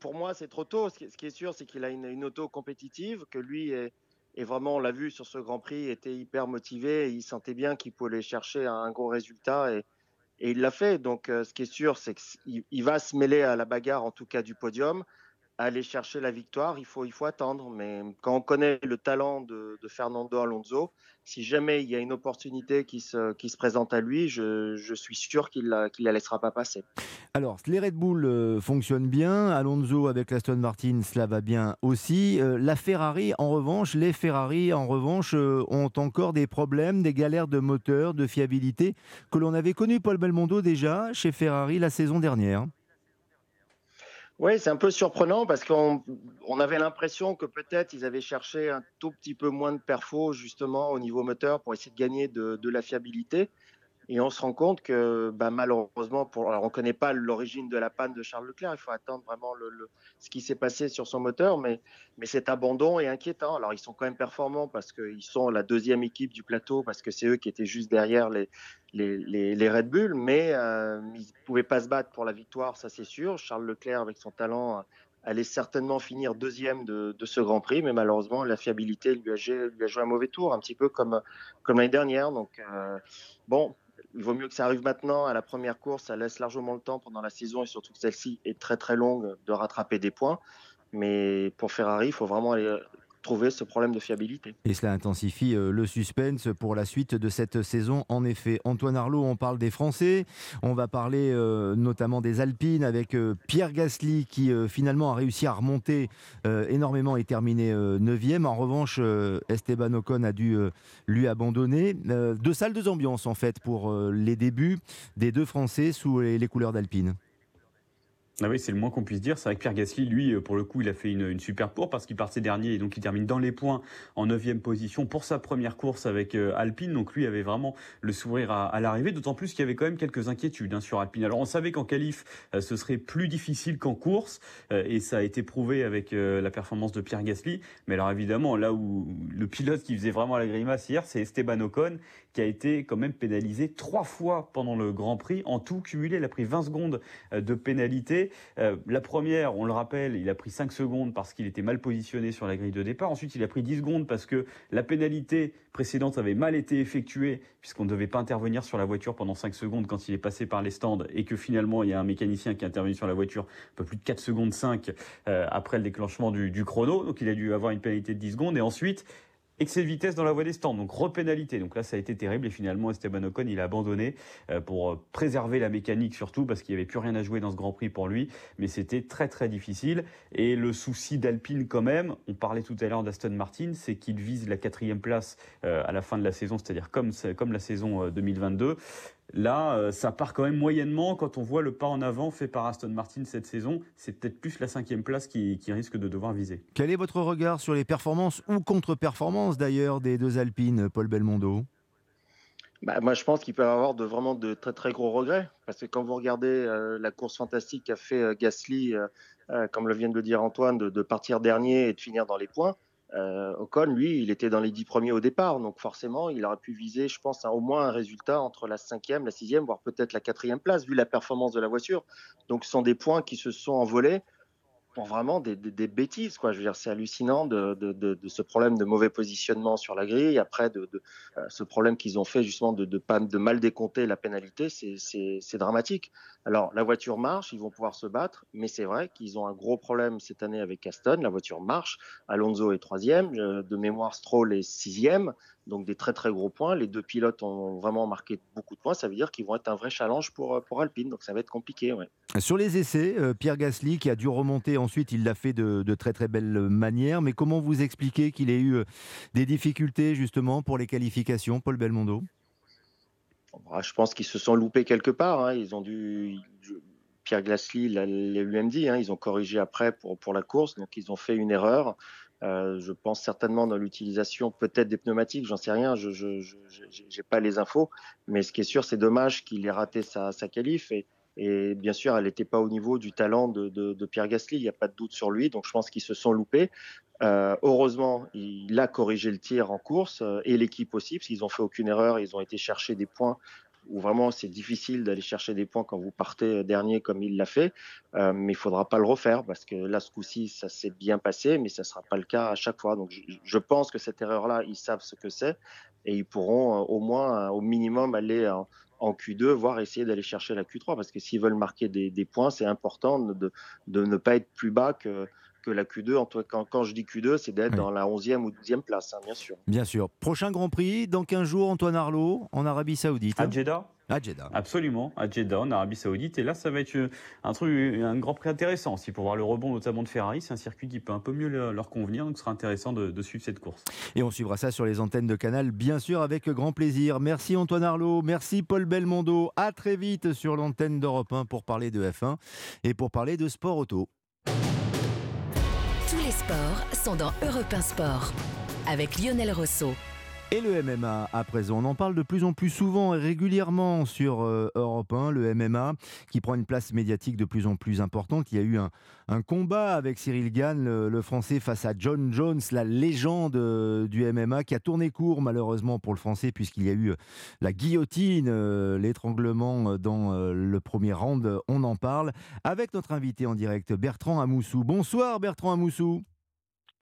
Pour moi, c'est trop tôt. Ce qui, est sûr, c'est qu'il a une, auto compétitive, que lui est, vraiment, on l'a vu sur ce Grand Prix, était hyper motivé. il sentait bien qu'il pouvait chercher un, gros résultat et, il l'a fait. Donc, euh, ce qui est sûr, c'est qu'il va se mêler à la bagarre, en tout cas du podium aller chercher la victoire, il faut, il faut attendre. Mais quand on connaît le talent de, Fernando Alonso, si jamais il y a une opportunité qui se, qui se présente à lui, je, je suis sûr qu'il ne la laissera pas passer. Alors, les Red Bull euh, fonctionnent bien. Alonso avec l'Aston Martin, cela va bien aussi. Euh, la Ferrari, en revanche, les Ferrari, en revanche, euh, ont encore des problèmes, des galères de moteur, de fiabilité que l'on avait connu, Paul Belmondo, déjà chez Ferrari la saison dernière. Oui, c'est un peu surprenant parce qu'on avait l'impression que peut-être ils avaient cherché un tout petit peu moins de perfo justement au niveau moteur pour essayer de gagner de la fiabilité. Et on se rend compte que bah, malheureusement, on ne connaît pas l'origine de la panne de Charles Leclerc, il faut attendre vraiment ce qui s'est passé sur son moteur, mais, cet abandon est inquiétant. Alors ils sont quand même performants parce qu'ils sont la deuxième équipe du plateau, parce que c'est eux qui étaient juste derrière les, Red Bull, mais euh, ils ne pouvaient pas se battre pour la victoire, ça c'est sûr. Charles Leclerc, avec son talent, allait certainement finir deuxième de, ce Grand Prix, mais malheureusement, la fiabilité lui a, lui a joué un mauvais tour, un petit peu comme, comme l'année dernière. Donc, euh, bon, il vaut mieux que ça arrive maintenant à la première course. Ça laisse largement le temps pendant la saison et surtout que celle-ci est très très longue de rattraper des points. Mais pour Ferrari, il faut vraiment aller trouver ce problème de fiabilité. Et cela intensifie euh, le suspense pour la suite de cette saison. En effet, Antoine Arlot, on parle des Français, on va parler euh, notamment des Alpines avec euh, Pierre Gasly qui finalement a réussi à remonter énormément et terminer 9e. En revanche, Esteban Ocon a dû lui abandonner. deux salles, deux ambiances en fait pour les débuts des deux Français sous les, les couleurs d'Alpine. Ah oui, c'est le moins qu'on puisse dire. C'est vrai que Pierre Gasly, lui, pour le coup, il a fait une, super pour parce qu'il partait dernier et donc il termine dans les points en 9 position pour sa première course avec euh, Alpine. Donc lui avait vraiment le sourire à, l'arrivée, d'autant plus qu'il y avait quand même quelques inquiétudes hein, sur Alpine. Alors on savait qu'en qualif, euh, ce serait plus difficile qu'en course euh, et ça a été prouvé avec la performance de Pierre Gasly. Mais alors évidemment, là où le pilote qui faisait vraiment la grimace hier, c'est Esteban Ocon qui a été quand même pénalisé trois fois pendant le Grand Prix. En tout cumulé, il a pris 20 secondes de pénalité. Euh, la première, on le rappelle, il a pris 5 secondes parce qu'il était mal positionné sur la grille de départ. Ensuite, il a pris 10 secondes parce que la pénalité précédente avait mal été effectuée puisqu'on ne devait pas intervenir sur la voiture pendant 5 secondes quand il est passé par les stands et que finalement, il y a un mécanicien qui est intervenu sur la voiture un peu plus de 4 secondes 5 euh, après le déclenchement du, du chrono. Donc, il a dû avoir une pénalité de 10 secondes. Et ensuite, excès de vitesse dans la voie des stands, donc repénalité. Donc là, ça a été terrible et finalement, Esteban Ocon, il a abandonné euh, pour euh, préserver la mécanique surtout parce qu'il n'y avait plus rien à jouer dans ce Grand Prix pour lui. Mais c'était très très difficile. Et le souci d'Alpine quand même, on parlait tout à l'heure d'Aston Martin, c'est qu'il vise la quatrième place euh, à la fin de la saison, c'est-à-dire comme, comme la saison 2022. Là, euh, ça part quand même moyennement. Quand on voit le pas en avant fait par Aston Martin cette saison, c'est peut-être plus la cinquième place qui, risque de devoir viser. Quel est votre regard sur les performances ou contre-performances d'ailleurs des deux Alpines, Paul Belmondo? Bah, moi, je pense qu'il peut y avoir de, vraiment de très très gros regrets. Parce que quand vous regardez euh, la course fantastique qu'a fait euh, Gasly, comme le vient de le dire Antoine, de, partir dernier et de finir dans les points, euh, Ocon, lui, il était dans les dix premiers au départ, donc forcément, il aurait pu viser, je pense, au moins un résultat entre la cinquième, la sixième, voire peut-être la quatrième place, vu la performance de la voiture. Donc, ce sont des points qui se sont envolés pour vraiment des, bêtises. Quoi. Je veux dire, c'est hallucinant de, ce problème de mauvais positionnement sur la grille. Après, de, euh, ce problème qu'ils ont fait justement de, de mal décompter la pénalité, c'est dramatique. Alors, la voiture marche, ils vont pouvoir se battre, mais c'est vrai qu'ils ont un gros problème cette année avec Aston. La voiture marche. Alonso est troisième, euh, de mémoire Stroll est sixième donc des très très gros points. Les deux pilotes ont vraiment marqué beaucoup de points. Ça veut dire qu'ils vont être un vrai challenge pour, euh, pour Alpine. Donc ça va être compliqué. Sur les essais, euh, Pierre Gasly qui a dû remonter ensuite, il l'a fait de, de, très très belle manière. Mais comment vous expliquez qu'il ait eu euh, des difficultés justement pour les qualifications, Paul Belmondo? Bah, Je pense qu'ils se sont loupés quelque part. Hein. Ils ont dû. Pierre Gasly l'a lui-même dit, hein. ils ont corrigé après pour, pour la course, donc ils ont fait une erreur. Euh, je pense certainement dans l'utilisation peut-être des pneumatiques, j'en sais rien, je n'ai pas les infos, mais ce qui est sûr, c'est dommage qu'il ait raté sa, sa qualif et, bien sûr, elle n'était pas au niveau du talent de Pierre Gasly, il n'y a pas de doute sur lui, donc je pense qu'ils se sont loupés. Euh, heureusement, il a corrigé le tir en course euh, et l'équipe aussi, parce qu'ils n'ont fait aucune erreur, ils ont été chercher des points où vraiment c'est difficile d'aller chercher des points quand vous partez euh, dernier comme il l'a fait, euh, mais il faudra pas le refaire parce que là ce coup-ci ça s'est bien passé, mais ça sera pas le cas à chaque fois. Donc je, pense que cette erreur-là, ils savent ce que c'est et ils pourront euh, au moins, au minimum, aller en, Q2, voire essayer d'aller chercher la Q3 parce que s'ils veulent marquer des, points, c'est important de, de, ne pas être plus bas que que la Q2. En tout cas, quand, je dis Q2, c'est d'être dans la 11e ou 12e place, hein, bien sûr. Bien sûr. Prochain Grand Prix, dans 15 jours, Antoine Arlot, en Arabie Saoudite. À Jeddah à Jeddah. Absolument, à Jeddah, en Arabie Saoudite. Et là, ça va être euh, un truc, un grand prix intéressant aussi pour voir le rebond notamment de Ferrari. C'est un circuit qui peut un peu mieux leur convenir, donc ce sera intéressant de, de, suivre cette course. Et on suivra ça sur les antennes de Canal, bien sûr, avec grand plaisir. Merci Antoine Arlot, merci Paul Belmondo. À très vite sur l'antenne d'Europe 1 pour parler de F1 et pour parler de sport auto sports sont dans Europe 1 Sport avec Lionel Rousseau. Et le MMA à présent, on en parle de plus en plus souvent et régulièrement sur euh, Europe 1, le MMA qui prend une place médiatique de plus en plus importante. Il y a eu un, combat avec Cyril Gann, le, français, face à John Jones, la légende euh, du MMA, qui a tourné court malheureusement pour le français puisqu'il y a eu euh, la guillotine, l'étranglement dans le premier round. On en parle avec notre invité en direct, Bertrand Amoussou. Bonsoir Bertrand Amoussou.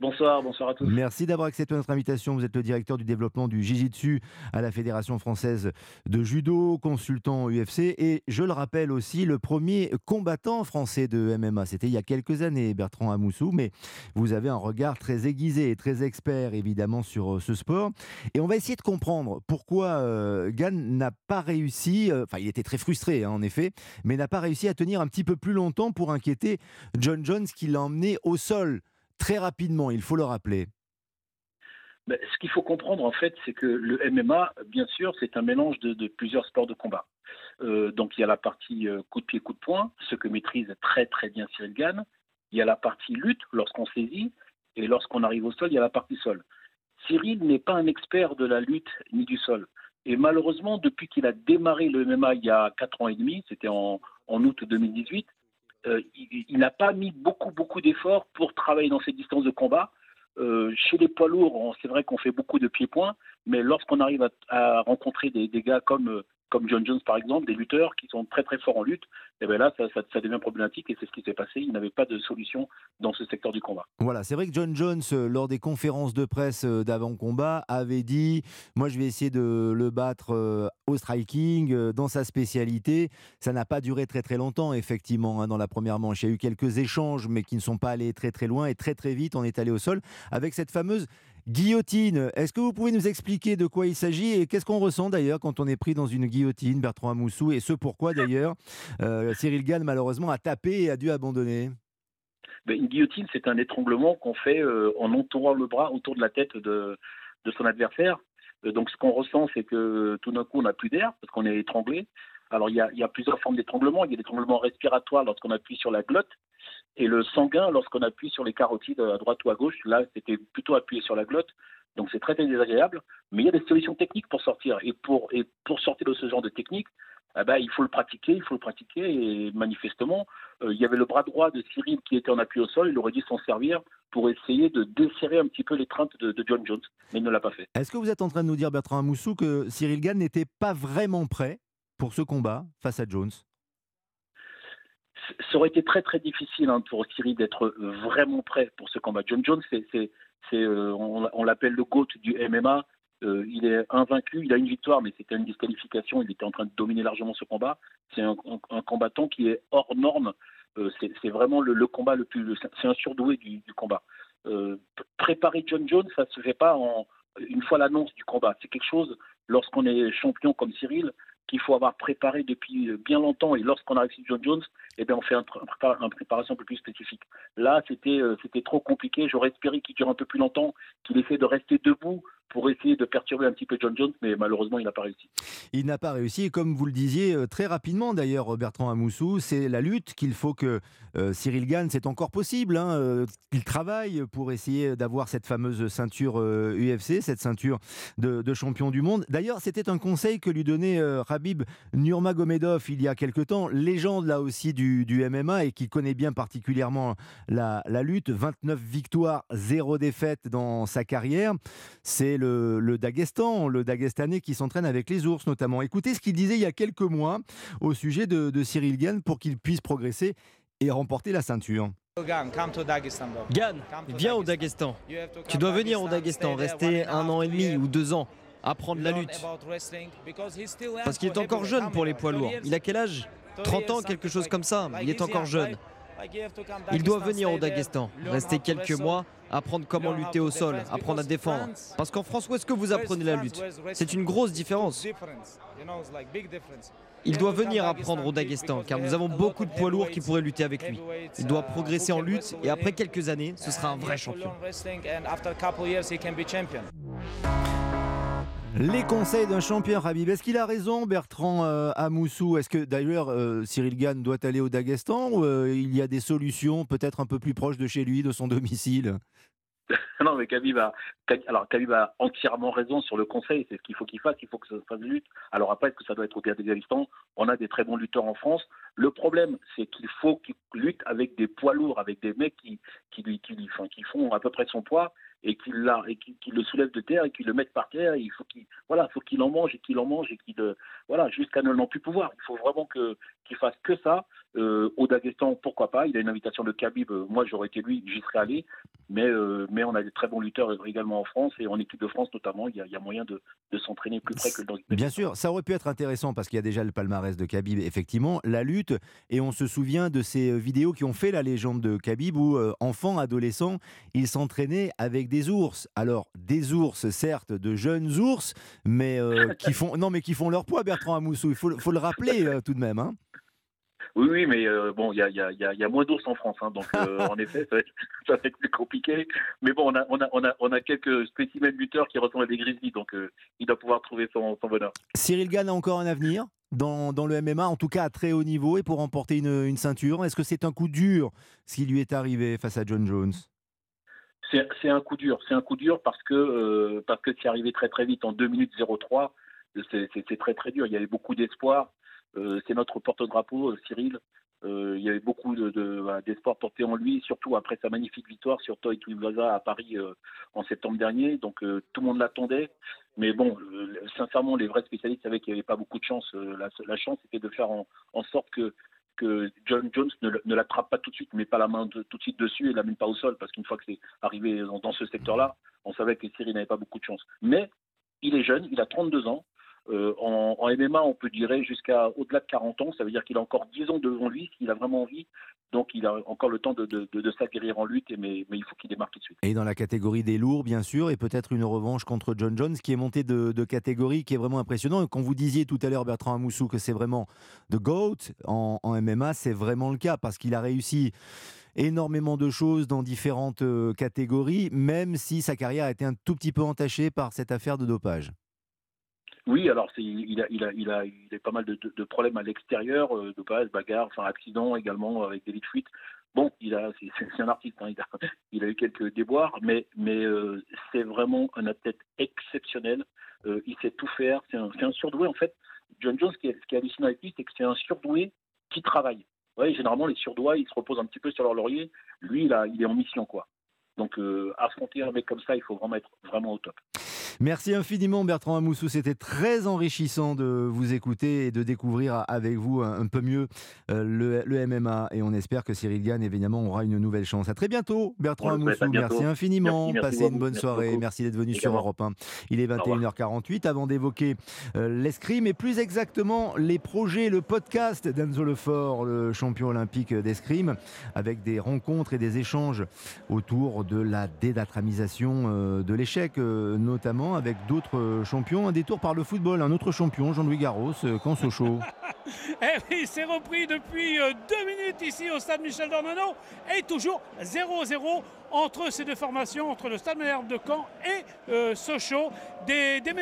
Bonsoir, bonsoir à tous. Merci d'avoir accepté notre invitation. Vous êtes le directeur du développement du Jiu-Jitsu à la Fédération française de judo, consultant UFC et je le rappelle aussi le premier combattant français de MMA. C'était il y a quelques années, Bertrand Amoussou, mais vous avez un regard très aiguisé et très expert évidemment sur euh, ce sport. Et on va essayer de comprendre pourquoi euh, Gann n'a pas réussi, euh, enfin il était très frustré hein, en effet, mais n'a pas réussi à tenir un petit peu plus longtemps pour inquiéter John Jones qui l'a emmené au sol très rapidement, il faut le rappeler. Mais ce qu'il faut comprendre, en fait, c'est que le MMA, bien sûr, c'est un mélange de, plusieurs sports de combat. Euh, donc, il y a la partie euh, coup de pied, coup de poing, ce que maîtrise très, très bien Cyril Gann. Il y a la partie lutte, lorsqu'on saisit. Et lorsqu'on arrive au sol, il y a la partie sol. Cyril n'est pas un expert de la lutte ni du sol. Et malheureusement, depuis qu'il a démarré le MMA il y a 4 ans et demi, c'était en, août 2018, euh, il, n'a pas mis beaucoup, beaucoup d'efforts pour travailler dans ces distances de combat. Euh, chez les poids lourds, c'est vrai qu'on fait beaucoup de pieds-points, mais lorsqu'on arrive à, rencontrer des, gars comme euh, comme John Jones par exemple, des lutteurs qui sont très très forts en lutte, et bien là ça, ça, devient problématique et c'est ce qui s'est passé. Il n'avait pas de solution dans ce secteur du combat. Voilà, c'est vrai que John Jones, euh, lors des conférences de presse euh, d'avant-combat, avait dit Moi je vais essayer de le battre euh, au striking, dans sa spécialité. Ça n'a pas duré très très longtemps, effectivement, hein, dans la première manche. Il y a eu quelques échanges, mais qui ne sont pas allés très très loin et très très vite, on est allé au sol avec cette fameuse Guillotine, est-ce que vous pouvez nous expliquer de quoi il s'agit et qu'est-ce qu'on ressent d'ailleurs quand on est pris dans une guillotine, Bertrand Amoussou, et ce pourquoi d'ailleurs euh, Cyril Gann malheureusement a tapé et a dû abandonner? Ben, Une guillotine, c'est un étranglement qu'on fait euh, en entourant le bras autour de la tête de, son adversaire. Euh, donc ce qu'on ressent, c'est que tout d'un coup, on n'a plus d'air parce qu'on est étranglé. Alors il y a, plusieurs formes d'étranglement. Il y a l'étranglement respiratoire lorsqu'on appuie sur la glotte et le sanguin, lorsqu'on appuie sur les carotides à droite ou à gauche, là, c'était plutôt appuyé sur la glotte. Donc c'est très, désagréable. Mais il y a des solutions techniques pour sortir. Et pour, sortir de ce genre de technique, eh ben, il faut le pratiquer, il faut le pratiquer. Et manifestement, euh, il y avait le bras droit de Cyril qui était en appui au sol. Il aurait dû s'en servir pour essayer de desserrer un petit peu l'étreinte de, de John Jones. Mais il ne l'a pas fait. Est-ce que vous êtes en train de nous dire, Bertrand Amoussou, que Cyril Gann n'était pas vraiment prêt pour ce combat face à Jones? Ça aurait été très très difficile hein, pour Cyril d'être vraiment prêt pour ce combat. John Jones, euh, on, l'appelle le GOAT du MMA. Euh, il est invaincu, il a une victoire, mais c'était une disqualification. Il était en train de dominer largement ce combat. C'est un, combattant qui est hors norme. Euh, c'est, vraiment le, combat le plus. C'est un surdoué du, combat. préparer John Jones, ça se fait pas une fois l'annonce du combat. C'est quelque chose. Lorsqu'on est champion comme Cyril, qu'il faut avoir préparé depuis bien longtemps. Et lorsqu'on a réussi John Jones, eh bien, on fait un, une préparation un peu plus spécifique. Là, c'était euh, c'était trop compliqué. J'aurais espéré qu'il dure un peu plus longtemps, qu'il essaie de rester debout pour essayer de perturber un petit peu John Jones, mais malheureusement, il n'a pas réussi. Il n'a pas réussi, comme vous le disiez euh, très rapidement d'ailleurs, Bertrand Amoussou, c'est la lutte qu'il faut que euh, Cyril gagne. C'est encore possible, hein, euh, il travaille pour essayer d'avoir cette fameuse ceinture UFC, cette ceinture de, champion du monde. D'ailleurs, c'était un conseil que lui donnait Rabib Nurmagomedov il y a quelque temps, légende là aussi du, MMA et qui connaît bien particulièrement la, la lutte. 29 victoires, 0 défaites dans sa carrière. C'est le, le Daghestan, le Dagestanais qui s'entraîne avec les ours notamment. Écoutez ce qu'il disait il y a quelques mois au sujet de, Cyril Gann pour qu'il puisse progresser et remporter la ceinture. Gann, viens au Daghestan. Tu dois venir au Daghestan, rester un an et demi ou deux ans, apprendre la lutte. Parce qu'il est encore jeune pour les poids lourds. Il a quel âge? 30 ans, quelque chose comme ça. Il est encore jeune. Il doit venir au Daghestan, rester quelques mois, apprendre comment lutter au sol, apprendre à défendre. Parce qu'en France, où est-ce que vous apprenez la lutte? C'est une grosse différence. Il doit venir apprendre au Daghestan, car nous avons beaucoup de poids lourds qui pourraient lutter avec lui. Il doit progresser en lutte et après quelques années, ce sera un vrai champion. Les conseils d'un champion, Rabib. Est-ce qu'il a raison, Bertrand euh, Amoussou? Est-ce que d'ailleurs euh, Cyril Gann doit aller au Daghestan ou euh, il y a des solutions peut-être un peu plus proches de chez lui, de son domicile? Non, mais Khabib a, entièrement raison sur le conseil. C'est ce qu'il faut qu'il fasse. Il faut que ça fasse lutte. Alors après, est-ce que ça doit être au Daghestan? On a des très bons lutteurs en France. Le problème, c'est qu'il faut qu'il lutte avec des poids lourds, avec des mecs qui, lui, qui font à peu près son poids et qu'il qu'il le soulève de terre et qu'il le mette par terre. il faut qu'il voilà, faut qu'il en mange et qu'il en mange et qu'il voilà jusqu'à ne l'en plus pouvoir. Il faut vraiment que qu'il fasse que ça. Euh, au Daghestan, pourquoi pas Il a une invitation de Khabib. Euh, moi, j'aurais été lui, j'y serais allé. Mais euh, mais on a des très bons lutteurs également en France et en équipe de France notamment. Il y a, il y a moyen de, de s'entraîner plus près que dans. Bien sûr, ça aurait pu être intéressant parce qu'il y a déjà le palmarès de Khabib. Effectivement, la lutte et on se souvient de ces vidéos qui ont fait la légende de Khabib où enfant, adolescent, il s'entraînait avec des ours. Alors, des ours, certes, de jeunes ours, mais euh, qui font non, mais qui font leur poids, Bertrand Amoussou. Il faut, faut le rappeler euh, tout de même. Hein. Oui, oui, mais euh, bon, il y a, y, a, y a, moins d'os en France, hein, donc euh, en effet, ça va, être, plus compliqué. Mais bon, on a, on a, on a, on a quelques spécimens buteurs qui ressemblent à des Grizzlies, donc euh, il doit pouvoir trouver son, son, bonheur. Cyril Gann a encore un avenir dans, dans, le MMA, en tout cas à très haut niveau, et pour remporter une, une ceinture. Est-ce que c'est un coup dur ce qui lui est arrivé face à John Jones? C'est un coup dur. C'est un coup dur parce que parce que c'est arrivé très très vite en 2 minutes 03. C'est très très dur. Il y avait beaucoup d'espoir. Euh, c'est notre porte-drapeau, euh, Cyril. Euh, il y avait beaucoup d'espoir de, de, porté en lui, surtout après sa magnifique victoire sur Toy Tuivasa à Paris en septembre dernier. Donc tout le monde l'attendait. Mais bon, sincèrement, les vrais spécialistes savaient qu'il n'y avait pas beaucoup de chance. La, chance, c'était de faire en, sorte que John Jones ne, ne l'attrape pas tout de suite, met pas la main tout de suite dessus et l'amène pas au sol, parce qu'une fois que c'est arrivé dans, dans, ce secteur-là, on savait que Cyril n'avait pas beaucoup de chance. Mais il est jeune, il a 32 ans, euh, en, MMA, on peut dire jusqu'à au-delà de 40 ans. Ça veut dire qu'il a encore 10 ans devant lui s'il a vraiment envie. Donc il a encore le temps de, de, de, s'acquérir en lutte, mais, il faut qu'il démarque tout de suite. Et dans la catégorie des lourds, bien sûr, et peut-être une revanche contre John Jones qui est monté de, catégorie, qui est vraiment impressionnant. Et quand vous disiez tout à l'heure, Bertrand Amoussou, que c'est vraiment The GOAT en, en MMA, c'est vraiment le cas parce qu'il a réussi énormément de choses dans différentes euh, catégories, même si sa carrière a été un tout petit peu entachée par cette affaire de dopage. Oui, alors il, a, il, pas mal de, de, problèmes à l'extérieur, euh, de base, bagarre, enfin accident également avec des fuites. Bon, il a, c'est un artiste, hein, il, a, eu quelques déboires, mais, euh, c'est vraiment un athlète exceptionnel. Euh, il sait tout faire. C'est un, surdoué en fait. John Jones, ce qui est, ce qui hallucinant avec lui, c'est que c'est un surdoué qui travaille. Ouais, généralement les surdoués, ils se reposent un petit peu sur leur laurier. Lui, il, il est en mission quoi. Donc affronter un mec comme ça, il faut vraiment être vraiment au top. Merci infiniment Bertrand Amoussou, c'était très enrichissant de vous écouter et de découvrir avec vous un, peu mieux euh, le, MMA et on espère que Cyril Gann évidemment aura une nouvelle chance. À très bientôt Bertrand Amoussou, merci infiniment, passez une bonne soirée, merci d'être venu sur Europe 1. Il est 21h48 avant d'évoquer euh, l'escrime et plus exactement les projets, le podcast d'Enzo Lefort, le champion olympique d'escrime avec des rencontres et des échanges autour de la dédatramisation euh, de l'échec notamment avec d'autres euh, champions. Un détour par le football, un autre champion, Jean-Louis Garros, euh, quand Sochaux. eh oui, c'est repris depuis euh, deux minutes ici au stade Michel Dornano et toujours 0-0 entre ces deux formations, entre le Stade Malherbe de Caen et Sochaux. Des, des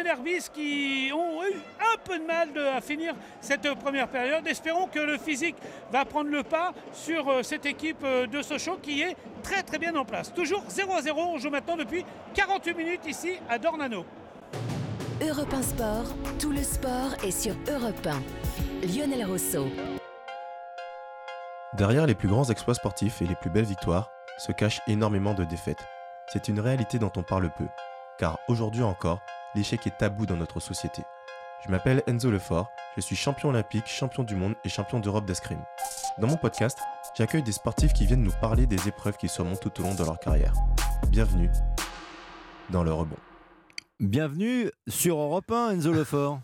qui ont eu un peu de mal à finir cette première période. Espérons que le physique va prendre le pas sur cette équipe de Sochaux qui est très très bien en place. Toujours 0-0, on joue maintenant depuis 48 minutes ici à Dornano. Europe 1 Sport, tout le sport est sur Europe 1. Lionel Rousseau. Derrière les plus grands exploits sportifs et les plus belles victoires se cachent énormément de défaites. C'est une réalité dont on parle peu, car aujourd'hui encore, l'échec est tabou dans notre société. Je m'appelle Enzo Lefort, je suis champion olympique, champion du monde et champion d'Europe d'escrime. Dans mon podcast, j'accueille des sportifs qui viennent nous parler des épreuves qu'ils surmontent tout au long de leur carrière. Bienvenue dans le rebond. Bienvenue sur Europe 1, Enzo Lefort.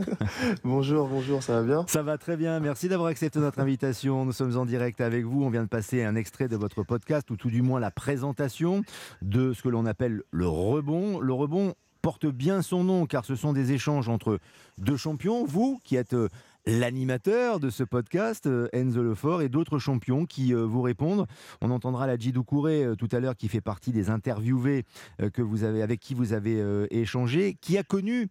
bonjour, bonjour, ça va bien? Ça va très bien, merci d'avoir accepté notre invitation. Nous sommes en direct avec vous, on vient de passer un extrait de votre podcast, ou tout du moins la présentation de ce que l'on appelle le rebond. Le rebond porte bien son nom, car ce sont des échanges entre deux champions, vous qui êtes euh, l'animateur de ce podcast, euh, Enzo Lefort, et d'autres champions qui euh, vous répondent. On entendra la Djidou Kouré euh, tout à l'heure, qui fait partie des interviewés que vous avez, avec qui vous avez échangé, qui a connu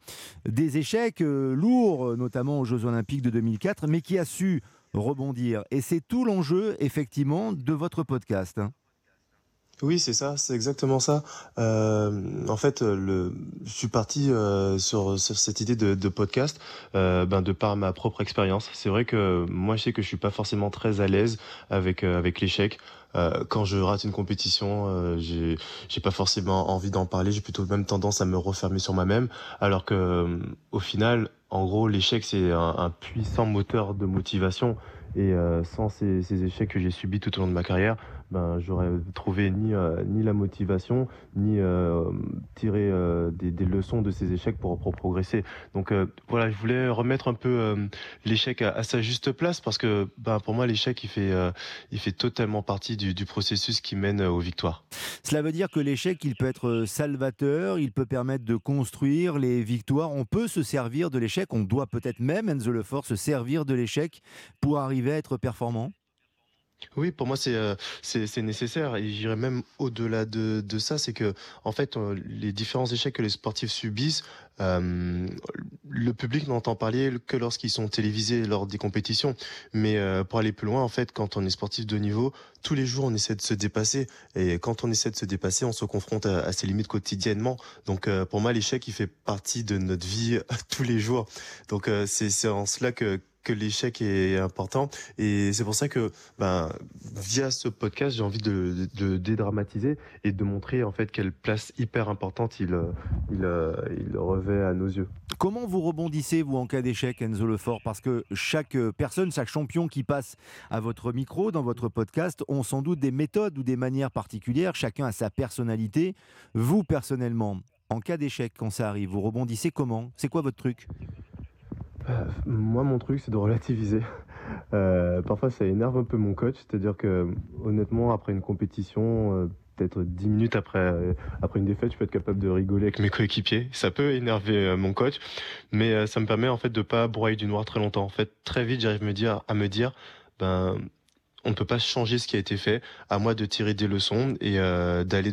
des échecs lourds, notamment aux Jeux Olympiques de 2004, mais qui a su rebondir. Et c'est tout l'enjeu, effectivement, de votre podcast. Oui, c'est ça, c'est exactement ça. Euh, en fait, le, je suis parti euh, sur, sur cette idée de, de podcast, euh, ben de par ma propre expérience. C'est vrai que moi, je sais que je suis pas forcément très à l'aise avec euh, avec l'échec. Euh, quand je rate une compétition, euh, j'ai pas forcément envie d'en parler. J'ai plutôt même tendance à me refermer sur moi-même, alors que au final, en gros, l'échec c'est un, un puissant moteur de motivation. Et sans ces, ces échecs que j'ai subis tout au long de ma carrière, ben j'aurais trouvé ni ni la motivation ni tirer des, leçons de ces échecs pour, progresser. Donc voilà, je voulais remettre un peu l'échec à, sa juste place parce que ben pour moi l'échec il fait il fait totalement partie du, du processus qui mène aux victoires. Cela veut dire que l'échec il peut être salvateur, il peut permettre de construire les victoires. On peut se servir de l'échec, on doit peut-être même Enzo Lefort se servir de l'échec pour arriver à être performant? Oui, pour moi c'est euh, c'est nécessaire et j'irais même au-delà de, de ça, c'est que en fait euh, les différents échecs que les sportifs subissent, euh, le public n'entend parler que lorsqu'ils sont télévisés lors des compétitions. Mais pour aller plus loin, en fait, quand on est sportif de niveau, tous les jours on essaie de se dépasser et quand on essaie de se dépasser, on se confronte à, à ses limites quotidiennement. Donc pour moi l'échec il fait partie de notre vie tous les jours. Donc c'est en cela que que l'échec est important. Et c'est pour ça que, ben, via ce podcast, j'ai envie de, dédramatiser et de montrer en fait quelle place hyper importante il, il revêt à nos yeux. Comment vous rebondissez, vous, en cas d'échec, Enzo Lefort? Parce que chaque personne, chaque champion qui passe à votre micro, dans votre podcast, ont sans doute des méthodes ou des manières particulières. Chacun a sa personnalité. Vous, personnellement, en cas d'échec, quand ça arrive, vous rebondissez comment? C'est quoi votre truc? Euh, moi, mon truc, c'est de relativiser. Euh, parfois, ça énerve un peu mon coach, c'est-à-dire que, honnêtement, après une compétition, euh, peut-être 10 minutes après, une défaite, je peux être capable de rigoler avec mes coéquipiers. Ça peut énerver mon coach, mais ça me permet en fait de pas broyer du noir très longtemps. En fait, très vite, j'arrive à me dire, ben, on ne peut pas changer ce qui a été fait, à moi de tirer des leçons et euh, d'aller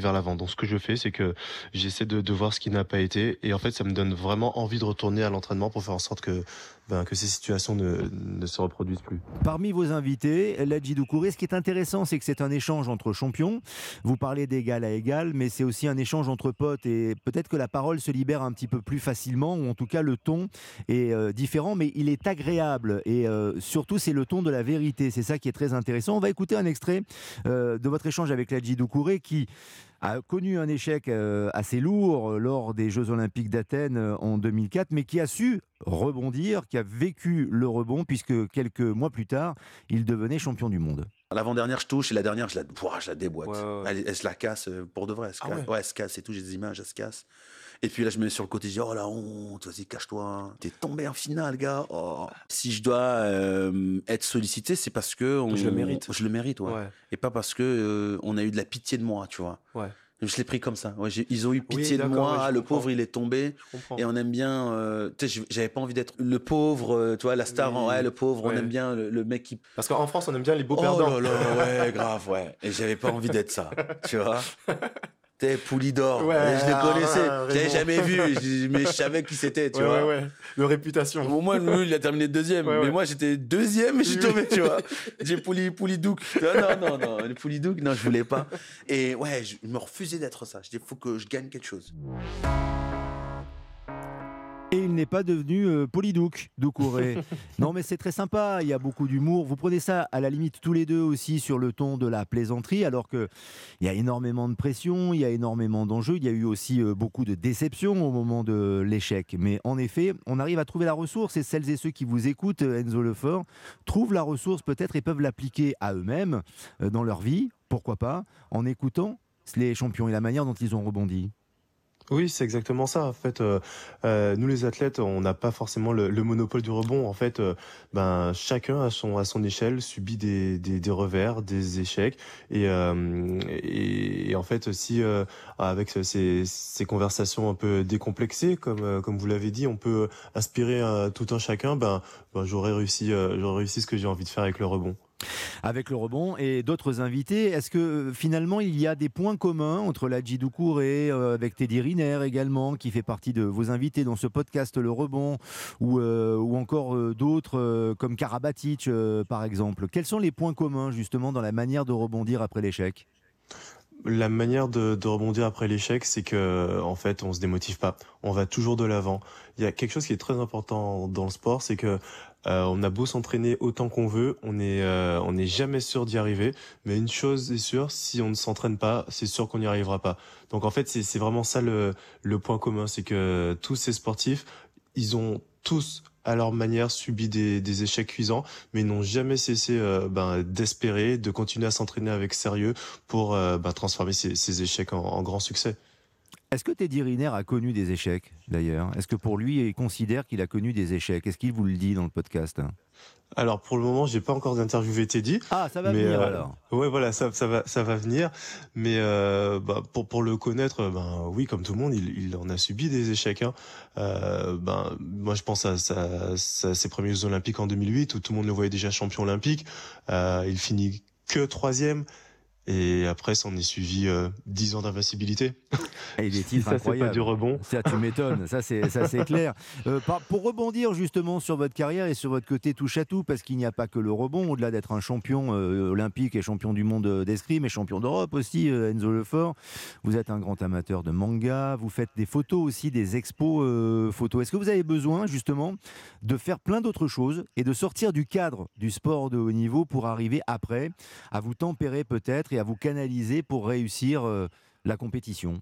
vers l'avant. Donc ce que je fais, c'est que j'essaie de, de voir ce qui n'a pas été et en fait ça me donne vraiment envie de retourner à l'entraînement pour faire en sorte que ben, que ces situations ne, se reproduisent plus. Parmi vos invités, Ladji ce qui est intéressant, c'est que c'est un échange entre champions. Vous parlez d'égal à égal, mais c'est aussi un échange entre potes et peut-être que la parole se libère un petit peu plus facilement, ou en tout cas le ton est euh, différent, mais il est agréable et euh, surtout c'est le ton de la vérité. C'est ça qui est très intéressant. On va écouter un extrait euh, de votre échange avec Ladji qui a connu un échec euh, assez lourd lors des Jeux Olympiques d'Athènes euh, en 2004, mais qui a su rebondir, qui a vécu le rebond, puisque quelques mois plus tard, il devenait champion du monde. L'avant-dernière, je touche, et la dernière, je la, je la déboîte. Elle, se la casse euh, pour de vrai. Elle se, ah casse. Ouais. elle se casse, c'est tout, j'ai des images, elle se casse. Et puis là, je me mets sur le côté, je dis, oh la honte, vas-y, cache-toi. T'es tombé en finale, gars. Oh. Si je dois être sollicité, c'est parce que. je le mérite. Je le mérite, ouais. Et pas parce que on a eu de la pitié de moi, tu vois. Ouais. Je l'ai pris comme ça. Ouais, ils ont eu pitié de moi. le pauvre, il est tombé. Et on aime bien. Euh, tu sais, j'avais pas envie d'être le pauvre, euh, tu vois, la star. ouais, le pauvre. On aime bien le, mec qui. Parce qu'en France, on aime bien les beaux oh perdants. Là là, ouais, grave, ouais. Et j'avais pas envie d'être ça. Tu vois. T'es Poulidor. Ouais, je les connaissais. Ah, je l'avais jamais vu, mais je savais qui c'était, tu vois. Ouais, De réputation. Au moins, lui, il a terminé deuxième. mais moi, j'étais deuxième et je suis tombé, tu vois. J'ai Pouli, Poulidouk. Non, non, non, non. Poulidouk, non, je voulais pas. Et ouais, je me refusais d'être ça. Je dis, il faut que je gagne quelque chose. Il n'est pas devenu euh, Polidouk, Doucouré. non, mais c'est très sympa, il y a beaucoup d'humour. Vous prenez ça à la limite tous les deux aussi sur le ton de la plaisanterie, alors qu'il y a énormément de pression, il y a énormément d'enjeux, il y a eu aussi euh, beaucoup de déceptions au moment de l'échec. Mais en effet, on arrive à trouver la ressource et celles et ceux qui vous écoutent, Enzo Lefort, trouvent la ressource peut-être et peuvent l'appliquer à eux-mêmes euh, dans leur vie, pourquoi pas, en écoutant les champions et la manière dont ils ont rebondi. Oui, c'est exactement ça. En fait, euh, euh, nous les athlètes, on n'a pas forcément le, monopole du rebond. En fait, euh, ben chacun à son à son échelle subit des, des, revers, des échecs. Et, et, en fait, si avec ces, ces conversations un peu décomplexées, comme comme vous l'avez dit, on peut aspirer à tout un chacun. Ben, ben j'aurais réussi, j'aurais réussi ce que j'ai envie de faire avec le rebond avec le rebond et d'autres invités. Est-ce que euh, finalement il y a des points communs entre la Doucouré, euh, avec Teddy Riner également, qui fait partie de vos invités dans ce podcast Le Rebond, ou, euh, ou encore d'autres comme Karabatic par exemple? Quels sont les points communs justement dans la manière de rebondir après l'échec? La manière de, de rebondir après l'échec, c'est que en fait, on se démotive pas. On va toujours de l'avant. Il y a quelque chose qui est très important dans le sport, c'est que euh, on a beau s'entraîner autant qu'on veut, on est euh, on n'est jamais sûr d'y arriver. Mais une chose est sûre, si on ne s'entraîne pas, c'est sûr qu'on n'y arrivera pas. Donc en fait, c'est vraiment ça le le point commun, c'est que tous ces sportifs, ils ont tous à leur manière subi des, échecs cuisants, mais n'ont jamais cessé euh, ben, d'espérer, de continuer à s'entraîner avec sérieux pour euh, ben, transformer ces, échecs en, en grands succès. Est-ce que Teddy Riner a connu des échecs, d'ailleurs? Est-ce que pour lui, il considère qu'il a connu des échecs? Est-ce qu'il vous le dit dans le podcast? Alors pour le moment, j'ai pas encore d'interviewé Teddy. Ah, ça va venir euh, alors. Ouais, voilà, ça, ça va, ça va venir. Mais euh, bah, pour pour le connaître, ben oui, comme tout le monde, il, il en a subi des échecs. Hein. Euh, ben moi, je pense à, à, ses premiers Jeux Olympiques en 2008 où tout le monde le voyait déjà champion olympique. Il finit que troisième. Et après, ça en est suivi euh, 10 ans d'invincibilité. Et des titres ça, incroyables. Pas du rebond. Ça, tu m'étonnes. ça, c'est clair. Euh, pour rebondir justement sur votre carrière et sur votre côté touche à tout, parce qu'il n'y a pas que le rebond. Au-delà d'être un champion euh, olympique et champion du monde d'escrime et champion d'Europe aussi, euh, Enzo Lefort, vous êtes un grand amateur de manga. Vous faites des photos aussi, des expos photos. Est-ce que vous avez besoin justement de faire plein d'autres choses et de sortir du cadre du sport de haut niveau pour arriver après à vous tempérer peut-être et à vous canaliser pour réussir euh, la compétition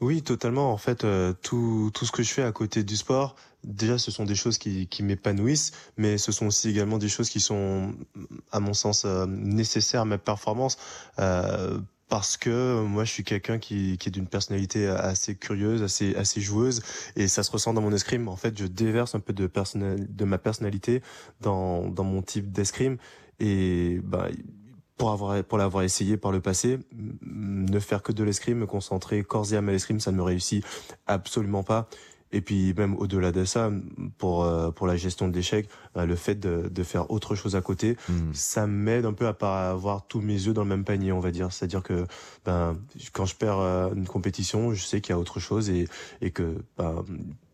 oui, totalement. En fait, euh, tout, tout ce que je fais à côté du sport, déjà, ce sont des choses qui, qui m'épanouissent, mais ce sont aussi également des choses qui sont, à mon sens, euh, nécessaires à ma performance. parce que moi, je suis quelqu'un qui, qui est d'une personnalité assez curieuse, assez, assez joueuse, et ça se ressent dans mon escrime. En fait, je déverse un peu de, de ma personnalité dans, dans mon type d'escrime, et bah, pour avoir pour l'avoir essayé par le passé, ne faire que de l'escrime, me concentrer corps et âme à l'escrime, ça ne me réussit absolument pas. Et puis même au-delà de ça, pour euh, pour la gestion de l'échec, euh, le fait de, de, faire autre chose à côté, hmm. ça m'aide un peu à pas avoir tous mes œufs dans le même panier, on va dire. C'est-à-dire que ben quand je perds euh, une compétition, je sais qu'il y a autre chose et et que ben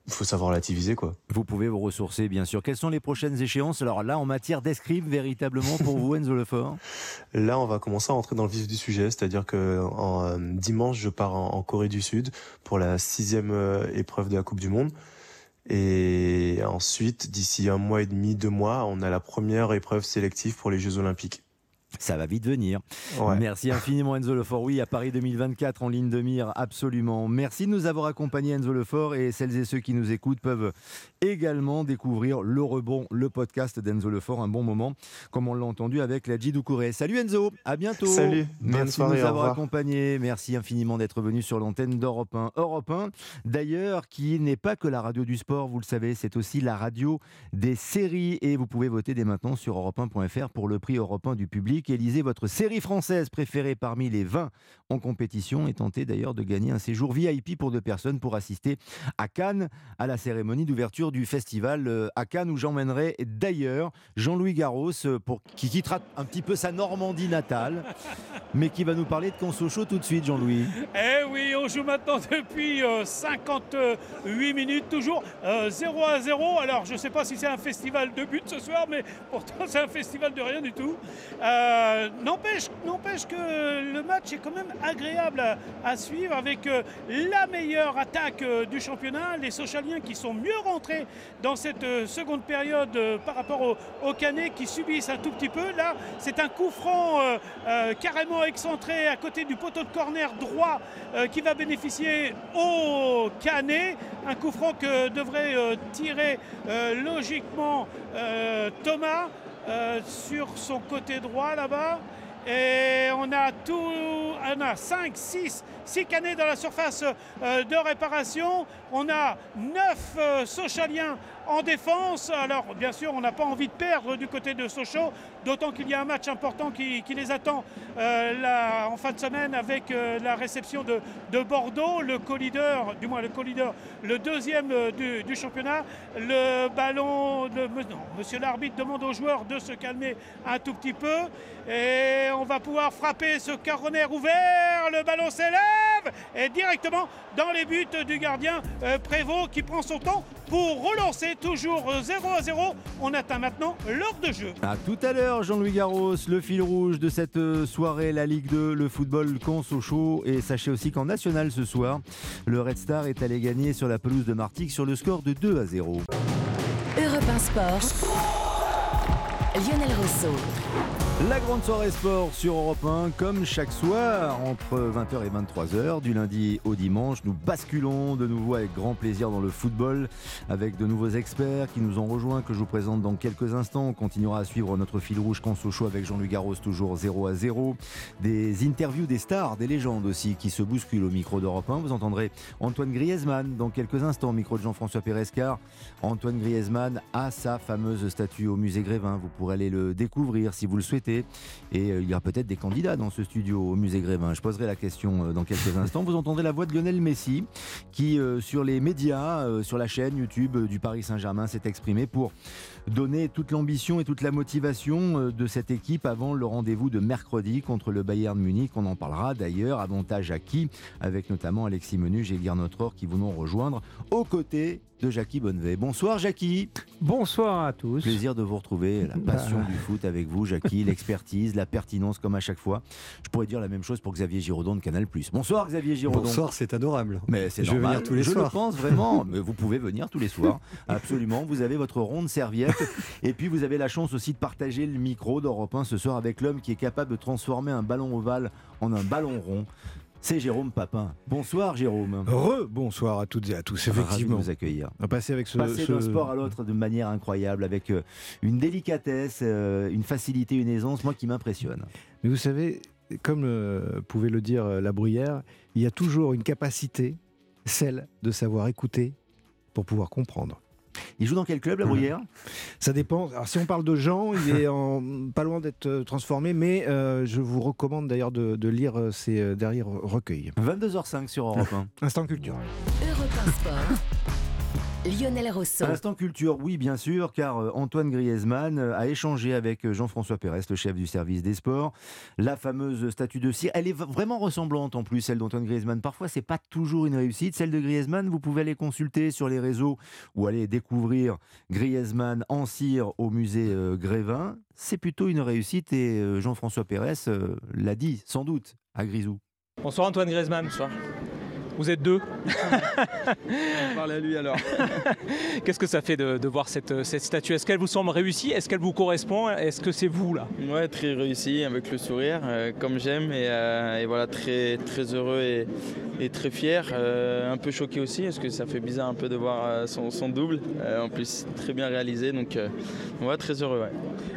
faut savoir relativiser quoi. Vous pouvez vous ressourcer bien sûr. Quelles sont les prochaines échéances? Alors là, en matière d'escrime, véritablement pour vous, Enzo Lefort Là, on va commencer à entrer dans le vif du sujet, c'est-à-dire que en, euh, dimanche, je pars en, Corée du Sud pour la sixième euh, épreuve de la Coupe du Monde. Et ensuite, d'ici un mois et demi, deux mois, on a la première épreuve sélective pour les Jeux Olympiques. Ça va vite venir. Merci infiniment Enzo Lefort. Oui, à Paris 2024 en ligne de mire, absolument. Merci de nous avoir accompagnés Enzo Lefort et celles et ceux qui nous écoutent peuvent également découvrir le rebond, le podcast d'Enzo Lefort, un bon moment, comme on l'a entendu avec la Doucouré. Salut Enzo, à bientôt. Salut, merci de nous avoir accompagnés. Merci infiniment d'être venu sur l'antenne d'Europe 1. Europe 1, d'ailleurs, qui n'est pas que la radio du sport, vous le savez, c'est aussi la radio des séries et vous pouvez voter dès maintenant sur europe1.fr pour le prix Europe 1 du public élisez votre série française préférée parmi les 20 en compétition et tentez d'ailleurs de gagner un séjour VIP pour deux personnes pour assister à Cannes à la cérémonie d'ouverture du festival euh, à Cannes où j'emmènerai d'ailleurs Jean-Louis Garros euh, pour, qui quittera un petit peu sa Normandie natale mais qui va nous parler de Consocho tout de suite Jean-Louis. Eh oui, on joue maintenant depuis 58 euh, minutes toujours 0 à 0. Alors je ne sais pas si c'est un festival de but ce soir mais pourtant c'est un festival de rien du tout. Euh, n'empêche que le match est quand même agréable à, suivre avec euh, la meilleure attaque euh, du championnat. Les Sochaliens qui sont mieux rentrés dans cette seconde période par rapport aux, au Canets qui subissent un tout petit peu. Là, c'est un coup franc carrément excentré à côté du poteau de corner droit qui va bénéficier au Canet. Un coup franc que devrait tirer logiquement Thomas. Euh, sur son côté droit là-bas. Et on a tout, on a 5, 6, 6 canets dans la surface euh, de réparation. On a 9 euh, Sochaliens en défense. Alors, bien sûr, on n'a pas envie de perdre du côté de Sochaux, d'autant qu'il y a un match important qui, les attend euh, en fin de semaine avec la réception de, Bordeaux, le co-leader, du moins le co-leader, le deuxième du, championnat. Le ballon, de, non, monsieur l'arbitre demande aux joueurs de se calmer un tout petit peu. Et on va pouvoir frapper ce carronnaire ouvert. Le ballon s'élève et directement dans les buts du gardien Prévost qui prend son temps pour relancer toujours 0 à 0. On atteint maintenant l'heure de jeu. A tout à l'heure, Jean-Louis Garros, le fil rouge de cette euh, soirée, la Ligue 2, le football con Sochaux. Et sachez aussi qu'en national ce soir, le Red Star est allé gagner sur la pelouse de Martigues sur le score de 2 à 0. Europe Sport. Lionel Rousseau. La grande soirée sport sur Europe 1, comme chaque soir, entre 20h et 23h, du lundi au dimanche, nous basculons de nouveau avec grand plaisir dans le football, avec de nouveaux experts qui nous ont rejoints, que je vous présente dans quelques instants. On continuera à suivre notre fil rouge chaud avec Jean-Luc Garros, toujours 0 à 0. Des interviews des stars, des légendes aussi, qui se bousculent au micro d'Europe 1. Vous entendrez Antoine Griezmann dans quelques instants, au micro de Jean-François Pérez, car Antoine Griezmann a sa fameuse statue au musée Grévin. Vous pourrez aller le découvrir si vous le souhaitez et euh, il y a peut-être des candidats dans ce studio au musée Grévin. Je poserai la question euh, dans quelques instants. Vous entendrez la voix de Lionel Messi qui, euh, sur les médias, sur la chaîne YouTube du Paris Saint-Germain, s'est exprimé pour donner toute l'ambition et toute la motivation de cette équipe avant le rendez-vous de mercredi contre le Bayern Munich. On en parlera d'ailleurs. Avantage à qui Avec notamment Alexis Menu et Notre qui vont rejoindre aux côtés de Jackie Bonnevet. Bonsoir Jackie. Bonsoir à tous. Plaisir de vous retrouver. La passion bah. du foot avec vous, Jackie, l'expertise, la pertinence comme à chaque fois. Je pourrais dire la même chose pour Xavier Giraudon de Canal+. Bonsoir Xavier Giraudon. Bonsoir, c'est adorable. Mais c'est Je vais venir tous les soirs. Je le pense vraiment. Mais vous pouvez venir tous les soirs. Absolument. Vous avez votre ronde serviette. Et puis vous avez la chance aussi de partager le micro d'Europe 1 ce soir avec l'homme qui est capable de transformer un ballon ovale en un ballon rond c'est Jérôme Papin. Bonsoir Jérôme. Re-bonsoir à toutes et à tous, effectivement. de vous accueillir. On passer avec ce, passer d'un sport à l'autre de manière incroyable, avec euh, une délicatesse, euh, une facilité, une aisance, moi qui m'impressionne. Mais vous savez, comme euh, pouvait le dire la bruyère, il y a toujours une capacité, celle de savoir écouter pour pouvoir comprendre. Il joue dans quel club, la Bruyère? Ça dépend. Alors, si on parle de Jean, il est en, pas loin d'être euh, transformé, mais euh, je vous recommande d'ailleurs de, lire euh, ses derniers recueils. 22h05 sur Europe 1. Instant culture. Europe 1 Sport. Lionel Rousseau. Instant culture, oui, bien sûr, car euh, Antoine Griezmann euh, a échangé avec euh, Jean-François Pérez, le chef du service des sports. La fameuse statue de cire, elle est vraiment ressemblante en plus, celle d'Antoine Griezmann. Parfois, c'est pas toujours une réussite. Celle de Griezmann, vous pouvez aller consulter sur les réseaux ou aller découvrir Griezmann en cire au musée Grévin. C'est plutôt une réussite et Jean-François Pérez l'a dit, sans doute, à Grisou. Bonsoir Antoine Griezmann. Bonsoir. Vous êtes deux. On parle à lui alors. Qu'est-ce que ça fait de, voir cette, cette statue? Est-ce qu'elle vous semble réussie? Est-ce qu'elle vous correspond? Est-ce que c'est vous là? Ouais, très réussi avec le sourire, euh, comme j'aime, et, euh, et, voilà, très, très heureux et, et très fier. Euh, un peu choqué aussi, parce que ça fait bizarre un peu de voir son, son double. en plus, très bien réalisé, donc ouais, très heureux. Ouais.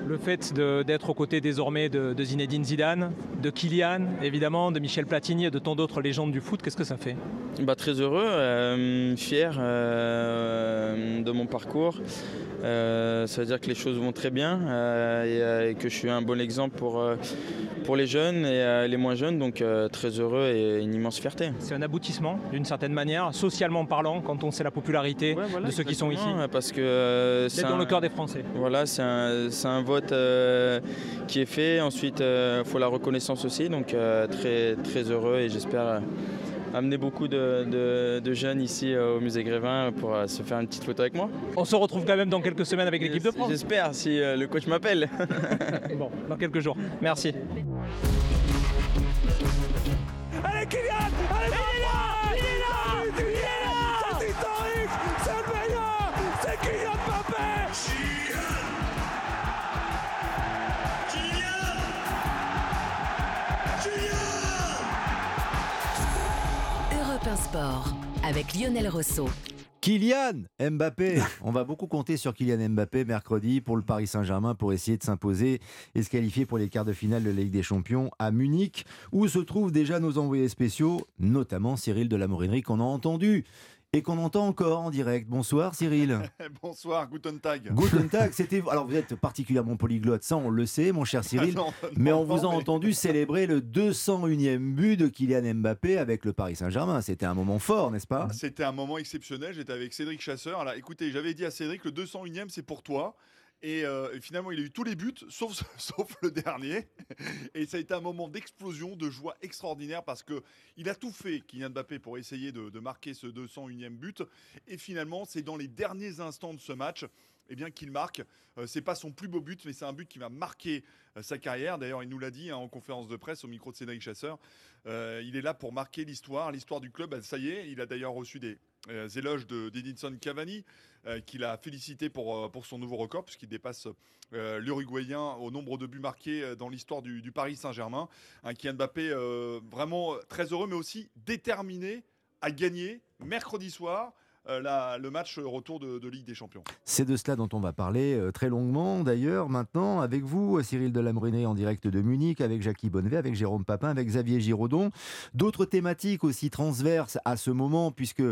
Le fait d'être aux côtés désormais de, de Zinedine Zidane, de Kylian évidemment, de Michel Platini et de tant d'autres légendes du foot, qu'est-ce que ça fait? Bah, Très heureux, euh, fier euh, de mon parcours. Euh, ça veut dire que les choses vont très bien et, que je suis un bon exemple pour, pour les jeunes et les moins jeunes, donc très heureux et une immense fierté. C'est un aboutissement d'une certaine manière, socialement parlant, quand on sait la popularité de ceux qui sont ici. Parce que c'est dans le cœur des Français. Voilà, c'est un, un, vote qui est fait. Ensuite, il faut la reconnaissance aussi, donc très, très heureux et j'espère amener beaucoup de, jeunes ici euh, au musée Grévin pour euh, se faire une petite photo avec moi. On se retrouve quand même dans quelques semaines avec l'équipe de France. J'espère, si euh, le coach m'appelle. bon, dans quelques jours. Merci. Allez Kylian Allez Il est là Il est là C'est Sport avec Lionel Rousseau. Kylian Mbappé. On va beaucoup compter sur Kylian Mbappé mercredi pour le Paris Saint-Germain pour essayer de s'imposer et se qualifier pour les quarts de finale de la Ligue des Champions à Munich, où se trouvent déjà nos envoyés spéciaux, notamment Cyril de la Morinerie qu'on a entendu et qu'on entend encore en direct. Bonsoir Cyril. Bonsoir, Guten Tag. Guten Tag, c'était alors vous êtes particulièrement polyglotte, ça on le sait mon cher Cyril, mais on vous a entendu célébrer le 201e but de Kylian Mbappé avec le Paris Saint-Germain. C'était un moment fort, n'est-ce pas? C'était un moment exceptionnel, j'étais avec Cédric Chasseur. Alors écoutez, j'avais dit à Cédric le 201e c'est pour toi. Euh, et, finalement, il a eu tous les buts, sauf, le dernier. Et ça a été un moment d'explosion, de joie extraordinaire parce que il a tout fait, Kylian Mbappé, pour essayer de, marquer ce 201e but. Et finalement, c'est dans les derniers instants de ce match eh bien qu'il marque. Euh, c'est pas son plus beau but, mais c'est un but qui va marquer euh, sa carrière. D'ailleurs, il nous l'a dit hein, en conférence de presse au micro de Cédric Chasseur. il est là pour marquer l'histoire, l'histoire du club. ça y est, il a d'ailleurs reçu des, éloges d'Edinson Cavani, qu'il a félicité pour, pour son nouveau record, puisqu'il dépasse l'Uruguayen au nombre de buts marqués dans l'histoire du, du, Paris Saint-Germain. Un Kylian Mbappé vraiment très heureux, mais aussi déterminé à gagner mercredi soir. Euh, le match retour de, Ligue des Champions. C'est de cela dont on va parler euh, très longuement d'ailleurs maintenant avec vous, Cyril Delamoriné en direct de Munich, avec Jackie Bonnevet, avec Jérôme Papin, avec Xavier Giraudon. D'autres thématiques aussi transverses à ce moment, puisque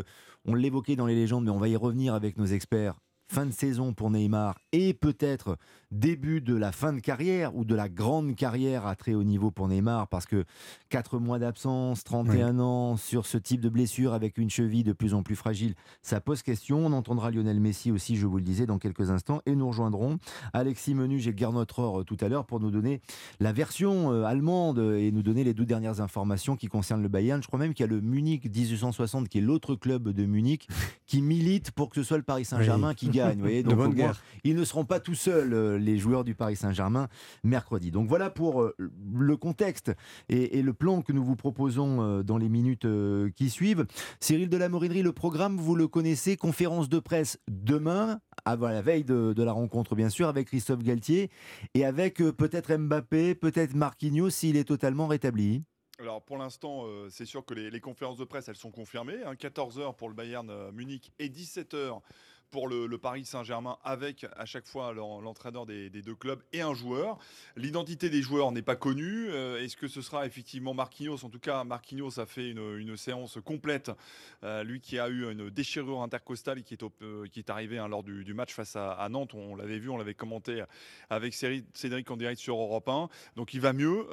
on l'évoquait dans les légendes, mais on va y revenir avec nos experts fin de saison pour Neymar et peut-être début de la fin de carrière ou de la grande carrière à très haut niveau pour Neymar parce que 4 mois d'absence, 31 ans sur ce type de blessure avec une cheville de plus en plus fragile, ça pose question. On entendra Lionel Messi aussi, je vous le disais, dans quelques instants et nous rejoindrons Alexis Menuge et Gernot Rohr tout à l'heure pour nous donner la version euh, allemande et nous donner les deux dernières informations qui concernent le Bayern. Je crois même qu'il y a le Munich 1860 qui est l'autre club de Munich qui milite pour que ce soit le Paris Saint-Germain qui gagne. Vous voyez Donc, ils ne seront pas tout seuls euh, les joueurs du Paris Saint-Germain mercredi. Donc voilà pour euh, le contexte et, le plan que nous vous proposons euh, dans les minutes euh, qui suivent. Cyril de la Morinerie, le programme, vous le connaissez, conférence de presse demain, avant la veille de, la rencontre bien sûr, avec Christophe Galtier et avec peut-être Mbappé, peut-être Marquinhos s'il est totalement rétabli. Alors pour l'instant, c'est sûr que les, conférences de presse, elles sont confirmées. 14h hein, pour le Bayern Munich et 17h pour le, Paris Saint-Germain avec à chaque fois l'entraîneur des, deux clubs et un joueur. L'identité des joueurs n'est pas connue. Euh, est-ce que ce sera effectivement Marquinhos? En tout cas, Marquinhos a fait une, séance complète. Euh, lui qui a eu une déchirure intercostale qui est, euh, qui est arrivée hein, lors du, match face à, Nantes. On l'avait vu, on l'avait commenté avec Cédric en direct sur Europe 1. Donc il va mieux.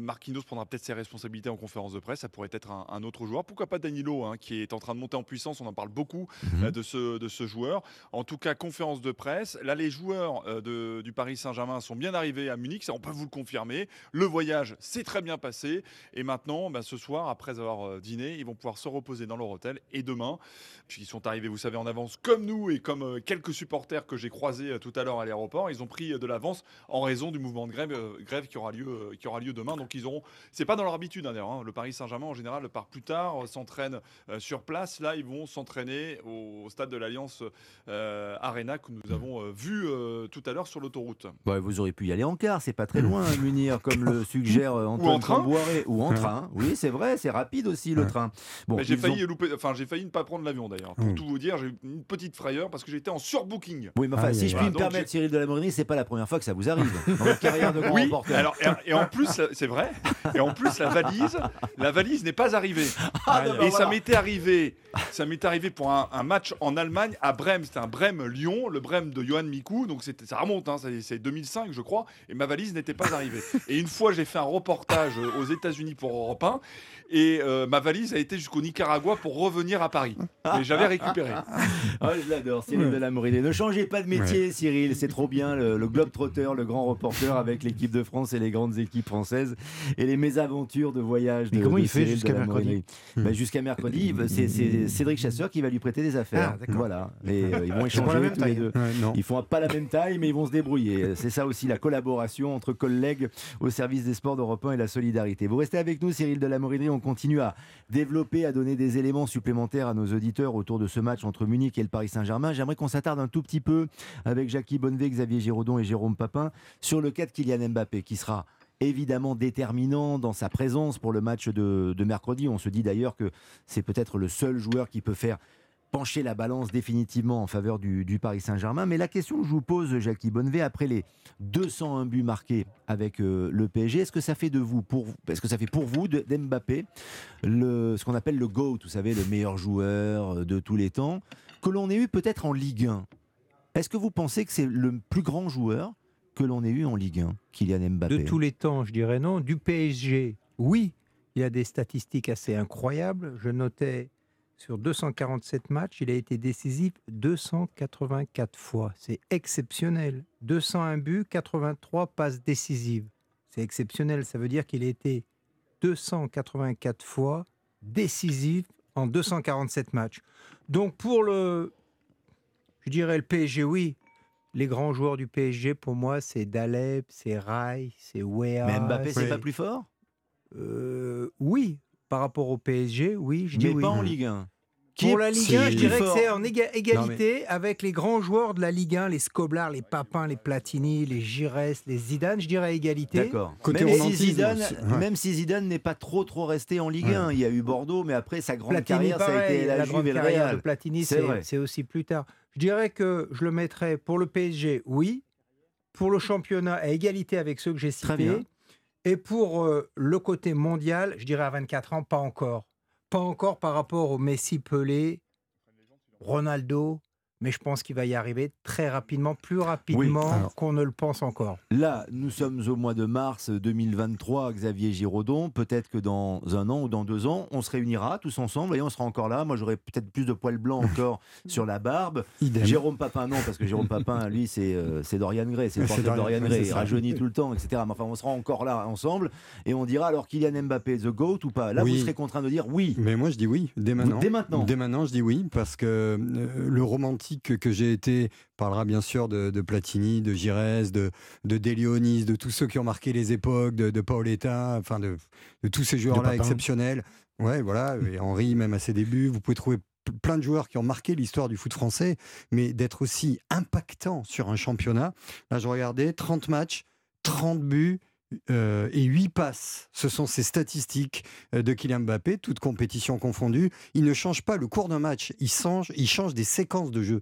Marquinhos prendra peut-être ses responsabilités en conférence de presse. Ça pourrait être un, autre joueur. Pourquoi pas Danilo, hein, qui est en train de monter en puissance. On en parle beaucoup mhm. de, ce, de ce joueur. En tout cas, conférence de presse. Là, les joueurs euh, du Paris Saint-Germain sont bien arrivés à Munich, ça on peut vous le confirmer. Le voyage s'est très bien passé. Et maintenant, bah, ce soir, après avoir euh, dîné, ils vont pouvoir se reposer dans leur hôtel. Et demain, puisqu'ils sont arrivés, vous savez, en avance comme nous et comme euh, quelques supporters que j'ai croisés tout à l'heure à l'aéroport, ils ont pris de l'avance en raison du mouvement de grève, qui, aura lieu, qui aura lieu demain. Donc ils auront, c'est pas dans leur habitude hein, d'ailleurs, hein. le Paris Saint-Germain en général part plus tard, s'entraîne sur place. Là, ils vont s'entraîner au, stade de l'Alliance Arena que nous avons euh, vu euh, tout à l'heure sur l'autoroute. vous auriez pu y aller en car, c'est pas très loin, Munir, comme le suggère Antoine ou en train. Ou en train. Oui, c'est vrai, c'est rapide aussi le train. Bon, j'ai failli enfin j'ai failli ne pas prendre l'avion d'ailleurs. Pour tout vous dire, j'ai eu une petite frayeur parce que j'étais en surbooking. Oui, mais enfin, si je puis me permettre, Cyril de la c'est pas la première fois que ça vous arrive dans votre carrière de grand oui, Alors, et, en plus, c'est vrai. Et en plus, la valise, la valise n'est pas arrivée. Ah, et ça m'était arrivé, ça m'est arrivé pour un, un match en Allemagne à Brême. C'était un Brême Lyon, le Brême de Johan Mikou, donc ça remonte, hein, c'est 2005 je crois, et ma valise n'était pas arrivée. et une fois j'ai fait un reportage aux États-Unis pour Europe 1, et euh, ma valise a été jusqu'au Nicaragua pour revenir à Paris. Mais j'avais récupéré. oh, je l'adore, Cyril de la Ne changez pas de métier, Cyril, c'est trop bien, le, globe trotteur, le grand reporter avec l'équipe de France et les grandes équipes françaises, et les mésaventures de voyage de, comment il fait jusqu'à mercredi bah, Jusqu'à mercredi, c'est Cédric Chasseur qui va lui prêter des affaires. Ah, voilà, et euh, ils vont échanger tous les deux. Ils font pas la même taille, mais ils vont se débrouiller. C'est ça aussi la collaboration entre collègues au service des sports d'Europe 1 et la solidarité. Vous restez avec nous, Cyril de la On continue à développer, à donner des éléments supplémentaires à nos auditeurs autour de ce match entre Munich et le Paris Saint-Germain. J'aimerais qu'on s'attarde un tout petit peu avec Jackie Bonnevet, Xavier Giraudon et Jérôme Papin sur le cas de Kylian Mbappé, qui sera évidemment déterminant dans sa présence pour le match de, mercredi. On se dit d'ailleurs que c'est peut-être le seul joueur qui peut faire pencher la balance définitivement en faveur du, Paris Saint-Germain. Mais la question que je vous pose, Jackie Bonnevet, après les 201 buts marqués avec euh, le PSG, est-ce que ça fait de vous, pour, est-ce que ça fait pour vous d'Mbappé ce qu'on appelle le GOAT, vous savez, le meilleur joueur euh, de tous les temps, que l'on ait eu peut-être en Ligue 1 Est-ce que vous pensez que c'est le plus grand joueur que l'on ait eu en Ligue 1, Kylian Mbappé De tous les temps, je dirais non. Du PSG, oui. Il y a des statistiques assez incroyables. Je notais sur 247 matchs, il a été décisif 284 fois. C'est exceptionnel. 201 buts, 83 passes décisives. C'est exceptionnel. Ça veut dire qu'il a été 284 fois décisif en 247 matchs. Donc pour le, je dirais le PSG, oui. Les grands joueurs du PSG, pour moi, c'est Daleb, c'est Rai, c'est Wea. Mais Mbappé, c'est pas plus fort? Euh, Oui, par rapport au PSG, oui. Je dis Mais pas en Ligue 1. Pour la Ligue 1, je dirais que c'est en égalité avec les grands joueurs de la Ligue 1, les Scoblar, les Papins, les Platini, les Giresse, les Zidane, je dirais égalité. D'accord. Même, si Zidane, même si Zidane n'est pas trop trop resté en Ligue 1, il y a eu Bordeaux, mais après sa grande carrière, ça a été la, la grande carrière de Platini, c'est aussi plus tard. Je dirais que je le mettrais pour le PSG, oui. Pour le championnat, à égalité avec ceux que j'ai cités. Et pour euh, le côté mondial, je dirais à 24 ans, pas encore. Pas encore par rapport au Messi Pelé, Ronaldo, mais je pense qu'il va y arriver très rapidement, plus rapidement qu'on ne le pense encore. Là, nous sommes au mois de mars 2023, Xavier Giraudon. Peut-être que dans un an ou dans deux ans, on se réunira tous ensemble et on sera encore là. Moi, j'aurai peut-être plus de poils blancs encore sur la barbe. Jérôme Papin, non, parce que Jérôme Papin, lui, c'est euh, Dorian Gray, c'est le portrait de Dorian Gray, il rajeunit tout le temps, etc. Mais enfin, on sera encore là ensemble et on dira alors Kylian Mbappé, the GOAT ou pas? Là, vous serez contraint de dire oui. Mais moi, je dis oui, dès maintenant. dès maintenant Dès maintenant, je dis oui, parce que euh, le romantique que, j'ai été parlera bien sûr de, Platini, de Giresse, de, de Delionis, de tous ceux qui ont marqué les époques, de, de Paoletta, enfin de, tous ces joueurs-là exceptionnels. Ouais, voilà, et Henri même à ses débuts. Vous pouvez trouver plein de joueurs qui ont marqué l'histoire du foot français, mais d'être aussi impactant sur un championnat. Là, je regardais 30 matchs, 30 buts. Euh, et 8 passes. Ce sont ces statistiques euh, de Kylian Mbappé, toutes compétitions confondues. Il ne change pas le cours d'un match, il change, il change des séquences de jeu.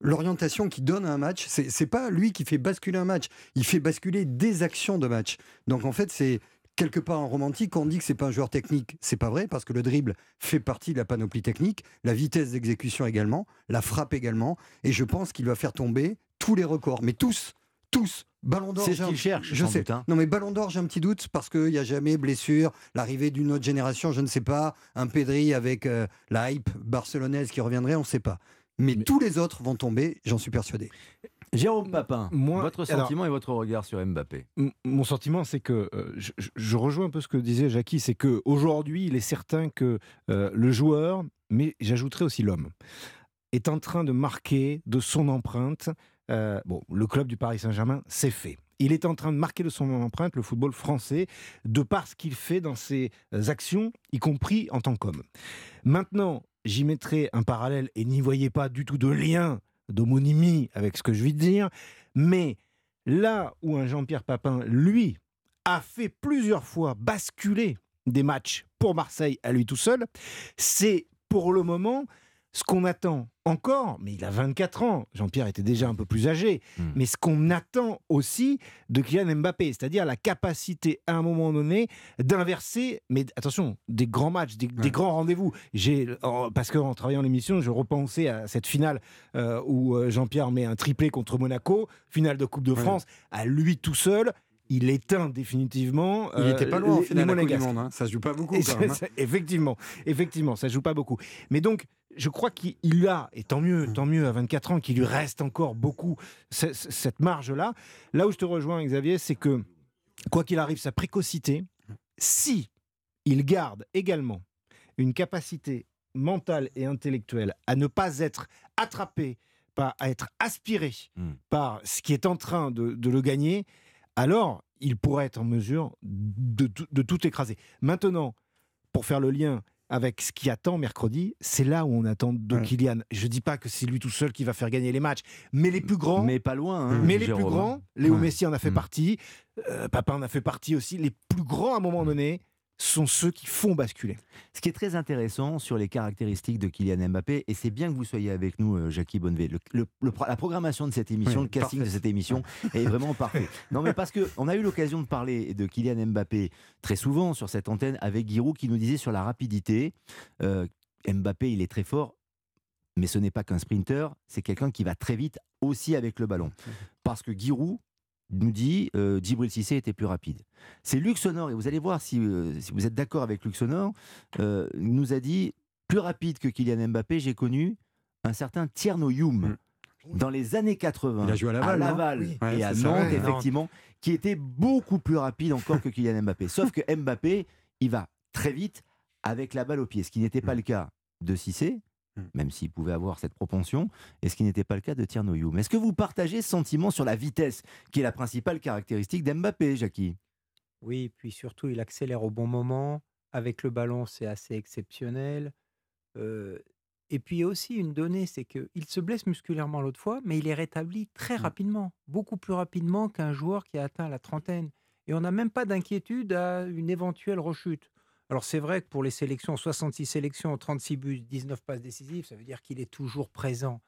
L'orientation qu'il donne à un match, c'est pas lui qui fait basculer un match, il fait basculer des actions de match. Donc en fait, c'est quelque part en romantique, on dit que c'est pas un joueur technique. C'est pas vrai parce que le dribble fait partie de la panoplie technique, la vitesse d'exécution également, la frappe également, et je pense qu'il va faire tomber tous les records, mais tous, tous. Ballon d'or. C'est ce qu'il cherche. Je sais. Hein. Non, mais Ballon d'or, j'ai un petit doute parce qu'il n'y a jamais blessure, l'arrivée d'une autre génération, je ne sais pas. Un Pedri avec euh, la hype barcelonaise qui reviendrait, on ne sait pas. Mais, tous les autres vont tomber, j'en suis persuadé. Jérôme Papin, votre sentiment et votre regard sur Mbappé? Mon sentiment, c'est que euh, je, rejoins un peu ce que disait Jackie, c'est que aujourd'hui, il est certain que euh, le joueur, mais j'ajouterai aussi l'homme, est en train de marquer de son empreinte euh, bon, le club du Paris Saint-Germain, c'est fait. Il est en train de marquer de son empreinte le football français de par ce qu'il fait dans ses actions, y compris en tant qu'homme. Maintenant, j'y mettrai un parallèle et n'y voyez pas du tout de lien, d'homonymie avec ce que je vais dire, mais là où un Jean-Pierre Papin, lui, a fait plusieurs fois basculer des matchs pour Marseille à lui tout seul, c'est pour le moment ce qu'on attend encore, mais il a 24 ans, Jean-Pierre était déjà un peu plus âgé, hmm. mais ce qu'on attend aussi de Kylian Mbappé, c'est-à-dire la capacité à un moment donné d'inverser, mais attention, des grands matchs, des, grands rendez-vous. J'ai, parce qu'en travaillant l'émission, je repensais à cette finale euh, où euh, Jean-Pierre met un triplé contre Monaco, finale de Coupe de France, à lui tout seul il éteint définitivement. Il n'était pas loin en finale du Monde. Hein. Ça se joue pas beaucoup. Quand même, hein. effectivement, effectivement, ça joue pas beaucoup. Mais donc, je crois qu'il a, et tant mieux, tant mieux à 24 ans, qu'il lui reste encore beaucoup cette marge-là. Là où je te rejoins, Xavier, c'est que, quoi qu'il arrive, sa précocité, si il garde également une capacité mentale et intellectuelle à ne pas être attrapé, pas à être aspiré hmm. par ce qui est en train de, le gagner, alors il pourrait être en mesure de tout écraser. Maintenant, pour faire le lien avec ce qui attend mercredi, c'est là où on attend de Kylian. Je dis pas que c'est lui tout seul qui va faire gagner les matchs, mais les plus grands. Mais pas loin. Hein, mais les plus grands, Léo Messi en a fait mm. partie, euh, Papa en a fait partie aussi. Les plus grands à un moment donné, sont ceux qui font basculer. Ce qui est très intéressant sur les caractéristiques de Kylian Mbappé, et c'est bien que vous soyez avec nous, euh, Jackie Bonnevet, la programmation de cette émission, le casting de cette émission est vraiment parfait. Non, mais parce qu'on a eu l'occasion de parler de Kylian Mbappé très souvent sur cette antenne avec Giroud qui nous disait sur la rapidité, euh, Mbappé, il est très fort, mais ce n'est pas qu'un sprinter, c'est quelqu'un qui va très vite aussi avec le ballon. Parce que Giroud, nous dit euh, Djibril Cissé était plus rapide. C'est Luxonor, et vous allez voir si, euh, si vous êtes d'accord avec Luxonor, euh, nous a dit plus rapide que Kylian Mbappé, j'ai connu un certain Tierno Youm. Mm. Dans les années 80, Il a joué à Laval, et à Nantes, effectivement, qui était beaucoup plus rapide encore que Kylian Mbappé. Sauf que Mbappé, il va très vite avec la balle au pied, ce qui n'était pas mm. le cas de Cissé. Même s'il pouvait avoir cette propension, et ce qui n'était pas le cas de Tierno Youm. Est-ce que vous partagez ce sentiment sur la vitesse, qui est la principale caractéristique d'Mbappé, Jackie? Oui, puis surtout, il accélère au bon moment. Avec le ballon, c'est assez exceptionnel. Euh, Et puis aussi une donnée, c'est qu'il se blesse musculairement l'autre fois, mais il est rétabli très mmh. rapidement, beaucoup plus rapidement qu'un joueur qui a atteint la trentaine. Et on n'a même pas d'inquiétude à une éventuelle rechute. Alors c'est vrai que pour les sélections, 66 sélections, 36 buts, 19 passes décisives, ça veut dire qu'il est toujours présent.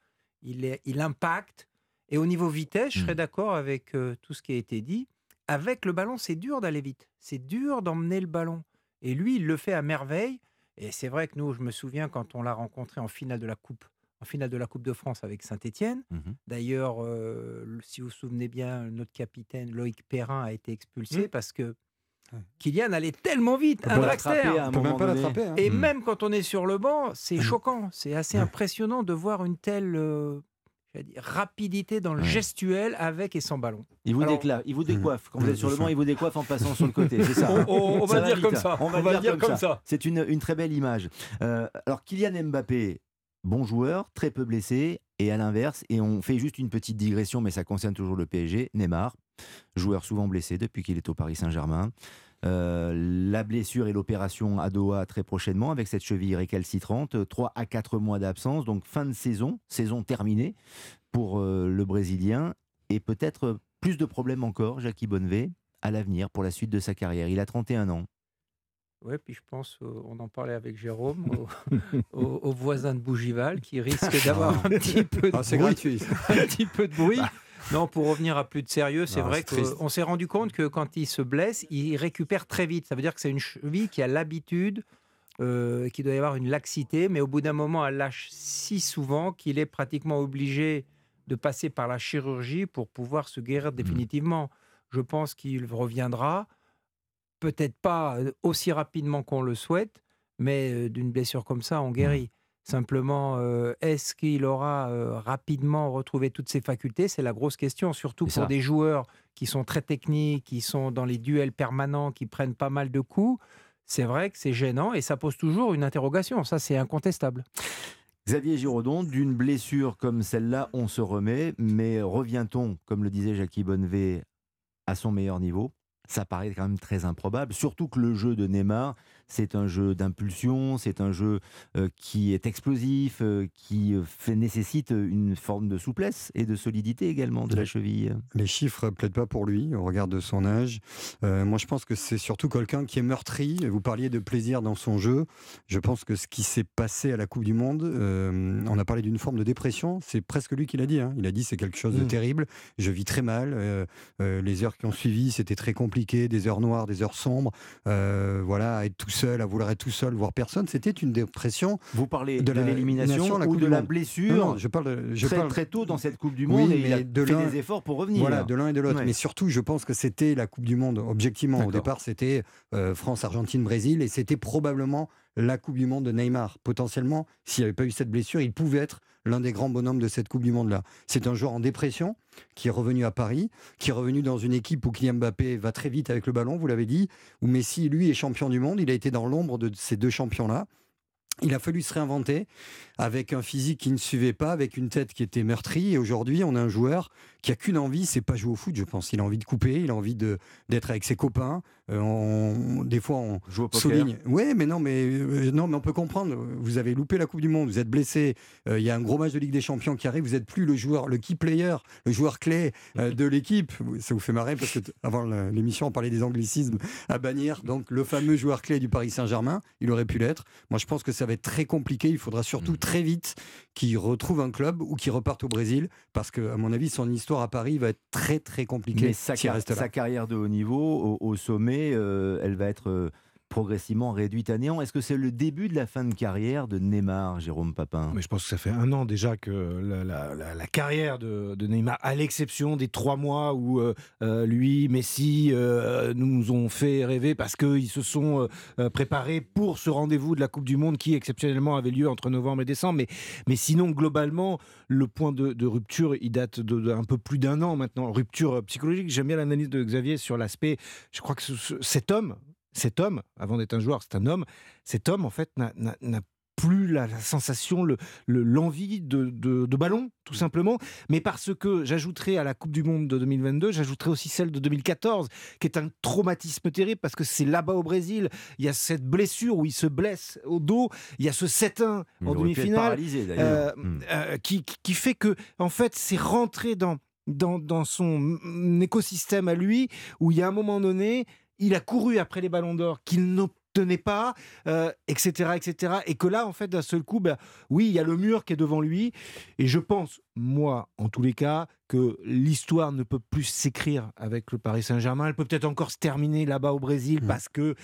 Il, est, il impacte. Et au niveau vitesse, je serais mmh. d'accord avec euh, tout ce qui a été dit. Avec le ballon, c'est dur d'aller vite. C'est dur d'emmener le ballon. Et lui, il le fait à merveille. Et c'est vrai que nous, je me souviens quand on l'a rencontré en finale de la Coupe, en finale de la Coupe de France avec Saint-Étienne. Mmh D'ailleurs, euh, si vous vous souvenez bien, notre capitaine Loïc Perrin a été expulsé mmh. parce que Kylian allait tellement vite, un même pas l'attraper. Hein. Et mmh. même quand on est sur le banc, c'est choquant. C'est assez impressionnant de voir une telle euh, rapidité dans le gestuel avec et sans ballon. Il vous, il vous décoiffe. Quand vous êtes sur le banc, il vous décoiffe en passant sur le côté. C'est ça. on, va, dire comme ça. On va, dire, comme, ça. C'est une, une, très belle image. Euh, alors, Kylian Mbappé, bon joueur, très peu blessé. Et à l'inverse, et on fait juste une petite digression, mais ça concerne toujours le PSG, Neymar, joueur souvent blessé depuis qu'il est au Paris Saint-Germain. Euh, la blessure et l'opération à Doha très prochainement avec cette cheville récalcitrante. 3 à 4 mois d'absence, donc fin de saison, saison terminée pour euh, le Brésilien. Et peut-être plus de problèmes encore, Jackie Bonnevet, à l'avenir pour la suite de sa carrière. Il a 31 ans. Oui, puis je pense, on en parlait avec Jérôme, au, voisin de Bougival qui risque d'avoir un petit peu de ah, bruit. un petit peu de bruit. Non, pour revenir à plus de sérieux, c'est vrai qu'on s'est rendu compte que quand il se blesse, il récupère très vite. Ça veut dire que c'est une cheville qui a l'habitude, euh, qu'il doit y avoir une laxité, mais au bout d'un moment, elle lâche si souvent qu'il est pratiquement obligé de passer par la chirurgie pour pouvoir se guérir mmh. définitivement. Je pense qu'il reviendra, peut-être pas euh, aussi rapidement qu'on le souhaite, mais euh, d'une blessure comme ça, on mmh. guérit. Simplement, euh, est-ce qu'il aura euh, rapidement retrouvé toutes ses facultés? C'est la grosse question, surtout pour des joueurs qui sont très techniques, qui sont dans les duels permanents, qui prennent pas mal de coups. C'est vrai que c'est gênant et ça pose toujours une interrogation. Ça, c'est incontestable. Xavier Giraudon, d'une blessure comme celle-là, on se remet, mais revient-on, comme le disait Jackie Bonnevet, à son meilleur niveau? Ça paraît quand même très improbable, surtout que le jeu de Neymar, c'est un jeu d'impulsion, c'est un jeu euh, qui est explosif, euh, qui euh, fait, nécessite une forme de souplesse et de solidité également de la cheville. Les chiffres plaident pas pour lui au regard de son âge. moi, je pense que c'est surtout quelqu'un qui est meurtri. Vous parliez de plaisir dans son jeu. Je pense que ce qui s'est passé à la Coupe du Monde, on a parlé d'une forme de dépression. C'est presque lui qui l'a dit. Hein. Il a dit c'est quelque chose de mmh. terrible. Je vis très mal. les heures qui ont suivi, c'était très compliqué. Des heures noires, des heures sombres. voilà, être tout seul, à vouloir être tout seul, voir personne. C'était une dépression. Vous parlez de, l'élimination ou de la blessure je parle, je très, parle... très tôt dans cette Coupe du Monde et il a fait des efforts pour revenir. Voilà, de l'un et de l'autre. Mais surtout, je pense que c'était la Coupe du Monde, objectivement. Au départ, c'était euh, France, Argentine, Brésil et c'était probablement la Coupe du Monde de Neymar. Potentiellement, s'il n'y avait pas eu cette blessure, il pouvait être l'un des grands bonhommes de cette Coupe du Monde-là. C'est un joueur en dépression qui est revenu à Paris, qui est revenu dans une équipe où Kylian Mbappé va très vite avec le ballon, vous l'avez dit, où Messi, lui, est champion du monde. Il a été dans l'ombre de ces deux champions-là. Il a fallu se réinventer avec un physique qui ne suivait pas, avec une tête qui était meurtrie. Et aujourd'hui, on a un joueur qui a qu'une envie, c'est pas jouer au foot, je pense. Il a envie de couper, il a envie d'être avec ses copains. Euh, des fois, on Joue au souligne. Oui, mais non, mais euh, non, mais on peut comprendre. Vous avez loupé la Coupe du Monde, vous êtes blessé. Euh, il y a un gros match de Ligue des Champions qui arrive. Vous n'êtes plus le joueur, le key player, le joueur clé de l'équipe. Ça vous fait marrer parce que avant l'émission, on parlait des anglicismes à bannir. Donc, le fameux joueur clé du Paris Saint-Germain, il aurait pu l'être. Moi, je pense que ça va être très compliqué. Il faudra surtout mm. très vite qu'il retrouve un club ou qu'il reparte au Brésil parce que, à mon avis, son histoire à Paris va être très très compliqué. Mais sa, sa carrière de haut niveau, au, sommet, euh, elle va être euh, progressivement réduite à néant. Est-ce que c'est le début de la fin de carrière de Neymar, Jérôme Papin? Mais Je pense que ça fait un an déjà que la, carrière de, Neymar, à l'exception des trois mois où euh, euh, lui, Messi, euh, nous ont fait rêver parce qu'ils se sont préparés pour ce rendez-vous de la Coupe du Monde qui exceptionnellement avait lieu entre novembre et décembre. Mais, mais sinon, globalement, le point de, rupture, il date d'un peu plus d'un an maintenant. Rupture psychologique. J'aime bien l'analyse de Xavier sur l'aspect. Je crois que cet homme, cet homme, avant d'être un joueur, c'est un homme, cet homme, en fait, n'a plus la, sensation, l'envie le, de, de, ballon, tout simplement. Mais parce que j'ajouterai à la Coupe du Monde de 2022, j'ajouterai aussi celle de 2014, qui est un traumatisme terrible parce que c'est là-bas au Brésil. Il y a cette blessure où il se blesse au dos. Il y a ce 7-1 en demi-finale euh, hmm. euh, qui, qui fait que, en fait, c'est rentré dans dans, dans, son écosystème à lui, où il y a un moment donné, il a couru après les ballons d'or qu'il n'obtenait pas, etc., euh, etc. Et que là, en fait, d'un seul coup, ben, oui, il y a le mur qui est devant lui. Et je pense, moi, en tous les cas, que l'histoire ne peut plus s'écrire avec le Paris Saint-Germain. Elle peut peut-être encore se terminer là-bas au Brésil mmh. parce que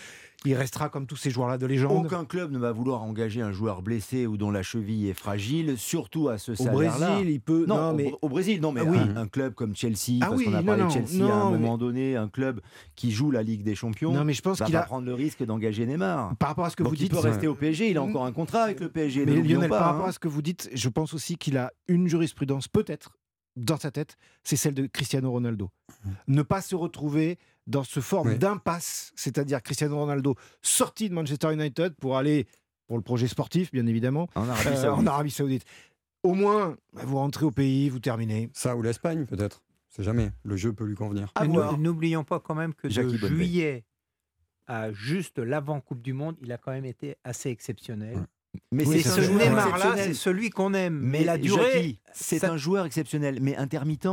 il restera comme tous ces joueurs-là de légende. Aucun club ne va vouloir engager un joueur blessé ou dont la cheville est fragile, surtout à ce salaire-là. Au Brésil, il peut. Non, mais au, Brésil, non, mais ah un, club comme Chelsea, ah parce qu'on a parlé de Chelsea à un moment donné, un club qui joue la Ligue des Champions. Non, mais je pense qu'il va prendre le risque d'engager Neymar. Par rapport à ce que vous dites, il peut rester au PSG. Il a encore un contrat avec le PSG. Mais Lionel, par rapport hein. à ce que vous dites, je pense aussi qu'il a une jurisprudence peut-être dans sa tête, c'est celle de Cristiano Ronaldo. Ne pas se retrouver dans ce forme d'impasse, c'est-à-dire Cristiano Ronaldo sorti de Manchester United pour aller pour le projet sportif, bien évidemment, en Arabie, euh, Saoudite. Au moins, bah, vous rentrez au pays, vous terminez. Ça ou l'Espagne, peut-être. C'est jamais. Le jeu peut lui convenir. N'oublions pas quand même que de juillet à juste l'avant Coupe du Monde, il a quand même été assez exceptionnel. Mais c'est ce Neymar-là, c'est celui qu'on aime. Mais, la durée, c'est un joueur exceptionnel, mais intermittent.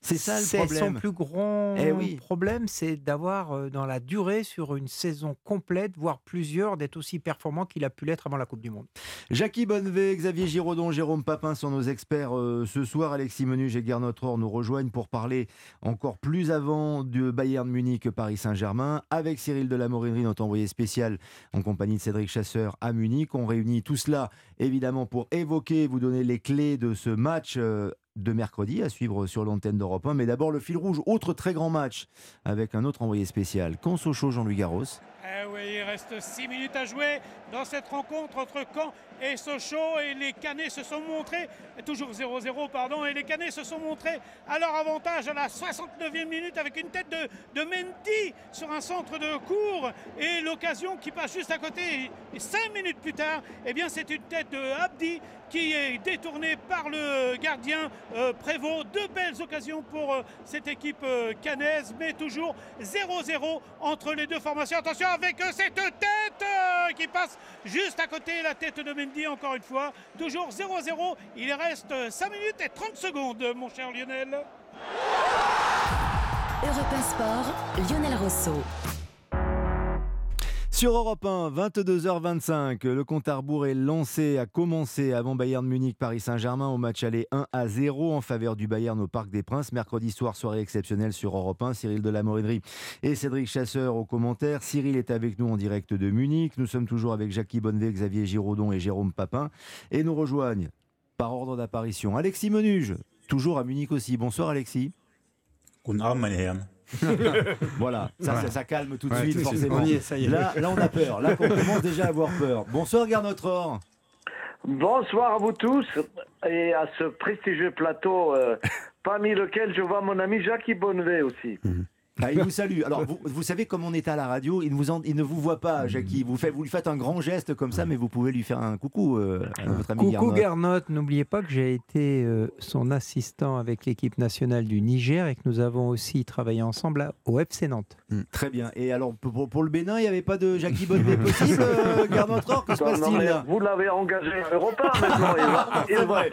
c'est ça. le problème. Son plus grand eh problème, c'est d'avoir euh, dans la durée sur une saison complète, voire plusieurs, d'être aussi performant qu'il a pu l'être avant la Coupe du Monde. Jackie Bonnevet, Xavier Giraudon, Jérôme Papin sont nos experts euh, ce soir. Alexis Menu et Gernot Rohr nous rejoignent pour parler encore plus avant de Bayern Munich Paris Saint-Germain avec Cyril Delamorinerie, notre envoyé spécial en compagnie de Cédric Chasseur à Munich. On réunit tout cela évidemment pour évoquer, vous donner les clés de ce match euh, de mercredi à suivre sur l'antenne d'Europe 1. Mais d'abord le fil rouge, autre très grand match avec un autre envoyé spécial, Consocho Jean-Louis Garros. Eh oui, il reste 6 minutes à jouer dans cette rencontre entre Caen et Sochaux et les Canets se sont montrés, toujours 0-0 pardon, et les Canets se sont montrés à leur avantage à la 69e minute avec une tête de, de Mendy sur un centre de cours et l'occasion qui passe juste à côté. Et 5 minutes plus tard, eh bien c'est une tête de Abdi qui est détournée par le gardien euh, Prévost. Deux belles occasions pour euh, cette équipe euh, canaise, mais toujours 0-0 entre les deux formations. Attention avec cette tête qui passe juste à côté, la tête de Mendy encore une fois. Toujours 0-0. Il reste 5 minutes et 30 secondes, mon cher Lionel. Europe Sport, Lionel Rosso. Sur Europe 1, 22h25, le compte à rebours est lancé, a commencé avant Bayern Munich, Paris Saint-Germain au match aller 1 à 0 en faveur du Bayern au Parc des Princes. Mercredi soir, soirée exceptionnelle sur Europe 1. Cyril de la et Cédric Chasseur aux commentaires. Cyril est avec nous en direct de Munich. Nous sommes toujours avec Jackie Bonnevet, Xavier Giraudon et Jérôme Papin. Et nous rejoignent par ordre d'apparition Alexis Menuge, toujours à Munich aussi. Bonsoir Alexis. Guten Abend, meine. voilà, ça, ça, calme tout de suite, forcément. Là, là, on a peur. Là, on commence déjà à avoir peur. Bonsoir, Garnotror. Bonsoir à vous tous et à ce prestigieux plateau, euh, parmi lequel je vois mon ami Jacques Bonnevet aussi. Mhm. Ah, il vous salue. Alors, vous, savez, comme on est à la radio, il, vous il ne vous voit pas, Jackie. Vous, fait, vous lui faites un grand geste comme ça, mais vous pouvez lui faire un coucou euh, à votre ami Coucou Garnot. N'oubliez pas que j'ai été euh, son assistant avec l'équipe nationale du Niger et que nous avons aussi travaillé ensemble au FC Nantes. Hmm. Très bien. Et alors, pour, le Bénin, il n'y avait pas de Jackie Bonnevet possible, euh, Garnot Que se passe-t-il Vous l'avez engagé Europa maintenant. Il, vrai.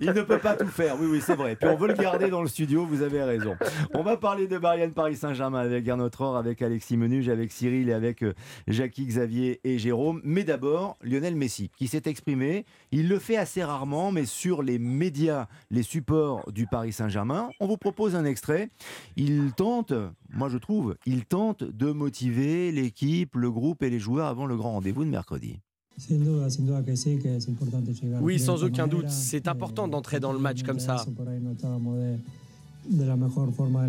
il ne peut pas tout faire. Oui, oui, c'est vrai. Puis on veut le garder dans le studio, vous avez raison. On va parler de Marianne Paris Saint-Germain avec Gernot Rohr, avec Alexis Menuge, avec Cyril et avec euh, Jackie Xavier et Jérôme. Mais d'abord, Lionel Messi, qui s'est exprimé. Il le fait assez rarement, mais sur les médias, les supports du Paris Saint-Germain. On vous propose un extrait. Il tente, moi je trouve, il tente de motiver l'équipe, le groupe et les joueurs avant le grand rendez-vous de mercredi. Oui, sans aucun doute, c'est important d'entrer dans le match comme ça.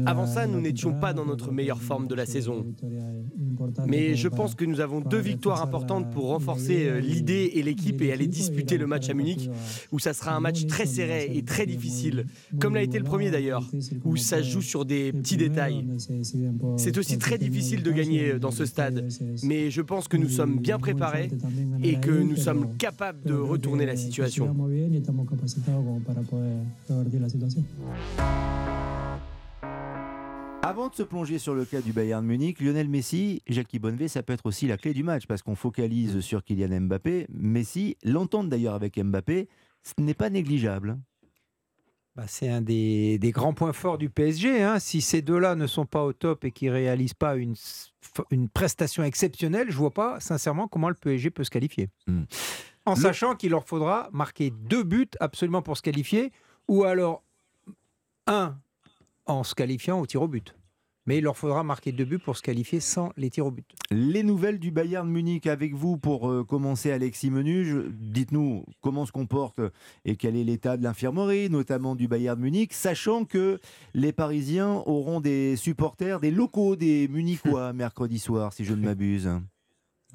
Avant ça, nous n'étions pas dans notre meilleure forme de la saison. Mais je pense que nous avons deux victoires importantes pour renforcer l'idée et l'équipe et aller disputer le match à Munich, où ça sera un match très serré et très difficile, comme l'a été le premier d'ailleurs, où ça joue sur des petits détails. C'est aussi très difficile de gagner dans ce stade, mais je pense que nous sommes bien préparés et que nous sommes capables de retourner la situation. Avant de se plonger sur le cas du Bayern Munich, Lionel Messi, Jackie Bonnevet, ça peut être aussi la clé du match parce qu'on focalise sur Kylian Mbappé. Messi, l'entente d'ailleurs avec Mbappé, ce n'est pas négligeable. Bah, c'est un des, grands points forts du PSG. Hein. Si ces deux-là ne sont pas au top et qu'ils ne réalisent pas une, une, prestation exceptionnelle, je ne vois pas sincèrement comment le PSG peut se qualifier. Hmm. En sachant qu'il leur faudra marquer deux buts absolument pour se qualifier, ou alors un en se qualifiant au tir au but. Mais il leur faudra marquer deux buts pour se qualifier sans les tirs au but. Les nouvelles du Bayern Munich avec vous pour euh, commencer, Alexis Menuge. Dites-nous comment se comporte et quel est l'état de l'infirmerie, notamment du Bayern Munich, sachant que les Parisiens auront des supporters, des locaux des Munichois mercredi soir, si je ne m'abuse.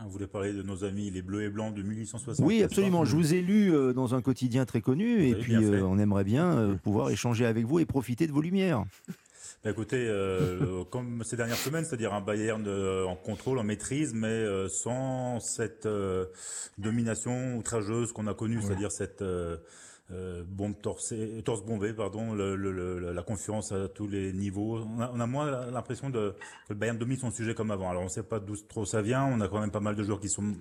Ah, vous voulez parler de nos amis les Bleus et Blancs de 1860 Oui, absolument. Je vous ai lu euh, dans un quotidien très connu et puis euh, on aimerait bien euh, pouvoir échanger avec vous et profiter de vos lumières. Bah, écoutez, comme ces dernières semaines, c'est-à-dire un Bayern en contrôle, en maîtrise, mais sans cette domination outrageuse qu'on a connue, c'est-à-dire cette euh, bombe torse bombée, pardon, la confiance à tous les niveaux. On a, moins l'impression que le Bayern domine son sujet comme avant. Alors on ne sait pas d'où ça vient. On a quand même pas mal de joueurs qui sont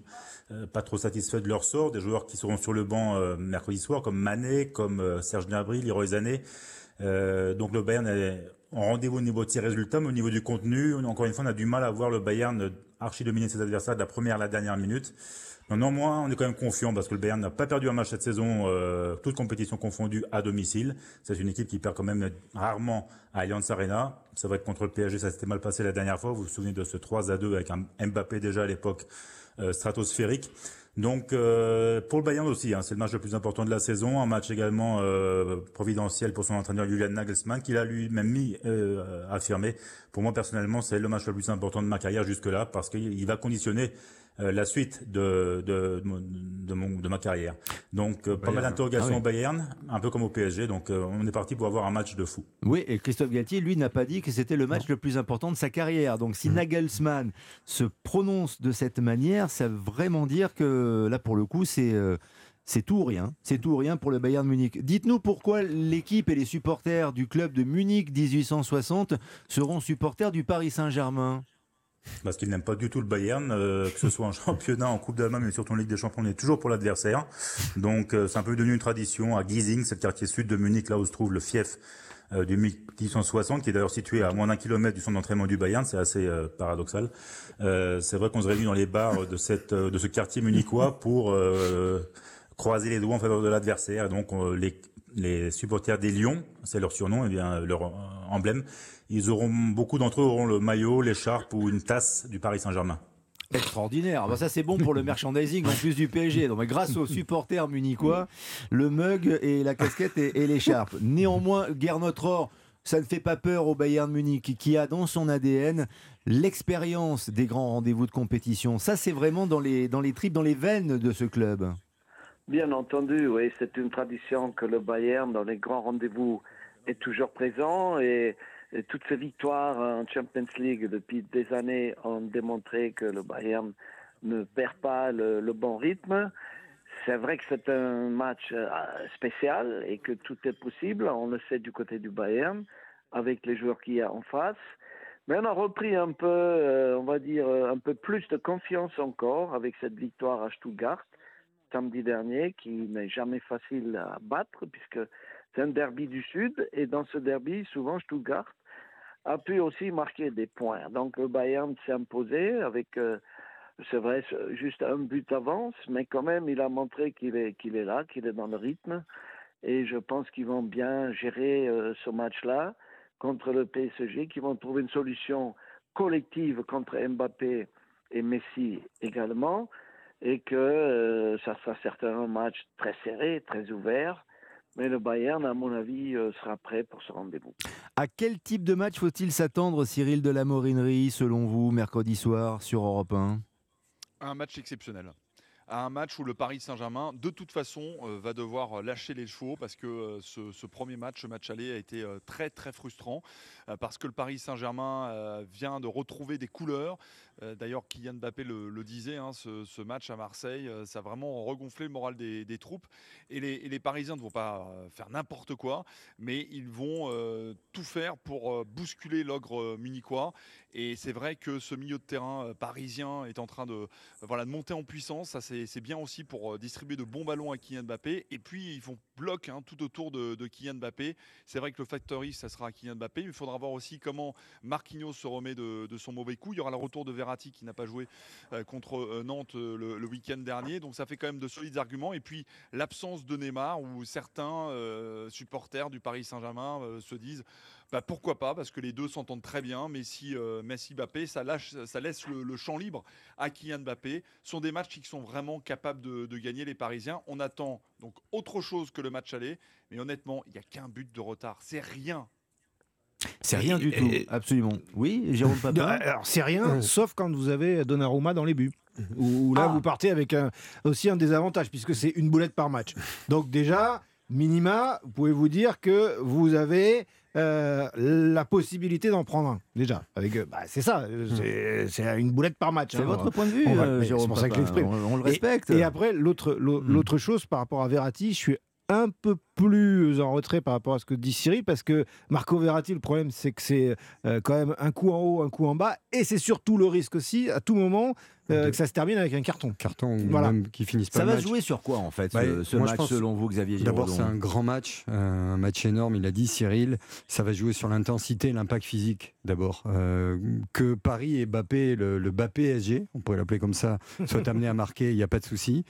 euh, pas trop satisfaits de leur sort, des joueurs qui seront sur le banc euh, mercredi soir, comme Mané, comme Serge Gnabry, Leroy Sané. donc le Bayern est en rendez-vous au niveau de ses résultats, mais au niveau du contenu, encore une fois, on a du mal à voir le Bayern archi dominer ses adversaires de la première à la dernière minute. Non, moins, on est quand même confiant parce que le Bayern n'a pas perdu un match cette saison, euh, toute compétition confondue, à domicile. C'est une équipe qui perd quand même rarement à Allianz Arena. C'est vrai que contre le PSG, ça s'était mal passé la dernière fois. Vous vous souvenez de ce 3 à 2 avec un Mbappé déjà à l'époque euh, stratosphérique. Donc euh, pour le Bayern aussi, hein, c'est le match le plus important de la saison, un match également euh, providentiel pour son entraîneur Julian Nagelsmann, qu'il a lui-même mis euh, affirmé. Pour moi personnellement, c'est le match le plus important de ma carrière jusque-là, parce qu'il va conditionner la suite de, de, de, mon, de ma carrière. Donc euh, pas mal d'interrogations ah au Bayern, un peu comme au PSG. Donc euh, on est parti pour avoir un match de fou. Oui, et Christophe Galtier, lui, n'a pas dit que c'était le match le plus important de sa carrière. Donc si mmh. Nagelsmann se prononce de cette manière, ça veut vraiment dire que là, pour le coup, c'est... c'est tout ou rien. C'est tout ou rien pour le Bayern de Munich. Dites-nous pourquoi l'équipe et les supporters du club de Munich 1860 seront supporters du Paris Saint-Germain. Parce qu'il n'aime pas du tout le Bayern, euh, que ce soit en championnat, en Coupe d'Allemagne, mais surtout en Ligue des Champions, on est toujours pour l'adversaire. Donc euh, c'est un peu devenu une tradition à Giesing, c'est le quartier sud de Munich, là où se trouve le fief euh, du 1860, qui est d'ailleurs situé à moins d'un kilomètre du centre d'entraînement du Bayern, c'est assez paradoxal. c'est vrai qu'on se réunit dans les bars de, cette, de ce quartier munichois pour croiser les doigts en faveur de l'adversaire. Donc les, les supporters des Lions, c'est leur surnom, et eh bien leur emblème, ils auront beaucoup d'entre eux auront le maillot, l'écharpe ou une tasse du Paris Saint-Germain. Extraordinaire. Ah bah ça, c'est bon pour le merchandising en plus du PSG. Donc, grâce aux supporters munichois, le mug et la casquette et, l'écharpe. Néanmoins, Gernot Rohr, ça ne fait pas peur au Bayern Munich qui a dans son ADN l'expérience des grands rendez-vous de compétition. Ça, c'est vraiment dans les, dans les tripes, dans les veines de ce club. Bien entendu, oui. C'est une tradition que le Bayern, dans les grands rendez-vous, est toujours présent. Et toutes ces victoires en Champions League depuis des années ont démontré que le Bayern ne perd pas le, bon rythme. C'est vrai que c'est un match euh, spécial et que tout est possible. On le sait du côté du Bayern avec les joueurs qu'il y a en face. Mais on a repris un peu, euh, on va dire, euh, un peu plus de confiance encore avec cette victoire à Stuttgart samedi dernier, qui n'est jamais facile à battre puisque c'est un derby du Sud et dans ce derby, souvent Stuttgart a pu aussi marquer des points. Donc le Bayern s'est imposé avec, euh, c'est vrai, juste un but d'avance, mais quand même il a montré qu'il est, qu'il est là, qu'il est dans le rythme. Et je pense qu'ils vont bien gérer euh, ce match-là contre le PSG, qu'ils vont trouver une solution collective contre Mbappé et Messi également, et que euh, ça sera certainement un match très serré, très ouvert, Mais le Bayern, à mon avis, euh, sera prêt pour ce rendez-vous. À quel type de match faut-il s'attendre, Cyril de la Morinerie, selon vous, mercredi soir sur Europe 1 Un match exceptionnel à un match où le Paris Saint-Germain, de toute façon, euh, va devoir lâcher les chevaux parce que euh, ce, premier match, ce match aller, a été euh, très très frustrant parce que le Paris Saint-Germain vient de retrouver des couleurs. D'ailleurs, Kylian Mbappé le, disait, hein, ce, match à Marseille, ça a vraiment regonflé le moral des, troupes. Et les, Parisiens ne vont pas faire n'importe quoi, mais ils vont tout faire pour bousculer l'ogre munichois. Et c'est vrai que ce milieu de terrain parisien est en train de, voilà, de monter en puissance. Ça, c'est bien aussi pour euh, distribuer de bons ballons à Kylian Mbappé. Et puis, ils font bloc hein, tout autour de, Kylian Mbappé. C'est vrai que le factory, ça sera Kylian Mbappé. Il faudra voir aussi comment Marquinhos se remet de, son mauvais coup. Il y aura le retour de Verratti qui n'a pas joué euh, contre euh, Nantes le, week-end dernier. Donc, ça fait quand même de solides arguments. Et puis, l'absence de Neymar, où certains supporters du Paris Saint-Germain se disent bah, pourquoi pas, parce que les deux s'entendent très bien. Messi, euh, Messi Mbappé, ça, lâche, ça laisse le, champ libre à Kylian Mbappé. Ce sont des matchs qui sont vraiment capables de, gagner les Parisiens. On attend donc autre chose que le match aller, mais honnêtement, il n'y a qu'un but de retard. C'est rien. C'est rien du tout, absolument. Oui, Jérôme Papa. Alors c'est rien, sauf quand vous avez Donnarumma dans les buts. Où, là, ah. vous partez avec un, aussi un désavantage, puisque c'est une boulette par match. Donc déjà, minima, vous pouvez vous dire que vous avez euh, la possibilité d'en prendre un, déjà. Avec, euh, bah, c'est ça, hmm. c'est une boulette par match. C'est hein. votre point de vue, euh, c'est pour ça que je l'exprime. On, le respecte. Et, après, l'autre hmm. l'autre chose par rapport à Verratti, je suis un peu plus en retrait par rapport à ce que dit Cyril, parce que Marco Verratti, le problème, c'est que c'est euh, quand même un coup en haut, un coup en bas, et c'est surtout le risque aussi, à tout moment, euh, que ça se termine avec un carton. Carton, voilà. même qui finisse pas Ça va jouer sur quoi, en fait, ce, match, selon vous, Xavier D'abord, c'est un grand match, euh, un match énorme, il a dit Cyril. Ça va jouer sur l'intensité, l'impact physique, d'abord. que Paris et Mbappé, le, le Mbappé SG, on pourrait l'appeler comme ça, soient amenés à marquer, il n'y a pas de souci.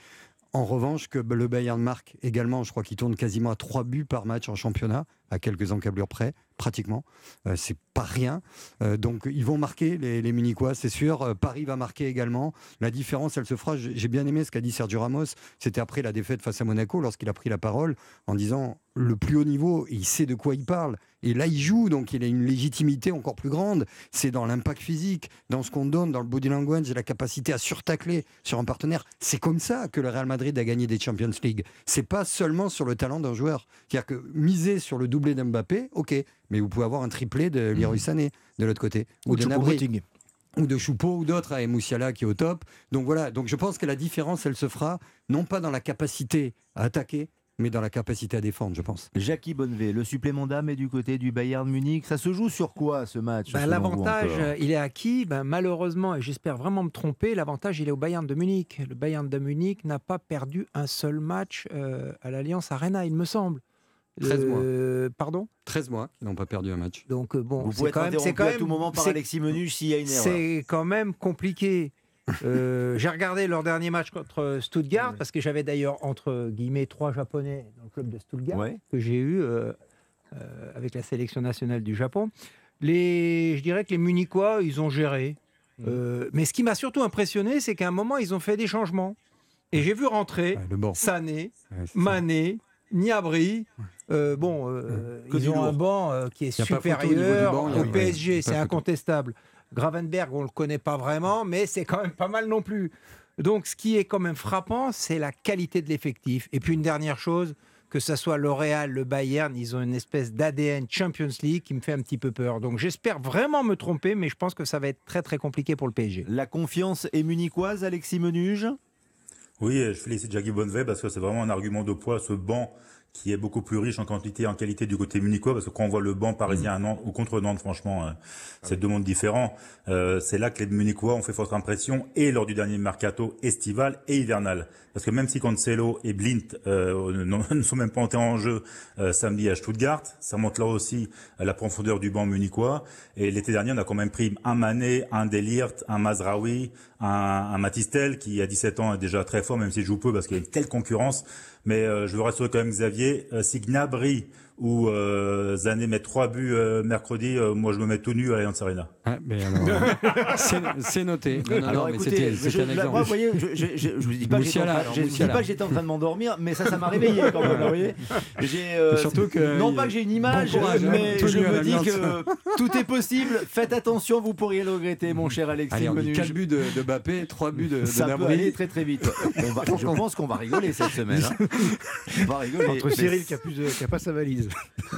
En revanche, que le Bayern marque également, je crois qu'il tourne quasiment à 3 buts par match en championnat, à quelques encablures près, pratiquement. Euh, c'est pas rien. Euh, donc ils vont marquer les, Munichois, c'est sûr. Euh, Paris va marquer également. La différence, elle se fera. J'ai bien aimé ce qu'a dit Sergio Ramos. C'était après la défaite face à Monaco, lorsqu'il a pris la parole en disant le plus haut niveau, il sait de quoi il parle. Et là, il joue, donc il a une légitimité encore plus grande. C'est dans l'impact physique, dans ce qu'on donne, dans le body language, la capacité à surtacler sur un partenaire. C'est comme ça que le Real Madrid a gagné des Champions League. C'est pas seulement sur le talent d'un joueur. C'est-à-dire que miser sur le doublé d'Mbappé, ok, mais vous pouvez avoir un triplé de Leroy mmh. Sané de l'autre côté. Ou, de Nabri. Ou de Choupeau ou d'autres, à Moussiala qui est au top. Donc voilà, donc je pense que la différence, elle se fera non pas dans la capacité à attaquer, mais dans la capacité à défendre, je pense. Jackie Bonnevet, le supplément d'âme est du côté du Bayern Munich. Ça se joue sur quoi ce match bah, L'avantage, il est acquis. Ben, malheureusement, et j'espère vraiment me tromper, l'avantage, il est au Bayern de Munich. Le Bayern de Munich n'a pas perdu un seul match euh, à l'Alliance Arena, il me semble. 13 mois. Pardon? 13 mois qu'ils n'ont pas perdu un match. Donc euh, bon, Vous pouvez être interrompu quand même, à tout moment par Alexis Menu s'il y a une erreur. C'est quand même compliqué. Euh, j'ai regardé leur dernier match contre Stuttgart, parce que j'avais d'ailleurs, entre guillemets, trois Japonais dans le club de Stuttgart, que j'ai eu euh, avec la sélection nationale du Japon. Les, je dirais que les Munichois, ils ont géré. Mmh. mais ce qui m'a surtout impressionné, c'est qu'à un moment, ils ont fait des changements. Et j'ai vu rentrer Sané, Mané, Niabri. Euh, bon, euh, ils ont un banc euh, qui est supérieur au, PSG, c'est incontestable. Gravenberg, on ne le connaît pas vraiment, mais c'est quand même pas mal non plus. Donc, ce qui est quand même frappant, c'est la qualité de l'effectif. Et puis, une dernière chose, que ce soit L'Oréal, le Bayern, ils ont une espèce d'ADN Champions League qui me fait un petit peu peur. Donc, j'espère vraiment me tromper, mais je pense que ça va être très, très compliqué pour le PSG. La confiance est munichoise, Alexis Menuge? Oui, je félicite Jackie Bonnevet parce que c'est vraiment un argument de poids, ce banc qui est beaucoup plus riche en quantité et en qualité du côté munichois, parce que quand on voit le banc parisien à Nantes ou contre Nantes, franchement, euh, c'est deux mondes différents. Euh, c'est là que les munichois ont fait forte impression, et lors du dernier mercato estival et hivernal. Parce que même si Cancelo et Blint euh, ne sont même pas entrés en jeu euh, samedi à Stuttgart, ça montre là aussi la profondeur du banc munichois. Et l'été dernier, on a quand même pris un Mané, un Delirte, un Mazraoui, un, un Matistel, qui à 17 ans est déjà très fort, même s'il joue peu, parce qu'il y a une telle concurrence. Mais euh, je veux rassurer quand même Xavier, euh, si Gnabry où euh, Zané met trois buts euh, mercredi, euh, moi je me mets tout nu à Allianz Arena. Ah, mais alors, c'est noté. Non, non, Alors non, mais écoutez, c'était- je, c'était un exemple. moi, vous voyez, je, je, je, vous dis pas que j'étais en, Moussiala, train- que j'étais en de m'endormir, mais ça, ça m'a réveillé quand même. vous voyez euh, Surtout que non pas que j'ai une image, bon courage, hein, mais tout je me dis que tout est possible. Faites attention, vous pourriez le regretter, mon cher Alexis Allez, on dit Menuge. 4 buts de, de Bappé, 3 buts de, de Ça peut Nabri. aller très très vite. On va- je pense qu'on va rigoler cette semaine. hein. On va rigoler. Entre Cyril qui a, plus de- qui a pas sa valise.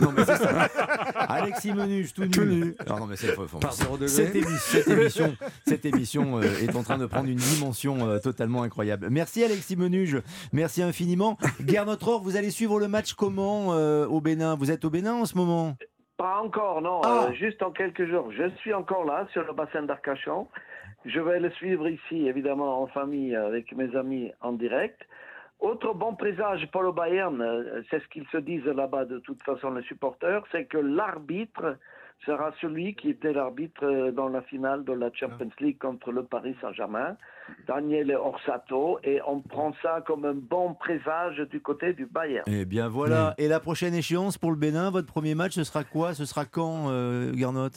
Non, mais c'est ça. Alexis Menuge, tout nu. Tout nu. Non, non, mais c'est. Par zéro. Cette, émi- cette émission, cette émission euh, est en train de prendre une dimension euh, totalement incroyable. Merci Alexis Menuge, merci infiniment. Gernot Rohr, vous allez suivre le match comment euh, au Bénin? Vous êtes au Bénin en ce moment? Pas encore, non. Ah. euh, juste en quelques jours. Je suis encore là, sur le bassin d'Arcachon. Je vais le suivre ici, évidemment, en famille, avec mes amis en direct. Autre bon présage pour le Bayern, euh, c'est ce qu'ils se disent là-bas de toute façon, les supporters, c'est que l'arbitre sera celui qui était l'arbitre euh, dans la finale de la Champions League contre le Paris Saint-Germain, Daniel Orsato, et on prend ça comme un bon présage du côté du Bayern. Eh bien voilà. Et la prochaine échéance pour le Bénin, votre premier match, ce sera quoi? Ce sera quand, euh, Gernot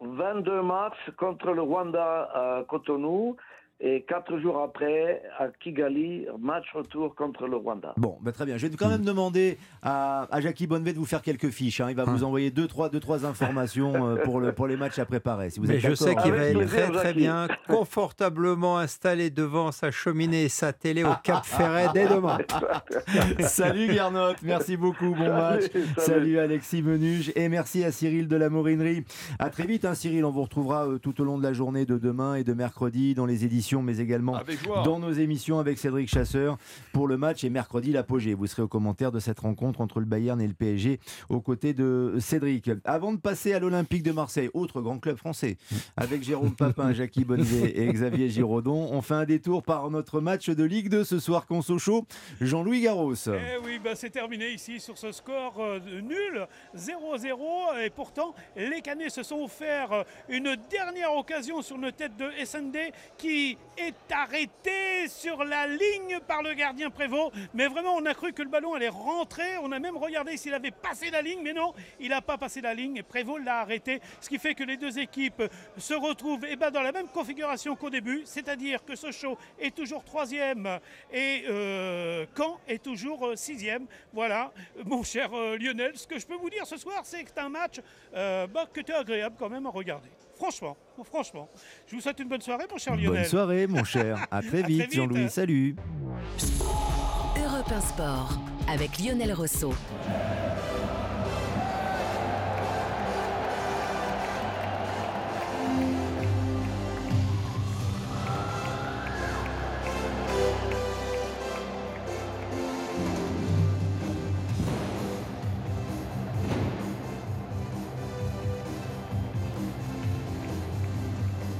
22 mars contre le Rwanda à Cotonou et quatre jours après à Kigali, match retour contre le Rwanda. Bon, bah, très bien. Je vais quand même demander à, à Jackie Bonnevet de vous faire quelques fiches. hein. Il va vous envoyer deux trois, deux, trois informations euh, pour, le, pour les matchs à préparer. Si vous Mais êtes je sais qu'il va être très très bien, confortablement installé devant sa cheminée et sa télé au Cap Ferret dès demain. Salut Gernot, merci beaucoup, bon match. Salut, Salut, salut. Alexis Menuge et merci à Cyril de la Morinerie. À très vite, hein, Cyril. On vous retrouvera euh, tout au long de la journée de demain et de mercredi dans les éditions, mais également joie. dans nos émissions avec Cédric Chasseur pour le match et mercredi l'apogée. Vous serez au commentaire de cette rencontre entre le Bayern et le PSG aux côtés de Cédric. Avant de passer à l'Olympique de Marseille, autre grand club français, avec Jérôme Papin, Jackie Bonnevet et Xavier Giraudon, on fait un détour par notre match de Ligue 2 ce soir qu'on Sochaux. Jean-Louis Garros. Eh oui, bah, c'est terminé ici sur ce score euh, nul, 0-0. Et pourtant, les Canets se sont offert euh, une dernière occasion sur une tête de SND qui est arrêtée sur la ligne par le gardien Prévost. Mais vraiment, on a cru que le ballon allait rentrer. On a même regardé s'il avait passé la ligne, mais non, il n'a pas passé la ligne. Et Prévost l'a arrêté. Ce qui fait que les deux équipes se retrouvent eh ben, dans la même configuration qu'au début, c'est-à-dire que Sochaux est toujours troisième et euh, Caen est toujours euh, sixième. Voilà, mon cher euh, Lionel, ce que je peux vous dire ce soir, c'est que c'est un match bah, que tu agréable quand même à regarder. Franchement, franchement. Je vous souhaite une bonne soirée, mon cher Lionel. Bonne soirée, mon cher. À très vite. Jean-Louis. Salut. Europe 1 Sport avec Lionel Rousseau.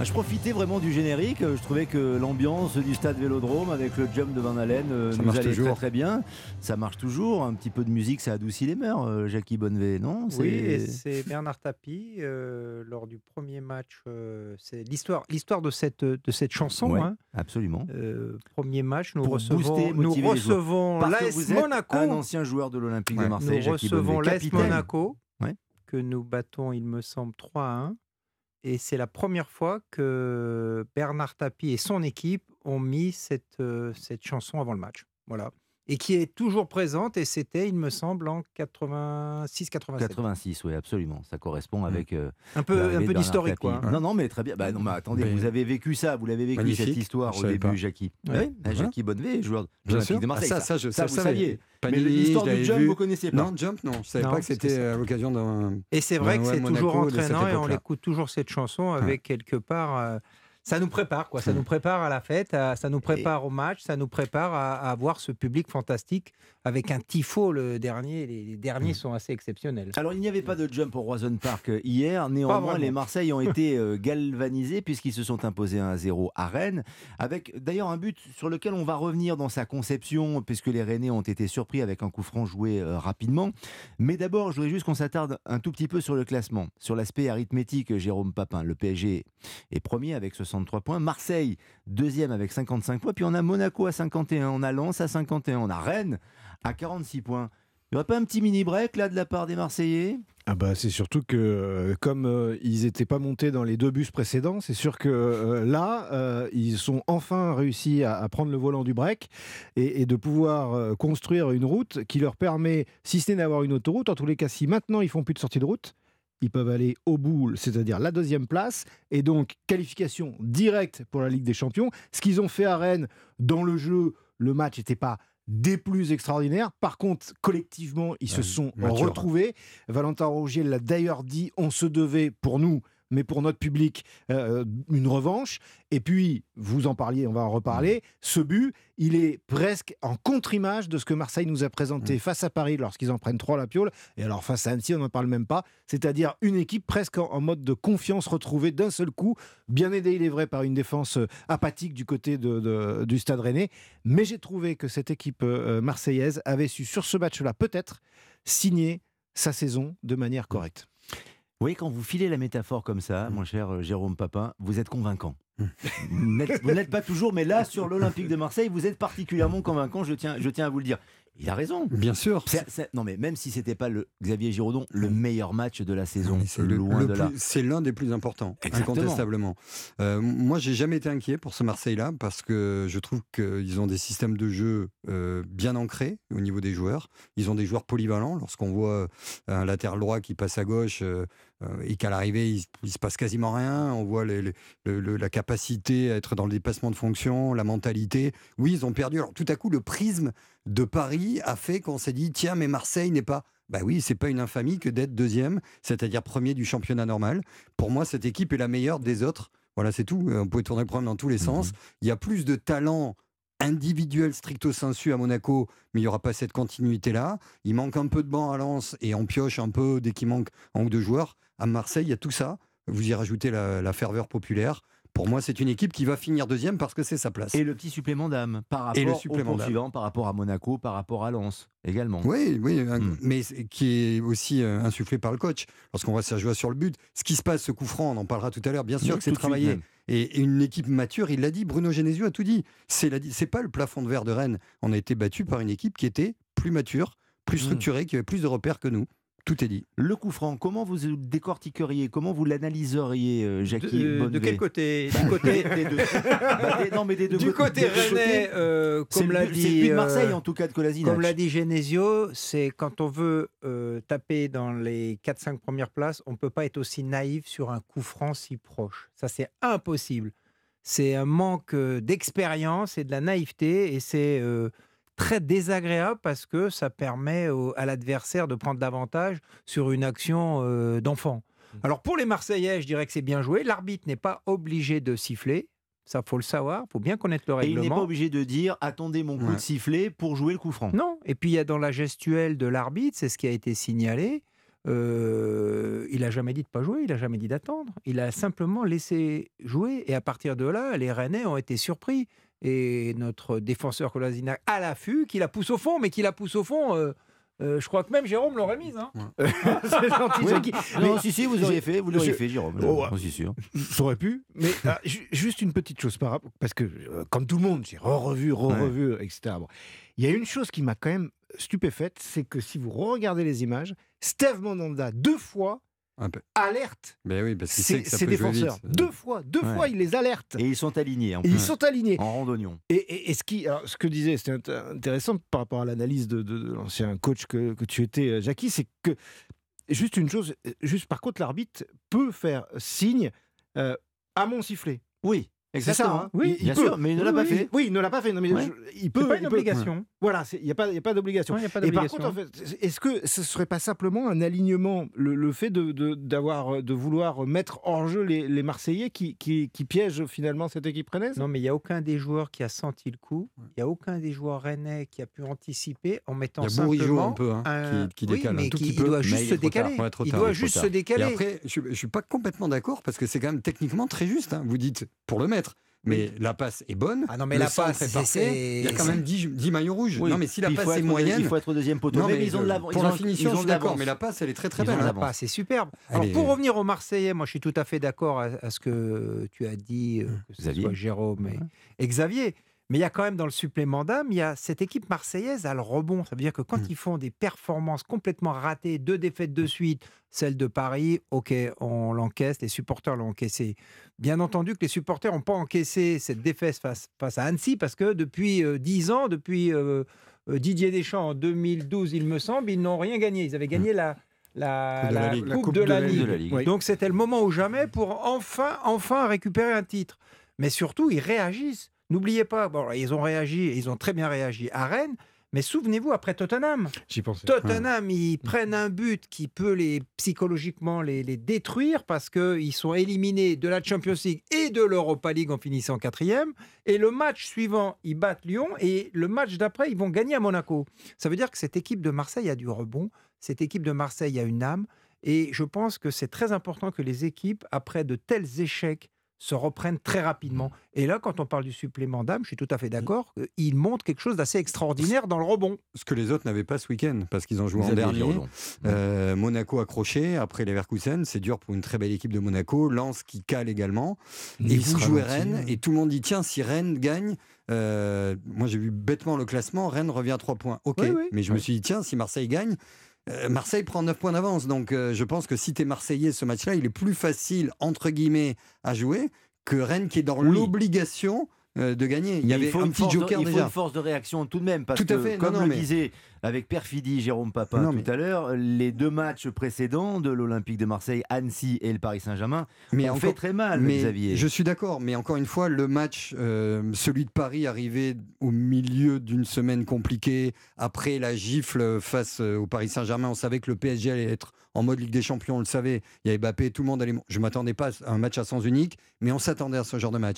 Je profitais vraiment du générique. Je trouvais que l'ambiance du stade Vélodrome avec le jump de Van Halen euh, Ça nous marche allait toujours. très très bien. Ça marche toujours. Un petit peu de musique, ça adoucit les mœurs. euh, Jackie Bonnevet, non? Oui, et c'est Bernard Tapie euh, lors du premier match. euh, c'est l'histoire, l'histoire de cette de cette chanson. Ouais, hein. absolument. Euh, premier match, nous Pour recevons, booster, nous recevons l'AS Monaco. un ancien joueur de l'Olympique de Marseille, Nous Jackie recevons l'AS. Monaco, Ouais. que nous battons, il me semble, 3 à 1. Et c'est la première fois que Bernard Tapie et son équipe ont mis cette, euh, cette chanson avant le match. Voilà. Et qui est toujours présente, et c'était, il me semble, en 86-87. 86, oui, absolument. Ça correspond avec. euh, Un peu- un d'historique, quoi, hein. Non, non, mais très bien. Bah, non, mais attendez, Mais- vous avez vécu ça, vous l'avez vécu Magnifique. cette histoire Je au début, pas. Jackie. Ouais. Oui. Jackie Bonnevet, joueur de Bien l'Olympique sûr. de Marseille. Ah, ça, ça, je, ça, ça, vous savais. saviez. Panini, mais l'histoire du jump, vu. vous connaissiez pas. Non, jump, non. Je savais Non, pas que c'était ça. à l'occasion d'un. Et c'est vrai que c'est toujours entraînant et on écoute toujours cette chanson avec quelque part. Ça nous prépare, quoi. Ça nous prépare à la fête, à- ça nous prépare au match, ça nous prépare à, à avoir ce public fantastique avec un tifo le dernier. Les, les derniers sont assez exceptionnels. Alors, il n'y avait pas de jump au Roison Park hier. Néanmoins, les Marseilles ont été euh, galvanisés puisqu'ils se sont imposés 1-0 à Rennes. Avec d'ailleurs un but sur lequel on va revenir dans sa conception, puisque les Rennais ont été surpris avec un coup franc joué euh, rapidement. Mais d'abord, je voudrais juste qu'on s'attarde un tout petit peu sur le classement, sur l'aspect arithmétique, Jérôme Papin. Le PSG est premier avec 63 points. Marseille, deuxième avec 55 points. Puis on a Monaco à 51. On a Lens à 51. On a Rennes à 46 points. Il n'y aurait pas un petit mini break là de la part des Marseillais? Ah bah c'est surtout que euh, comme euh, ils n'étaient pas montés dans les deux bus précédents, c'est sûr que euh, là ils sont enfin réussi à, prendre le volant du break et, de pouvoir construire une route qui leur permet, si ce n'est d'avoir une autoroute, en tous les cas si maintenant ils font plus de sortie de route, ils peuvent aller au bout, c'est-à-dire la deuxième place, et donc qualification directe pour la Ligue des Champions. Ce qu'ils ont fait à Rennes dans le jeu, le match n'était pas des plus extraordinaires. Par contre, collectivement, ils se sont retrouvés. Valentin Rogier l'a d'ailleurs dit, on se devait pour nous mais pour notre public, euh, une revanche. Et puis, vous en parliez, on va en reparler, mmh. ce but, il est presque en contre-image de ce que Marseille nous a présenté mmh. face à Paris lorsqu'ils en prennent trois à la piole. Et alors, face à Annecy, on n'en parle même pas. C'est-à-dire une équipe presque en, mode de confiance retrouvée d'un seul coup, bien aidée, il est vrai, par une défense euh, apathique du côté de, du Stade Rennais. Mais j'ai trouvé que cette équipe euh, marseillaise avait su, sur ce match-là, peut-être, signer sa saison de manière correcte. Oui, quand vous filez la métaphore comme ça, mmh. mon cher euh, Jérôme Papin, vous êtes convaincant. Mmh. vous n'êtes pas toujours, mais là, sur l'Olympique de Marseille, vous êtes particulièrement convaincant, je tiens, je tiens à vous le dire. Il a raison. Bien sûr. non, mais même si c'était pas le Xavier Giraudon, le meilleur match de la saison, c'est loin de là. C'est l'un des plus importants, incontestablement. Euh, moi, j'ai jamais été inquiet pour ce Marseille-là parce que je trouve qu'ils ont des systèmes de jeu euh, bien ancrés au niveau des joueurs. Ils ont des joueurs polyvalents. Lorsqu'on voit un latéral droit qui passe à gauche. Euh, et qu'à l'arrivée, il, il, se passe quasiment rien. On voit la capacité à être dans le dépassement de fonction, la mentalité. Oui, ils ont perdu. Alors tout à coup, le prisme de Paris a fait qu'on s'est dit tiens, mais Marseille n'est pas. Bah oui, c'est pas une infamie que d'être deuxième, c'est-à-dire premier du championnat normal. Pour moi, cette équipe est la meilleure des autres. Voilà, c'est tout. On peut tourner le problème dans tous les mmh sens. Il y a plus de talent individuel stricto sensu à Monaco, mais il n'y aura pas cette continuité-là. Il manque un peu de banc à Lens et on pioche un peu dès qu'il manque un ou deux joueurs. À Marseille, il y a tout ça. Vous y rajoutez la ferveur populaire. Pour moi, c'est une équipe qui va finir deuxième parce que c'est sa place. Et le petit supplément d'âme par rapport le supplément au suivant, par rapport à Monaco, par rapport à Lens également. Oui, oui, hmm. mais qui est aussi euh, insufflé par le coach. Lorsqu'on voit Sergio sur le but, ce qui se passe, ce coup franc, on en parlera tout à l'heure. Bien sûr que c'est travaillé. Et une équipe mature, il l'a dit, Bruno Genesio a tout dit. C'est pas le plafond de verre de Rennes. On a été battu par une équipe qui était plus mature, plus hmm. structurée, qui avait plus de repères que nous. Tout est dit. Le coup franc, comment vous le décortiqueriez? Comment vous l'analyseriez, euh, Jackie De, de quel côté? Du côté des deux. Bah, non, mais des deux du côté rennais, euh, comme l'a dit. C'est de Marseille, en tout cas, de Colasinac. Comme l'a dit Genesio, c'est quand on veut euh, taper dans les 4-5 premières places, on ne peut pas être aussi naïf sur un coup franc si proche. Ça, c'est impossible. C'est un manque d'expérience et de la naïveté, et c'est très désagréable parce que ça permet à l'adversaire de prendre davantage sur une action euh, d'enfant. Mmh. Alors pour les Marseillais, je dirais que c'est bien joué. L'arbitre n'est pas obligé de siffler. Ça, faut le savoir, faut bien connaître le règlement. Et il n'est pas obligé de dire attendez mon coup de sifflet pour jouer le coup franc. Non. Et puis il y a dans la gestuelle de l'arbitre, c'est ce qui a été signalé. Euh, il a jamais dit de pas jouer, il a jamais dit d'attendre. Il a simplement laissé jouer. Et à partir de là, les Rennais ont été surpris et notre défenseur Colasinac à l'affût, qui la pousse au fond, mais qui la pousse au fond. Euh, euh, je crois que même Jérôme l'aurait mise. Hein. c'est gentil. Non, si, si, vous auriez fait, vous l'auriez fait, Jérôme. Oh, suis sûr. J'aurais pu, mais ah, juste une petite chose par rapport, parce que euh, comme tout le monde, j'ai re-revu, re-revu, etc. Il y a une chose qui m'a quand même stupéfaite, c'est que si vous regardez les images, Steve Monanda, deux fois, Alerte Mais oui, parce ses défenseurs. Deux fois, deux fois, il les alerte. Et ils sont alignés. En Ils sont alignés. En randonnion. Et, ce, qui, ce que disait, c'était intéressant par rapport à l'analyse de, l'ancien coach que, tu étais, euh, Jackie, c'est que juste une chose, juste par contre, l'arbitre peut faire signe euh, à mon sifflet. Oui. Exactement. Ça, hein. Oui, bien sûr, mais il ne l'a pas fait. Oui, il ne l'a pas fait. Non, mais il peut. Pas une obligation. Voilà, il n'y a pas, pas d'obligation. Et par contre, en fait, est-ce que ce serait pas simplement un alignement, le, fait de, d'avoir, de, vouloir mettre hors jeu les, les Marseillais qui, qui, qui, piègent finalement cette équipe rennaise? Non, mais il n'y a aucun des joueurs qui a senti le coup. Il n'y a aucun des joueurs rennais qui a pu anticiper en mettant il y a simplement un peu hein, qui, décale mais un tout petit peu. Il doit juste se décaler. Il doit juste se décaler. après, je ne suis pas complètement d'accord parce que c'est quand même techniquement très juste. Hein. Vous dites pour le mettre. Mais la passe est bonne. Ah non, mais la passe est parfait. Il y a quand même 10, maillots rouges. Non, mais si la passe est moyenne. Il faut être au deuxième poteau. mais ils ont de Pour la finition, je suis d'accord. Mais la passe, elle est très très belle. La passe est superbe. Alors, pour revenir aux Marseillais, moi, je suis tout à fait d'accord à, ce que tu as dit, euh, que ce soit Jérôme et, Xavier. Mais il y a quand même dans le supplément d'âme, il y a cette équipe marseillaise a le rebond. Ça veut dire que quand Mm. ils font des performances complètement ratées, deux défaites de suite, celle de Paris, ok, on l'encaisse, les supporters l'ont encaissé. Bien entendu que les supporters n'ont pas encaissé cette défaite face, face à Annecy parce que depuis euh, 10 ans, depuis euh, euh, Didier Deschamps en 2012, il me semble, ils n'ont rien gagné. Ils avaient gagné la, la, Coupe de la la Ligue. Coupe, de, de la Ligue. De la Ligue. Oui. Donc c'était le moment ou jamais pour enfin, enfin récupérer un titre. Mais surtout, ils réagissent. N'oubliez pas, bon, ils ont réagi, ils ont très bien réagi à Rennes, mais souvenez-vous, après Tottenham, J'y pensais. Tottenham, ils prennent un but qui peut les psychologiquement les, les détruire parce qu'ils sont éliminés de la Champions League et de l'Europa League en finissant quatrième. Et le match suivant, ils battent Lyon et le match d'après, ils vont gagner à Monaco. Ça veut dire que cette équipe de Marseille a du rebond, cette équipe de Marseille a une âme. Et je pense que c'est très important que les équipes, après de tels échecs, se reprennent très rapidement. Et là, quand on parle du supplément d'âme, je suis tout à fait d'accord, euh, il montre quelque chose d'assez extraordinaire dans le rebond. Ce que les autres n'avaient pas ce week-end, parce qu'ils ont joué en dernier. Giraudon. Euh, Monaco accroché, après Leverkusen, c'est dur pour une très belle équipe de Monaco. Lens qui cale également. et vous jouez. Rennes, et tout le monde dit tiens, si Rennes gagne, euh, moi j'ai vu bêtement le classement, Rennes revient à 3 points. Ok, Oui, oui. mais je me suis dit tiens, si Marseille gagne, euh, Marseille prend 9 points d'avance. Donc euh, je pense que si tu es Marseillais, ce match-là, il est plus facile, entre guillemets, à jouer que Rennes qui est dans l'obligation de gagner. Il y Mais avait faut un une petit force de- joker il faut une force de réaction tout de même, parce Tout à que, fait, non, comme non, le mais- disait avec perfidie Jérôme Papin Non, tout mais- à l'heure, les deux matchs précédents de l'Olympique de Marseille, Annecy et le Paris Saint-Germain, Mais encore- fait très mal, mais Xavier. Je suis d'accord, mais encore une fois, le match, euh, celui de Paris, arrivé au milieu d'une semaine compliquée, après la gifle face euh, au Paris Saint-Germain, on savait que le PSG allait être en mode Ligue des Champions, on le savait. Il y avait Mbappé, tout le monde allait. Je m'attendais pas à un match à sens unique, mais on s'attendait à ce genre de match.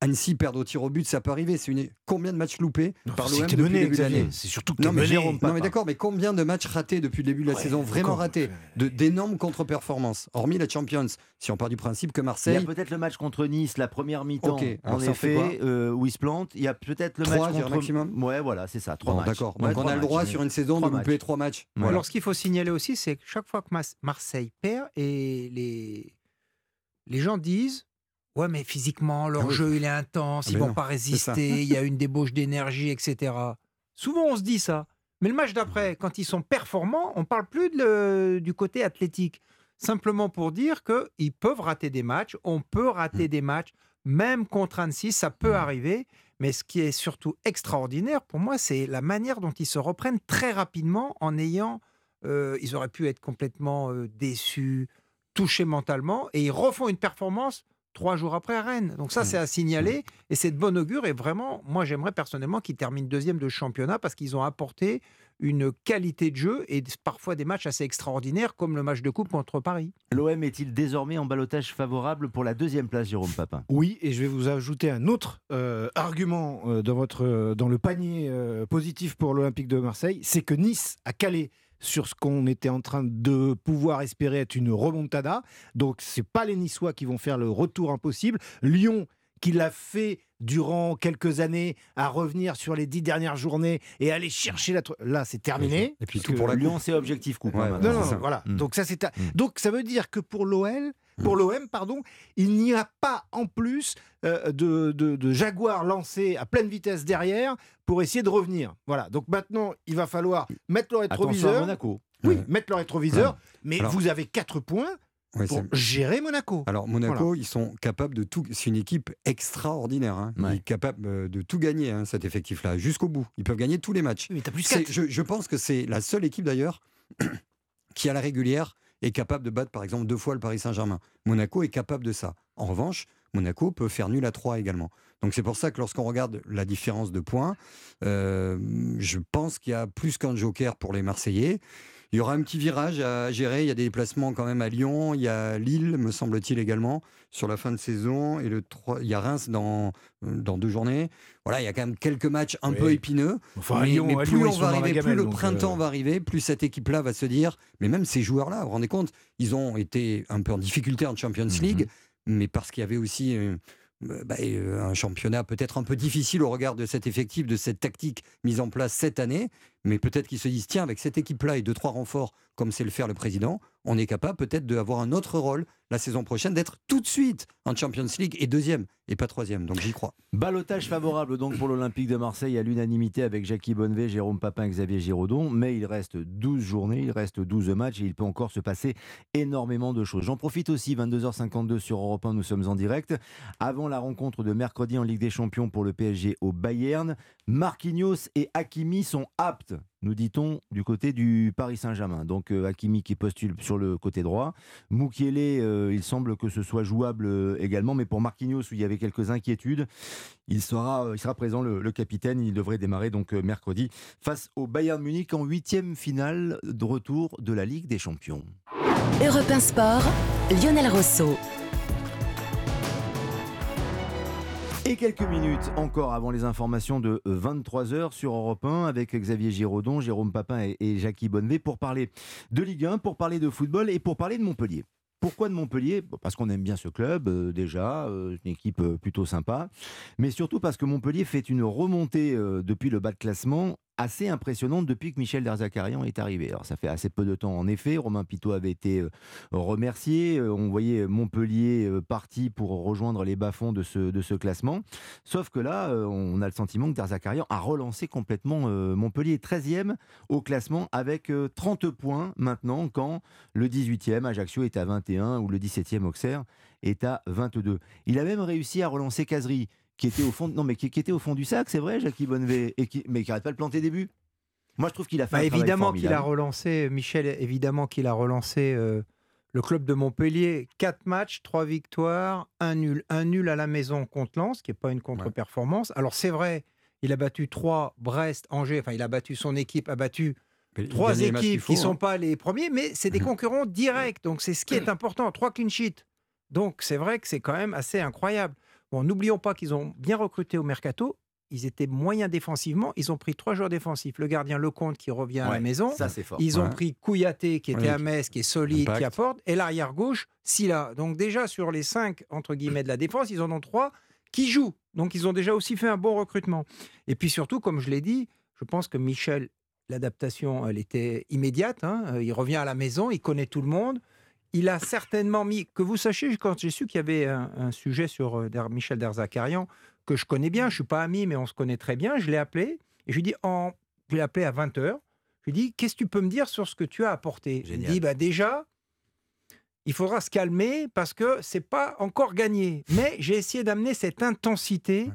Annecy perdre au tir au but, ça peut arriver. C'est une... combien de matchs loupés par c'est l'OM que t'es depuis mené, le début de l'année C'est surtout que non mais, mené, Jérôme, non mais d'accord, mais combien de matchs ratés depuis le début de la saison Vraiment ratés, de d'énormes contre-performances. Hormis la Champions, si on part du principe que Il y a Marseille. peut-être le match contre Nice, la première mi-temps, Ok, alors en effet, euh, où il se plante. Il y a peut-être le Trois, match je dirais, contre... maximum Ouais, voilà, c'est ça, trois Bon, matchs. d'accord. Ouais, Donc on a le droit sur une saison de louper trois matchs. Alors, ce qu'il faut signaler aussi, c'est que chaque fois que Marseille perd, et les, les gens disent Ouais, mais physiquement, leur Ah oui. jeu, il est intense, Ah ils ben vont non, pas résister, il y a une débauche d'énergie, etc. Souvent, on se dit ça. Mais le match d'après, quand ils sont performants, on parle plus de le- du côté athlétique. Simplement pour dire qu'ils peuvent rater des matchs, on peut rater Mm. des matchs, même contre Annecy, ça peut arriver. Mais ce qui est surtout extraordinaire pour moi, c'est la manière dont ils se reprennent très rapidement en ayant. euh, ils auraient pu être complètement euh, déçus, touchés mentalement, et ils refont une performance trois jours après à Rennes. Donc ça, c'est à signaler, et c'est de bon augure. Et vraiment, moi, j'aimerais personnellement qu'ils terminent deuxième de championnat parce qu'ils ont apporté une qualité de jeu et parfois des matchs assez extraordinaires, comme le match de coupe contre Paris. L'OM est-il désormais en balotage favorable pour la deuxième place, Jérôme Papin? Oui, et je vais vous ajouter un autre euh, argument euh, dans, votre, euh, dans le panier euh, positif pour l'Olympique de Marseille, c'est que Nice a calé sur ce qu'on était en train de pouvoir espérer être une remontada. Donc, c'est pas les Niçois qui vont faire le retour impossible. Lyon, qui l'a fait durant quelques années, à revenir sur les dix dernières journées et aller chercher la... tro- Là, c'est terminé. Et puis tout pour la Lyon, c'est objectif coupe. Ouais, non, non, voilà. Mm. Donc ça c'est Mm. donc ça veut dire que pour l'OL, pour l'OM pardon, il n'y a pas en plus euh, de, de, de Jaguar lancé à pleine vitesse derrière pour essayer de revenir. Voilà. Donc maintenant, il va falloir mettre le Attention à rétroviseur. Monaco. Oui, Ouais. mettre le rétroviseur. Ouais. Mais Alors- vous avez 4 points Ouais, pour gérer Monaco. Alors Monaco, ils sont capables de tout. C'est une équipe extraordinaire. Hein. Ouais. Ils sont capables euh, de tout gagner hein, cet effectif-là jusqu'au bout. Ils peuvent gagner tous les matchs. Mais t'as plus C'est- 4. Je, je pense que c'est la seule équipe d'ailleurs qui à la régulière est capable de battre par exemple deux fois le Paris Saint-Germain. Monaco est capable de ça. En revanche, Monaco peut faire nul à 3 également. Donc c'est pour ça que lorsqu'on regarde la différence de points, euh, je pense qu'il y a plus qu'un joker pour les Marseillais. Il y aura un petit virage à gérer. Il y a des déplacements quand même à Lyon. Il y a Lille, me semble-t-il également, sur la fin de saison. Et le 3, il y a Reims dans, dans deux journées. Voilà, il y a quand même quelques matchs un Oui. peu épineux. Enfin, mais, Lyon- mais à plus Lyon, on va arriver, plus le donc, printemps euh, va arriver, plus cette équipe-là va se dire. Mais même ces joueurs-là, vous vous rendez compte, ils ont été un peu en difficulté en Champions Mhm. League, mais parce qu'il y avait aussi. euh, euh, bah, euh, un championnat peut-être un peu difficile au regard de cet effectif, de cette tactique mise en place cette année. Mais peut-être qu'ils se disent, tiens, avec cette équipe-là et deux, trois renforts, comme c'est le faire le président, on est capable peut-être d'avoir un autre rôle la saison prochaine, d'être tout de suite en Champions League et deuxième et pas troisième. Donc j'y crois. Balotage favorable donc pour l'Olympique de Marseille à l'unanimité avec Jackie Bonnevet, Jérôme Papin Xavier Giraudon. Mais il reste 12 journées, il reste 12 matchs et il peut encore se passer énormément de choses. J'en profite aussi, 22h52 sur Europe 1, nous sommes en direct. Avant la rencontre de mercredi en Ligue des Champions pour le PSG au Bayern, Marquinhos et Hakimi sont aptes nous dit-on, du côté du Paris Saint-Germain. Donc euh, Hakimi qui postule sur le côté droit. Moukiele, euh, il semble que ce soit jouable euh, également, mais pour Marquinhos, où il y avait quelques inquiétudes, il sera, présent, le, capitaine. Il devrait démarrer donc mercredi face au Bayern Munich en huitième finale de retour de la Ligue des Champions. Europe Lionel Rosso. Et quelques minutes encore avant les informations de 23h sur Europe 1 avec Xavier Giraudon, Jérôme Papin et, Jackie Bonnevet pour parler de Ligue 1, pour parler de football et pour parler de Montpellier. Pourquoi de Montpellier? Parce qu'on aime bien ce club, euh, déjà, euh, une équipe euh, plutôt sympa, mais surtout parce que Montpellier fait une remontée depuis le bas de classement assez impressionnante depuis que Michel Derzakarian est arrivé. Alors ça fait assez peu de temps en effet, Romain Pitot avait été euh, remercié, euh, on voyait Montpellier euh, parti pour rejoindre les bas-fonds de ce, classement, sauf que là on a le sentiment que Derzakarian a relancé complètement Montpellier. 13e au classement avec 30 points maintenant quand le 18e Ajaccio est à 21 ou le 17e Auxerre est à 22. Il a même réussi à relancer Casery qui était au fond, non, mais qui, était au fond du sac, c'est vrai, Jackie Bonnevet, et qui, mais qui n'arrête pas de planter des buts. Moi, je trouve qu'il a fait bah, un évidemment qu'il a relancé, Michel, évidemment qu'il a relancé euh, le club de Montpellier. Quatre matchs, trois victoires, un nul, un nul à la maison contre Lens, qui n'est pas une contre-performance. Alors c'est vrai, il a battu trois, Brest, Angers. Enfin, il a battu son équipe, a battu trois équipes qui ne sont hein. pas les premiers, mais c'est des mhm. concurrents directs. Donc c'est ce qui est important. Trois clean sheets. Donc c'est vrai que c'est quand même assez incroyable. Bon, n'oublions pas qu'ils ont bien recruté au mercato. Ils étaient moyens défensivement. Ils ont pris trois joueurs défensifs. Le gardien Lecomte qui revient à la maison. Ça, c'est fort. Ils ont pris Kouyaté qui était à Metz, qui est solide, qui apporte. Et l'arrière gauche, Silla. Donc déjà sur les cinq entre guillemets de la défense, ils en ont trois qui jouent. Donc ils ont déjà aussi fait un bon recrutement. Et puis surtout, comme je l'ai dit, je pense que Michel, l'adaptation, elle était immédiate. Hein. Il revient à la maison, il connaît tout le monde il a certainement mis, que vous sachiez, quand j'ai su qu'il y avait un, sujet sur euh, Michel Derzakarian, que je connais bien, je ne suis pas ami, mais on se connaît très bien, je l'ai appelé, et je lui ai dit, en, je l'ai appelé à 20h, je lui ai dit, qu'est-ce que tu peux me dire sur ce que tu as apporté? Il dit, bah déjà, il faudra se calmer parce que c'est pas encore gagné. Mais j'ai essayé d'amener cette intensité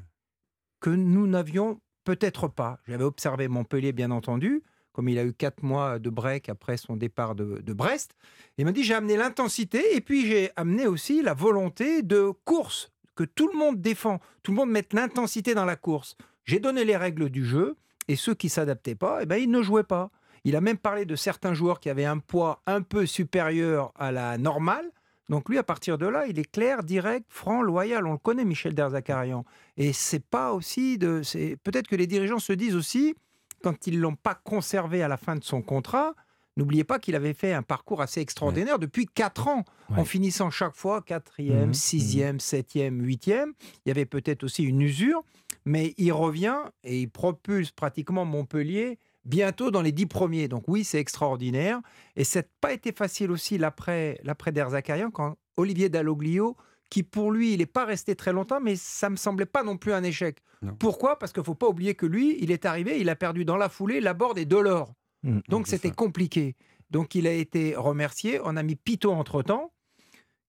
que nous n'avions peut-être pas. J'avais observé Montpellier, bien entendu, comme il a eu quatre mois de break après son départ de, Brest. Il m'a dit j'ai amené l'intensité et puis j'ai amené aussi la volonté de course que tout le monde défend, tout le monde mette l'intensité dans la course. J'ai donné les règles du jeu et ceux qui s'adaptaient pas, eh ben ils ne jouaient pas. Il a même parlé de certains joueurs qui avaient un poids un peu supérieur à la normale. Donc lui, à partir de là, il est clair, direct, franc, loyal. On le connaît, Michel Derzakarian. Et c'est pas aussi de. Peut-être que les dirigeants se disent aussi, quand ils ne l'ont pas conservé à la fin de son contrat, n'oubliez pas qu'il avait fait un parcours assez extraordinaire depuis 4 ans, en finissant chaque fois quatrième, mmh sixième, septième, huitième. Il y avait peut-être aussi une usure, mais il revient et il propulse pratiquement Montpellier bientôt dans les dix premiers. Donc oui, c'est extraordinaire. Et ça n'a pas été facile aussi l'après d'Erzakarian, quand Olivier Dalloglio qui pour lui, il n'est pas resté très longtemps, mais ça me semblait pas non plus un échec. Pourquoi? Parce qu'il faut pas oublier que lui, il est arrivé, il a perdu dans la foulée la Laborde et Delors. Mmh, Donc c'était compliqué. Donc il a été remercié. On a mis Pito entre-temps,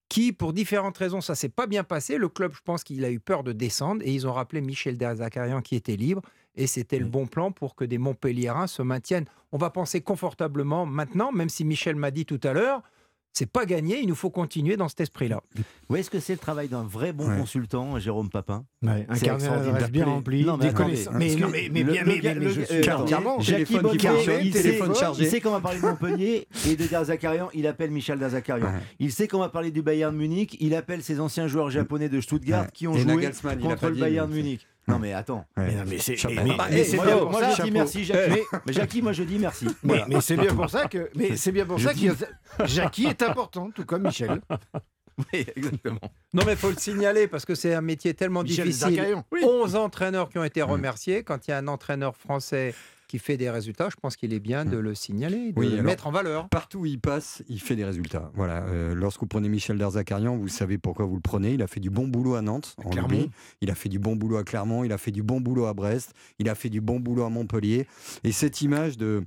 qui, pour différentes raisons, ça s'est pas bien passé. Le club, je pense qu'il a eu peur de descendre et ils ont rappelé Michel Derzakarian qui était libre. Et c'était le bon plan pour que des Montpelliérains se maintiennent. On va penser confortablement maintenant, même si Michel m'a dit tout à l'heure, c'est pas gagné, il nous faut continuer dans cet esprit-là. Où est-ce que c'est le travail d'un vrai bon consultant, Jérôme Papin ouais, Un carnet bien rempli, connaissances. Mais, mais, mais, bien, mais, mais, je suis entièrement. Jackie Bonnevet, téléphone chargé. Il sait qu'on va parler de Montpellier et de Derzakarian, il appelle Michel Derzakarian. Il sait qu'on va parler du Bayern Munich, il appelle ses anciens joueurs japonais de Stuttgart qui ont joué contre le Bayern Munich. Non mais attends. Mais, mais c'est bien moi, je dis merci Jackie. Mais, Jackie, moi je dis merci. Mais, c'est bien pour ça que. Mais c'est bien pour ça que Jackie est important, tout comme Michel. Oui, exactement. Non, mais il faut le signaler parce que c'est un métier tellement difficile. 11 entraîneurs qui ont été remerciés. Quand il y a un entraîneur français qui fait des résultats, je pense qu'il est bien de le signaler, de le mettre en valeur. Partout où il passe, il fait des résultats. Voilà. Euh, lorsque vous prenez Michel Derzakarian, vous savez pourquoi vous le prenez. Il a fait du bon boulot à Nantes, en Clermont. Il a fait du bon boulot à Clermont. Il a fait du bon boulot à Brest. Il a fait du bon boulot à Montpellier. Et cette image de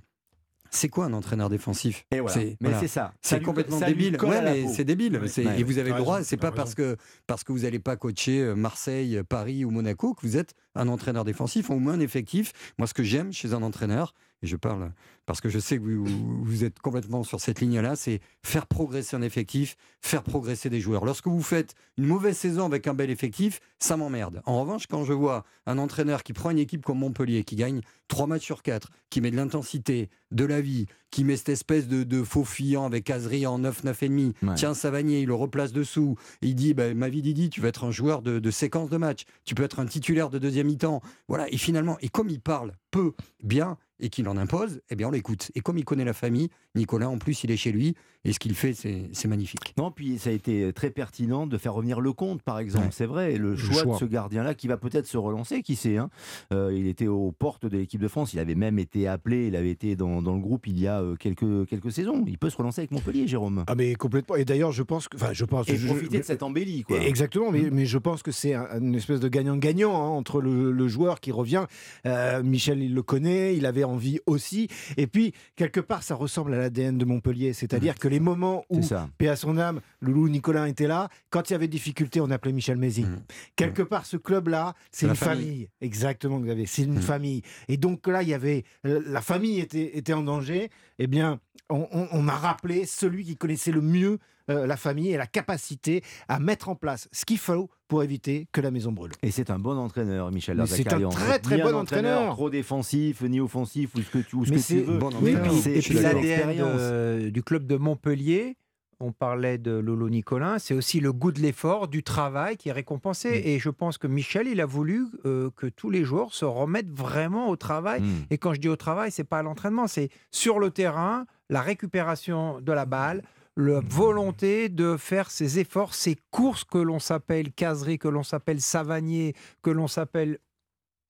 c'est quoi un entraîneur défensif et Mais c'est ça. C'est complètement débile. Ouais, mais c'est débile. et vous avez le droit. C'est pas parce que parce que vous n'allez pas coacher euh, Marseille, Paris ou Monaco que vous êtes un entraîneur défensif, au moins un effectif. Moi, ce que j'aime chez un entraîneur, et je parle parce que je sais que vous, êtes complètement sur cette ligne-là, c'est faire progresser un effectif, faire progresser des joueurs. Lorsque vous faites une mauvaise saison avec un bel effectif, ça m'emmerde. En revanche, quand je vois un entraîneur qui prend une équipe comme Montpellier, qui gagne 3 matchs sur 4, qui met de l'intensité, de la vie, qui met cette espèce de, faux fiant avec Azri en 9, 9,5, ouais. tiens Savanier, il le replace dessous, il dit bah, Ma vie Didi, tu vas être un joueur de, de séquence de match, tu peux être un titulaire de deuxième mi-temps. Voilà, et finalement, et comme il parle peu, bien, et qu'il en impose, eh bien on l'écoute. Et comme il connaît la famille, Nicolas en plus il est chez lui, et ce qu'il fait c'est magnifique. Non, puis ça a été très pertinent de faire revenir le compte par exemple, c'est vrai, le, le choix, de ce gardien-là qui va peut-être se relancer, qui sait. Hein. Euh, il était aux portes de l'équipe de France, il avait même été appelé, il avait été dans, dans le groupe il y a euh, quelques, quelques saisons. Il peut se relancer avec Montpellier, Jérôme. Ah mais complètement, et d'ailleurs je pense que... Enfin, je pense, et profiter de cette embellie. Quoi. Exactement, mais, mais je pense que c'est une espèce de gagnant-gagnant hein, entre le, le, joueur qui revient, euh, Michel il le connaît, il avait envie aussi. Et puis, quelque part, ça ressemble à l'ADN de Montpellier. C'est-à-dire mmh. que les moments où, paix à son âme, Loulou Nicolas était là, quand il y avait difficulté, on appelait Michel Mézi. Mmh. Quelque part, ce club-là, c'est une famille. Exactement, Xavier, c'est une mmh. famille. Et donc là, il y avait, euh, la famille était, était en danger. Eh bien, on, on a rappelé celui qui connaissait le mieux euh, la famille et la capacité à mettre en place ce qu'il faut pour éviter que la maison brûle. Et c'est un bon entraîneur, Michel C'est un très très bon entraîneur. Trop défensif, ni offensif, ou ce que tu, ou ce que tu veux. Bon oui, et puis l'ADN du club de Montpellier, on parlait de Lolo Nicolin, c'est aussi le goût de l'effort, du travail qui est récompensé. Mm. Et je pense que Michel, il a voulu euh, que tous les joueurs se remettent vraiment au travail. Mm. Et quand je dis au travail, c'est pas à l'entraînement, c'est sur le terrain, la récupération de la balle, la volonté de faire ces efforts, ces courses que l'on s'appelle caserie, que l'on s'appelle savanier, que l'on s'appelle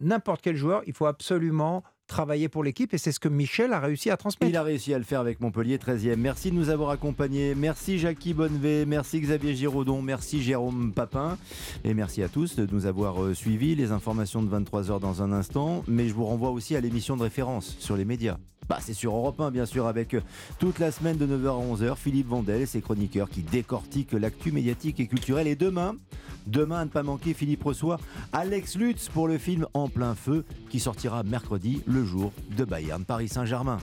n'importe quel joueur, il faut absolument travailler pour l'équipe et c'est ce que Michel a réussi à transmettre. Il a réussi à le faire avec Montpellier 13e. Merci de nous avoir accompagnés. Merci Jackie Bonnevet, merci Xavier Giraudon, merci Jérôme Papin et merci à tous de nous avoir euh, suivis. Les informations de 23h dans un instant, mais je vous renvoie aussi à l'émission de référence sur les médias. Bah, c'est sur Europe 1, bien sûr, avec euh, toute la semaine de 9h à 11h, Philippe Vandel et ses chroniqueurs qui décortiquent l'actu médiatique et culturelle. Et demain, demain, à ne pas manquer, Philippe reçoit Alex Lutz pour le film En plein feu qui sortira mercredi, le jour de Bayern Paris Saint-Germain.